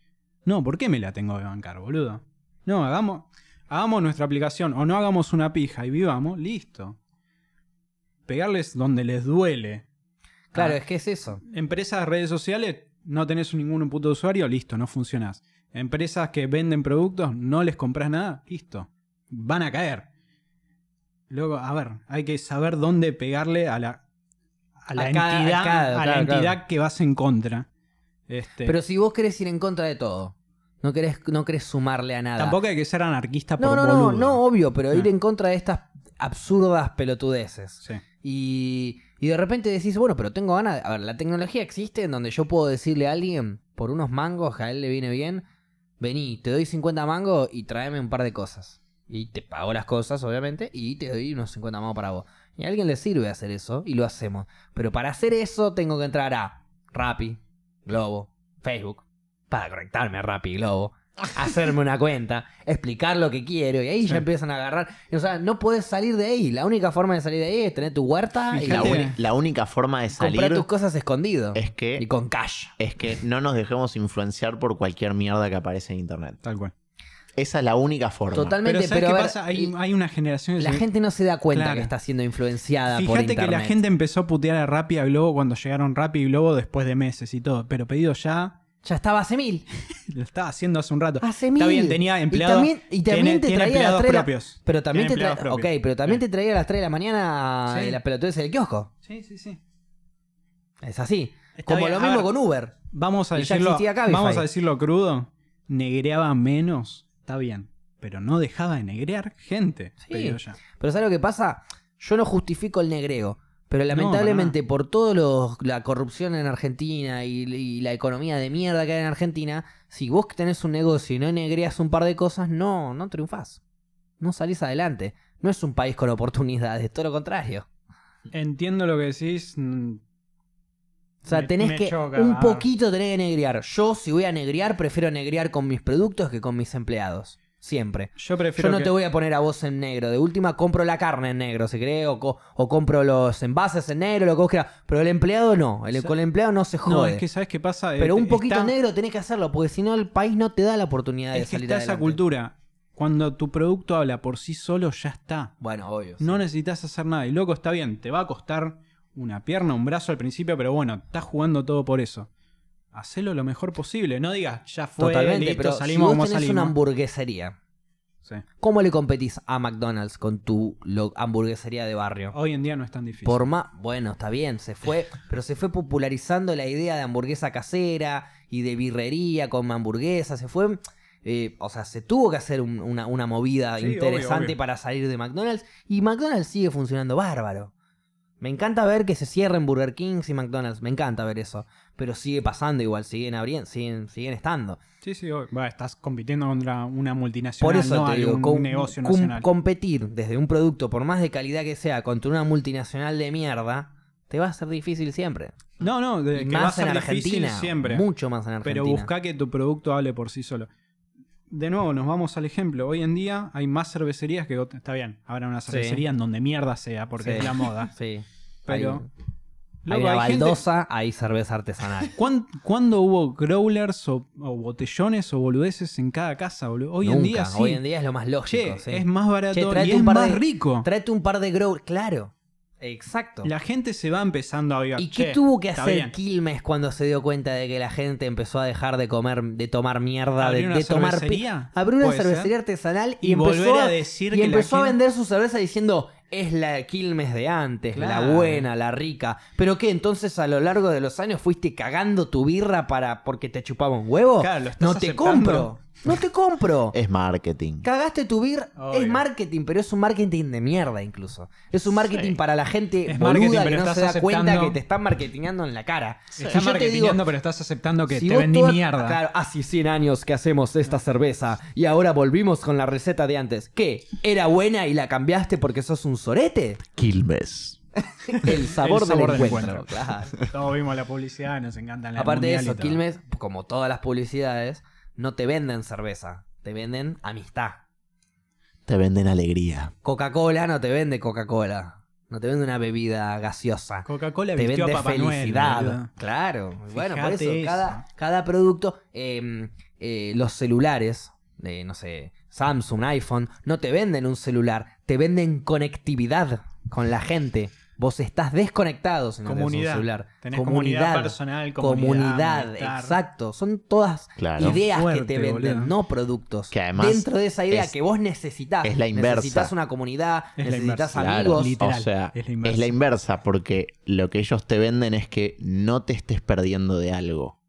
no, ¿por qué me la tengo que bancar, boludo? No, hagamos, hagamos nuestra aplicación o no hagamos una pija y vivamos, listo. Pegarles donde les duele. Claro, Ah, es que es eso. Empresas, redes sociales, no tenés ningún puto usuario, listo, no funcionás. Empresas que venden productos, no les compras nada, listo. Van a caer. Luego, a ver, hay que saber dónde pegarle a la, a la A cada- entidad, a cada, a la claro, entidad claro. que vas en contra. Este, Pero si vos querés ir en contra de todo, no querés, no querés sumarle a nada. tampoco hay que ser anarquista no, por no, no, boludo. no, obvio, pero ir Ah. en contra de estas absurdas pelotudeces. Sí. Y, y de repente decís, bueno, pero tengo ganas. de- A ver, la tecnología existe en donde yo puedo decirle a alguien, por unos mangos a él le viene bien, vení, te doy 50 mangos y tráeme un par de cosas. Y te pago las cosas, obviamente, y te doy unos 50 mangos para vos. Y a alguien le sirve hacer eso y lo hacemos. Pero para hacer eso tengo que entrar a Rappi, Globo, Facebook, para conectarme a Rappi, Globo, hacerme una cuenta, explicar lo que quiero y ahí Sí. ya empiezan a agarrar. O sea, no puedes salir de ahí. La única forma de salir de ahí es tener tu huerta y La, Fíjate. uni- la única forma de comprar salir tus cosas escondido. es Y que, con cash. es que no nos dejemos influenciar por cualquier mierda que aparece en internet. Tal cual. Esa es la única forma. Totalmente, Pero pero, ¿sabes qué ver, pasa? Hay, y- hay una generación la gente no se da cuenta Claro. que está siendo influenciada por Fíjate internet. que la gente empezó a putear a Rappi y a Globo cuando llegaron Rappi y Globo después de meses y todo. Pero pedido ya, ya estaba hace mil. lo estaba haciendo hace un rato. Hace Está mil. bien, tenía Y empleados. también- y también tiene, te tiene traía las la- propios. Pero también te Tiene traía. Ok, pero también Sí. te traía a las 3 de la mañana Sí. de las pelotudes del kiosco. Sí, sí, sí. Es así. Está Como bien, lo mismo ver. con Uber. Vamos a Y decirlo. Vamos a decirlo crudo. Negreaba menos. Está bien. Pero no dejaba de negrear gente. Sí. Ya. Pero ¿sabes lo que pasa? Yo no justifico el negreo. Pero No, lamentablemente por todo la corrupción en Argentina y, y la economía de mierda que hay en Argentina, si vos tenés un negocio y no negreas un par de cosas, no, no triunfás. No salís adelante. No es un país con oportunidades, todo lo contrario. Entiendo lo que decís. O sea, tenés me que choca. un poquito tenés que negrear. Yo si voy a negrear, prefiero negrear con mis productos que con mis empleados. Siempre. Yo prefiero Yo no que- te voy a poner a vos en negro. De última, compro la carne en negro, si querés, o, co- o compro los envases en negro, lo que vos quieras. Pero el empleado no. El, O sea, con el empleado no se jode. No, es que ¿sabes qué pasa? Pero un poquito está- negro tenés que hacerlo, porque si no, el país no te da la oportunidad de Es que salir está esa adelante. cultura. Cuando tu producto habla por sí solo, ya está. Bueno, obvio. sí. No necesitas hacer nada. Y loco, está bien. Te va a costar una pierna, un brazo al principio, pero bueno, estás jugando todo por eso. Hacelo lo mejor posible. No digas, ya fue, Totalmente, listo, pero si salimos vos como tenés salimos. una hamburguesería, Sí. ¿cómo le competís a McDonald's con tu lo- hamburguesería de barrio? Hoy en día no es tan difícil. Por más, bueno, está bien, se fue, pero se fue popularizando la idea de hamburguesa casera y de birrería con hamburguesa, se fue, eh, o sea, se tuvo que hacer un- una, una movida Sí, obvio, interesante obvio. para salir de McDonald's y McDonald's sigue funcionando bárbaro. Me encanta ver que se cierren Burger King y McDonald's, me encanta ver eso, pero sigue pasando igual, siguen abriendo, siguen, siguen estando. Sí, sí, estás compitiendo contra una multinacional, Por eso no te digo, com- negocio com- nacional. competir desde un producto, por más de calidad que sea, contra una multinacional de mierda, te va a ser difícil siempre. no, no, de Y que va a más ser en Argentina. siempre. Mucho más en Argentina. Pero busca que tu producto hable por sí solo. De nuevo, nos vamos al ejemplo. Hoy en día hay más cervecerías que... Está bien, habrá una Sí. cervecería en donde mierda sea, porque Sí. es la moda. Sí. Pero... Hay, hay Loco, hay gente- baldosa, hay cerveza artesanal. ¿Cuán- ¿Cuándo hubo growlers o, o botellones o boludeces en cada casa, boludo? Hoy en día sí. Hoy en día es lo más lógico. Che, sí. es más barato Che, y es más de- rico. Tráete un par de grow. Claro. Exacto. La gente se va empezando a avivar. ¿Y qué tuvo que hacer bien. Quilmes cuando se dio cuenta de que la gente empezó a dejar de comer, de tomar mierda, de, ¿Abrió una de tomar cervecería? Abrió una ser. cervecería artesanal y, Y empezó a decir y empezó a vender su cerveza diciendo es la Quilmes de antes, la buena, la rica. ¿Pero qué? Entonces a lo largo de los años fuiste cagando tu birra para porque te chupaba un huevo? Claro, lo estás no te aceptando. compro. No te compro. Es marketing. Cagaste tu birra. Obvio. Es marketing, pero es un marketing de mierda incluso. Es un marketing Sí. para la gente Es boluda marketing, que pero no se da cuenta aceptando- que te están marketingando en la cara. Estás yo te marketingando, digo, pero estás aceptando que si te vos vendí toda- mierda. Claro, hace 100 años que hacemos esta cerveza y ahora volvimos con la receta de antes. ¿Qué? ¿Era buena y la cambiaste porque sos un sorete? Quilmes. El sabor, sabor del, del encuentro. encuentro. claro. Todos vimos la publicidad, nos encantan las Aparte de eso, Quilmes, como todas las publicidades, no te venden cerveza, te venden amistad. Te venden alegría. Coca-Cola no te vende Coca-Cola. No te vende una bebida gaseosa. Coca-Cola te vende a Papá Noel, felicidad. claro. Bueno, por Fíjate eso, cada, cada producto, eh, eh, los celulares, de no sé, Samsung, iPhone, no te venden un celular, te venden conectividad con la gente. Vos estás desconectado si no tenés Comunidad. un celular. Tenés comunidad personal, comunidad, comunidad, exacto. Son todas Claro. ideas que te venden, boludo. no productos. Que además Dentro de esa idea es- que vos necesitas. es la inversa. Necesitas una comunidad, Es la necesitas amigos. Literal, o sea, es es la la, inversa. porque lo que ellos te venden es que no te estés perdiendo de algo.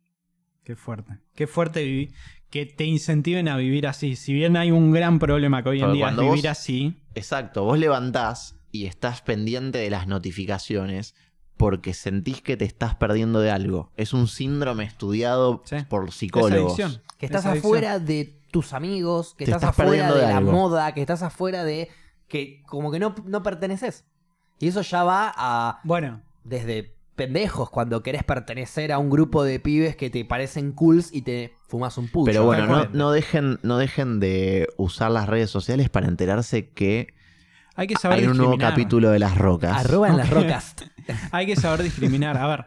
Qué fuerte. Qué fuerte vivi- que te incentiven a vivir así. Si bien hay un gran problema que hoy en día es cuando vivir vos- así, Exacto, vos levantás y estás pendiente de las notificaciones porque sentís que te estás perdiendo de algo. Es un síndrome estudiado Sí. por psicólogos. Que estás Es afuera de tus amigos, que estás, estás afuera de, de la moda, que estás afuera de. que como que no, no perteneces. Y eso ya va a. Bueno, desde pendejos, cuando querés pertenecer a un grupo de pibes que te parecen cools y te fumas un pucho. Pero bueno, no, no dejen, no dejen de usar las redes sociales para enterarse que hay que saber hay un nuevo discriminar. capítulo de las rocas. Arroba en las rocas. Hay que saber discriminar. A ver,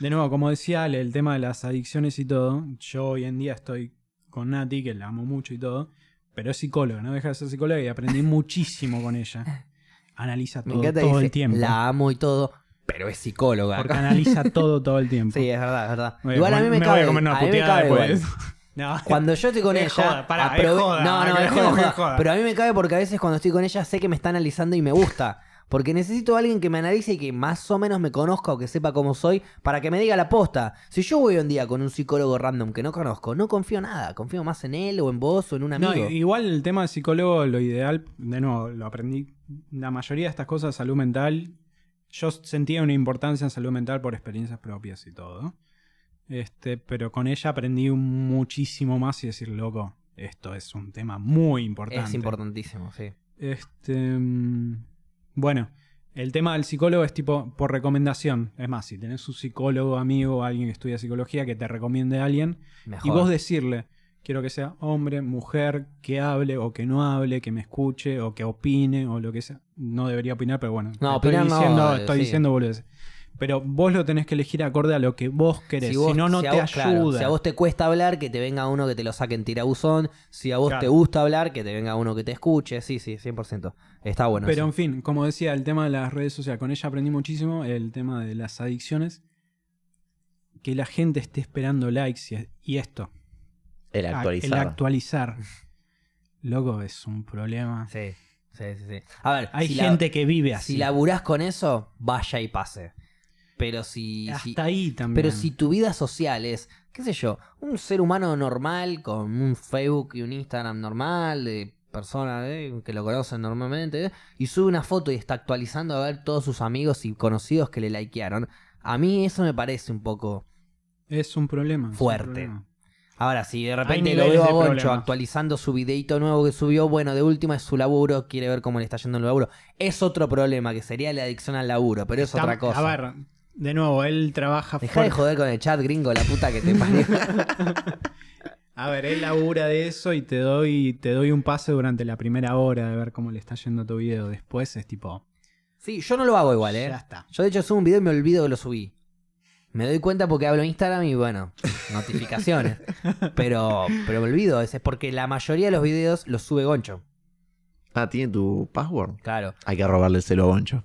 de nuevo, como decía Ale, el tema de las adicciones y todo. Yo hoy en día estoy con Nati, que la amo mucho y todo. Pero es psicóloga, no deja de ser psicóloga y aprendí muchísimo con ella. Analiza Me todo, encanta todo dice, el tiempo. La amo y todo, pero es psicóloga. Porque analiza todo, todo el tiempo. Sí, es verdad, es verdad. Igual a mí me, voy cabe. a comer una a mí me puteada cabe después. igual. No. Cuando yo estoy con Es ella. joda, pará, es aprove- joda, no, no, es joda, es joda. Pero a mí me cabe porque a veces cuando estoy con ella sé que me está analizando y me gusta. Porque necesito a alguien que me analice y que más o menos me conozca o que sepa cómo soy para que me diga la posta. Si yo voy un día con un psicólogo random que no conozco, no confío nada. Confío más en él o en vos o en un amigo. No, igual el tema de psicólogo, lo ideal, de nuevo, lo aprendí. La mayoría de estas cosas, salud mental, yo sentía una importancia en salud mental por experiencias propias y todo. Este, pero con ella aprendí muchísimo más y decir, loco, esto es un tema muy importante. Es importantísimo, sí. Este, mm, bueno, el tema del psicólogo es tipo por recomendación. Es más, si tenés un psicólogo, amigo, o alguien que estudia psicología que te recomiende a alguien, Mejor. y vos decirle, quiero que sea hombre, mujer, que hable o que no hable, que me escuche o que opine o lo que sea. No debería opinar, pero bueno. No, estoy opinar no, diciendo, eh, estoy sí. diciendo boludeces. Pero vos lo tenés que elegir acorde a lo que vos querés. Si, vos- no, no si te vos- claro, ayuda. si a vos te cuesta hablar, que te venga uno que te lo saque en tirabuzón. Si a vos Claro. te gusta hablar, que te venga uno que te escuche. Sí, sí, 100%. Está bueno. Pero eso. en fin, como decía, el tema de las redes sociales, con ella aprendí muchísimo, el tema de las adicciones, que la gente esté esperando likes y, esto, El actualizar. el actualizar, loco, es un problema. Sí, sí, sí, sí. A ver, Hay si la- gente que vive así. si laburás con eso, vaya y pase. Pero si. Hasta si- ahí también. pero si tu vida social es, qué sé yo, un ser humano normal con un Facebook y un Instagram normal de personas eh, que lo conocen normalmente eh, y sube una foto y está actualizando a ver todos sus amigos y conocidos que le likearon, a mí eso me parece un poco es un problema. un Fuerte. problema. Ahora, si de repente lo veo a problemas. actualizando su videito nuevo que subió, bueno, de última es su laburo, quiere ver cómo le está yendo el laburo. Es otro problema, que sería la adicción al laburo, pero es otra cosa. A ver, de nuevo, él trabaja Deja de joder con el chat gringo, la puta que te parió. A ver, él labura de eso y te doy, te doy un pase durante la primera hora de ver cómo le está yendo tu video. Después es tipo. sí, yo no lo hago igual, ¿eh? Ya está. Yo de hecho subo un video y me olvido que lo subí. Me doy cuenta porque hablo en Instagram y bueno, notificaciones. pero, pero me olvido, es porque la mayoría de los videos los sube Goncho. Ah, ¿tiene tu password? Claro. Hay que robarle el celo a Goncho.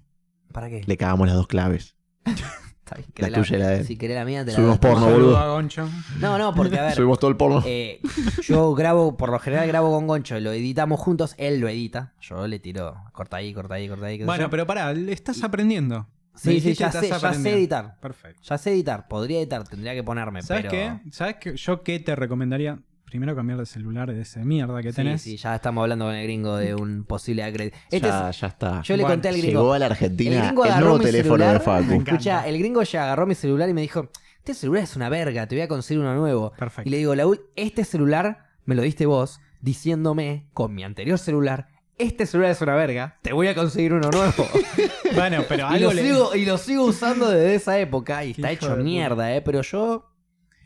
¿Para qué? Le cagamos las dos claves. La tuya y la de él. Si querés la mía, te la Subimos doy. porno, Saludo boludo. Goncho. No, no, porque a ver. Subimos todo el porno. Eh, yo grabo, por lo general grabo con Goncho, lo editamos juntos, él lo edita, yo le tiro, corta ahí, corta ahí, corta ahí. qué sé Bueno, yo. pero pará, le estás aprendiendo. Me sí, sí, dijiste ya estás sé, ya sé aprendiendo. editar, Perfecto. ya sé editar, podría editar, tendría que ponerme, ¿Sabes pero... qué? ¿Sabes qué? Yo qué te recomendaría? Primero cambiar de celular de ese mierda que Sí, tenés. sí, ya estamos hablando con el gringo de un posible acredit. Este ya, es- ya está. yo le Bueno, conté al Llegó gringo, a la el Argentina gringo el nuevo teléfono celular, de Facu. Escucha, el gringo ya agarró mi celular y me dijo, este celular es una verga, te voy a conseguir uno nuevo. Perfecto. Y le digo, Laúl, este celular me lo diste vos diciéndome con mi anterior celular, este celular es una verga, te voy a conseguir uno nuevo. Bueno, pero y, algo lo le- sigo, y lo sigo usando desde esa época y está Hijo hecho mierda, eh, pero yo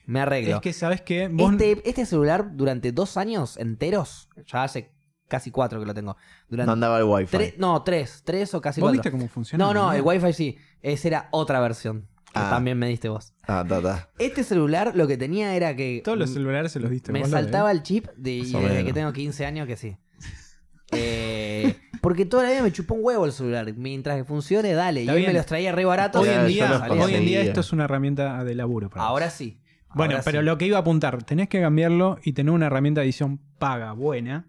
me arreglo. Es que, ¿sabes qué? Vos... este, este celular durante dos años enteros, ya hace casi cuatro que lo tengo. Durante No andaba el wifi. tre- no, tres, tres o casi ¿Vos cuatro. viste cómo funciona? No, no, el. Wi-Fi sí. Esa era otra versión. Que Ah. también me diste vos. Ah, ta, ta. Este celular lo que tenía era que. Todos los celulares se los diste Me vos, saltaba el chip de, y desde que tengo 15 años que sí. Eh, porque toda la vida me chupó un huevo el celular. Mientras que funcione, dale. Está y bien. me los traía re baratos. Hoy en día, los hoy en día conseguía. esto es una herramienta de laburo. para vos. Ahora sí. Bueno, Ahora pero sí. lo que iba a apuntar, tenés que cambiarlo y tener una herramienta de edición paga, buena,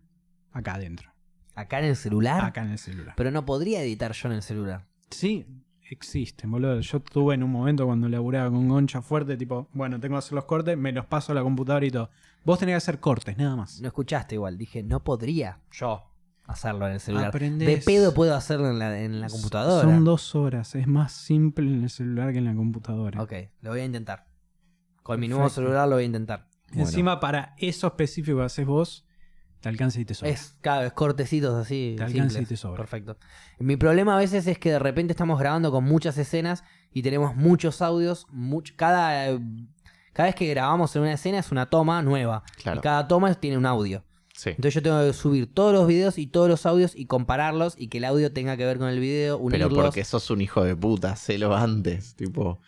acá adentro. Acá en el celular. Acá en el celular. Pero no podría editar yo en el celular. Sí, existen, boludo. Yo tuve en un momento cuando laburaba con Goncha fuerte, tipo, bueno, tengo que hacer los cortes, me los paso a la computadora y todo. Vos tenés que hacer cortes, nada más. No escuchaste igual. Dije, no podría yo hacerlo en el celular. Aprendés. De pedo puedo hacerlo en la, en la computadora. Son dos horas, es más simple en el celular que en la computadora. Ok, lo voy a intentar. Con mi nuevo Perfecto. celular lo voy a intentar. Bueno. Encima, para eso específico que haces vos, te alcanza y te sobra. Es, claro, es cortecitos así. Te alcanza simples. y te sobra. Perfecto. Mi problema a veces es que de repente estamos grabando con muchas escenas y tenemos muchos audios. much- cada, cada vez que grabamos en una escena es una toma nueva. Claro. Y cada toma tiene un audio. Sí. Entonces yo tengo que subir todos los videos y todos los audios y compararlos y que el audio tenga que ver con el video, Pero porque sos un hijo de puta, hacelo antes. Tipo,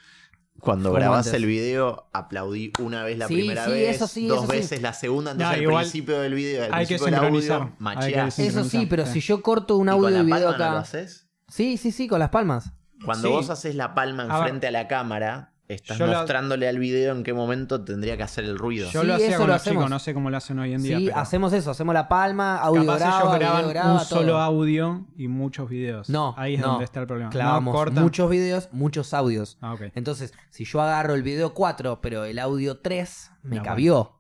cuando ¿Cómo grabás antes? el video, aplaudí una vez la Sí, primera sí, vez, eso sí, dos eso sí. veces la segunda, No, entonces al igual principio del video, al hay que principio del audio, macheás. Eso sí, pero si yo corto un ¿Y con audio la video palma no acá. lo haces? Sí, sí, sí, con las palmas. Cuando Sí. vos haces la palma A enfrente a la cámara, estás Yo mostrándole al video en qué momento tendría que hacer el ruido. Yo Sí, lo hacía eso con lo los chicos, hacemos. no sé cómo lo hacen hoy en día. Sí, pero hacemos eso, hacemos la palma, audio capaz graba, ellos video graba, un todo. solo audio y muchos videos. No, Ahí es no. donde está el problema. Clavamos no, cortan. muchos videos, muchos audios. Ah, ok. Entonces, si yo agarro el video 4, pero el audio 3 me No, cabió.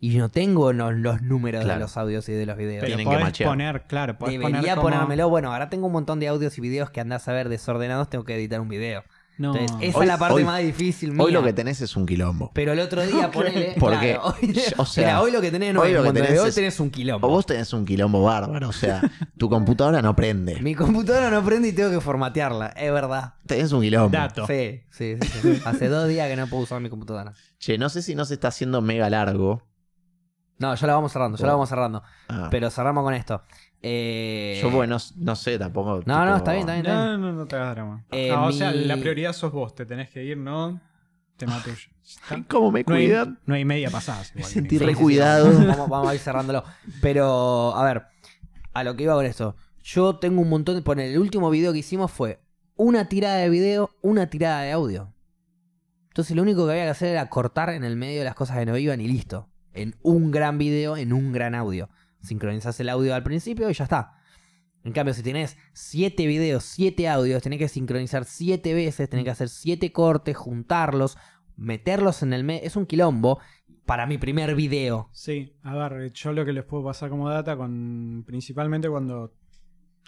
y no tengo no- los números de los audios y de los videos. Pero Tienen que poner, claro, podés Debería poner como- ponérmelo. Bueno, ahora tengo un montón de audios y videos que andás a ver desordenados, tengo que editar un video. No, Entonces, esa Hoy- es la parte hoy- más difícil mía. Hoy lo que tenés es un quilombo. Pero el otro día ponele. Porque, claro, hoy, o sea, Mira, hoy lo que tenés no hoy es lo un que tenés hoy tenés un quilombo. O vos tenés un quilombo bárbaro, o sea, tu computadora no prende. Mi computadora no prende y tengo que formatearla, es verdad. Tenés un quilombo. Dato. Sí, sí, sí, sí. Hace dos días que no puedo usar mi computadora. Che, no sé si no se está haciendo mega largo. No, ya la vamos cerrando, ya la vamos cerrando. Ah, Pero cerramos con esto. Eh, yo, bueno, no sé tampoco. No, tipo, no, está bien, está bien. No, no, no te hagas drama. Eh, Ah, O mi- sea, la prioridad sos vos, te tenés que ir, no tema tuyo. ¿Cómo me No hay, cuidan? no hay media pasada. sentí re sí, cuidado. Vamos, a ir cerrándolo. Pero, a ver, a lo que iba con esto. Yo tengo un montón de. Poner, el último video que hicimos fue una tirada de video, una tirada de audio. Entonces lo único que había que hacer era cortar en el medio de las cosas que no iban y listo. En un gran video, en un gran audio. Sincronizás el audio al principio y ya está. En cambio, si tenés siete videos, siete audios, tenés que sincronizar siete veces, tenés que hacer siete cortes, juntarlos, meterlos en el medio. Es un quilombo para mi primer video. Sí, a ver, yo lo que les puedo pasar como data, con principalmente cuando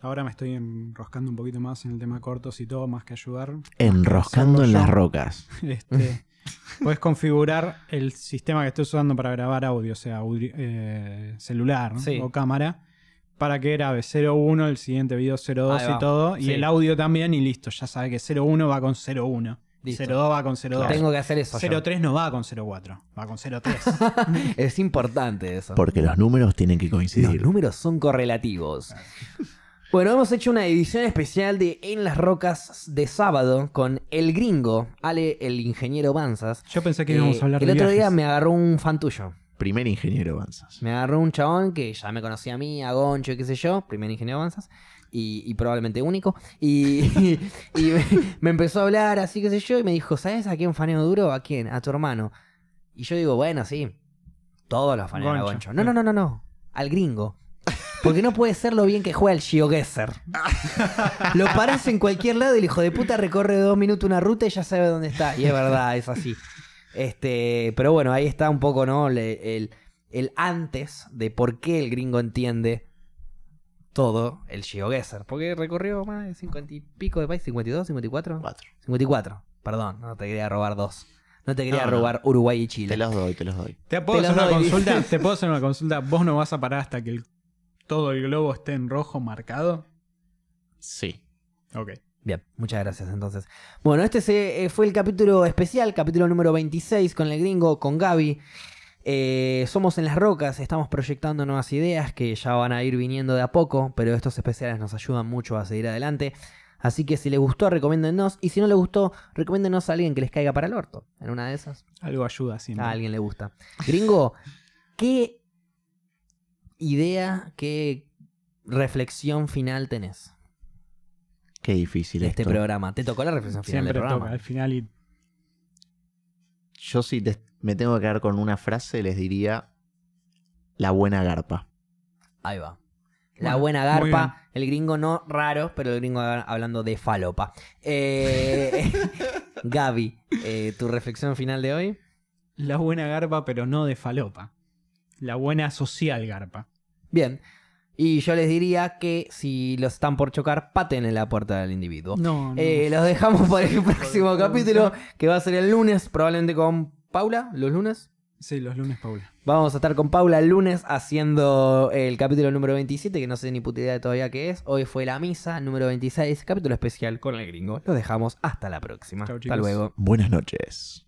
ahora me estoy enroscando un poquito más en el tema cortos y todo, más que ayudar. Enroscando en las rocas. Este, puedes configurar el sistema que estoy usando para grabar audio, o sea, audi- eh, celular ¿no? Sí. o cámara, para que grabe 01, el siguiente video 02 Ahí va. y todo, y Sí. el audio también, y listo, ya sabe que 01 va con 01, Listo. 02 va con 02. Tengo que hacer eso. yo. 03 no va con 04, va con 03. Es importante eso. Porque los números tienen que Los coincidir. números son correlativos. Bueno, hemos hecho una edición especial de En las Rocas de sábado con El Gringo, Ale, el ingeniero Banzas. Yo pensé que íbamos Eh, a hablar el de otro día me agarró un fan tuyo. Primer ingeniero Banzas. Me agarró un chabón que ya me conocía a mí, a Goncho y qué sé yo, primer ingeniero Banzas, y, y probablemente único. Y, y me, me empezó a hablar así, qué sé yo, y me dijo, ¿sabes a quién faneo duro? ¿A quién? A tu hermano. Y yo digo, bueno, sí, todos los fanean a Goncho, Goncho. No, no, no, no, no, al gringo. Porque no puede ser lo bien que juega el GeoGuessr. Lo parás en cualquier lado y el hijo de puta recorre dos minutos una ruta y ya sabe dónde está. Y es verdad, es así. Este, pero bueno, ahí está un poco, ¿no? Le- el, el antes de por qué el gringo entiende todo el GeoGuessr. Porque recorrió más de 50 y pico de país, 52, 54. Cuatro. 54. Perdón, no te quería robar dos. No te quería No, no. robar Uruguay y Chile. Te los doy, te los doy. ¿Te puedo Te hacer los una doy. consulta? ¿Te puedo hacer una consulta? ¿Vos no vas a parar hasta que el- todo el globo esté en rojo marcado? Sí. Ok. Bien, muchas gracias entonces. Bueno, este eh, fue el capítulo especial, capítulo número 26 con el gringo, con Gaby. Eh, somos en las rocas, estamos proyectando nuevas ideas que ya van a ir viniendo de a poco, pero estos especiales nos ayudan mucho a seguir adelante. Así que si les gustó, recomiéndennos. Y si no les gustó, recomiéndenos a alguien que les caiga para el orto. En una de esas, Algo ayuda siempre. a alguien le gusta. Gringo, ¿qué idea, qué reflexión final tenés Qué difícil de este esto. programa? ¿Te tocó la reflexión final Siempre del programa? toca al final y Yo si te- me tengo que quedar con una frase, les diría la buena garpa. Ahí va. La Bueno, buena garpa, el gringo no raro, pero el gringo hab- hablando de falopa. Eh, Gaby, eh, ¿tu reflexión final de hoy? la buena garpa, pero no de falopa. La buena social garpa. Bien. Y yo les diría que si los están por chocar, paten en la puerta del individuo. No, no. Eh, los dejamos para el próximo capítulo, que va a ser el lunes, probablemente con Paula, los lunes. Sí, los lunes, Paula. Vamos a estar con Paula el lunes haciendo el capítulo número 27, que no sé ni puta idea todavía qué es. Hoy fue la misa número 26, capítulo especial con el gringo. Lo dejamos hasta la próxima. Chau, hasta chicos. luego. Buenas noches.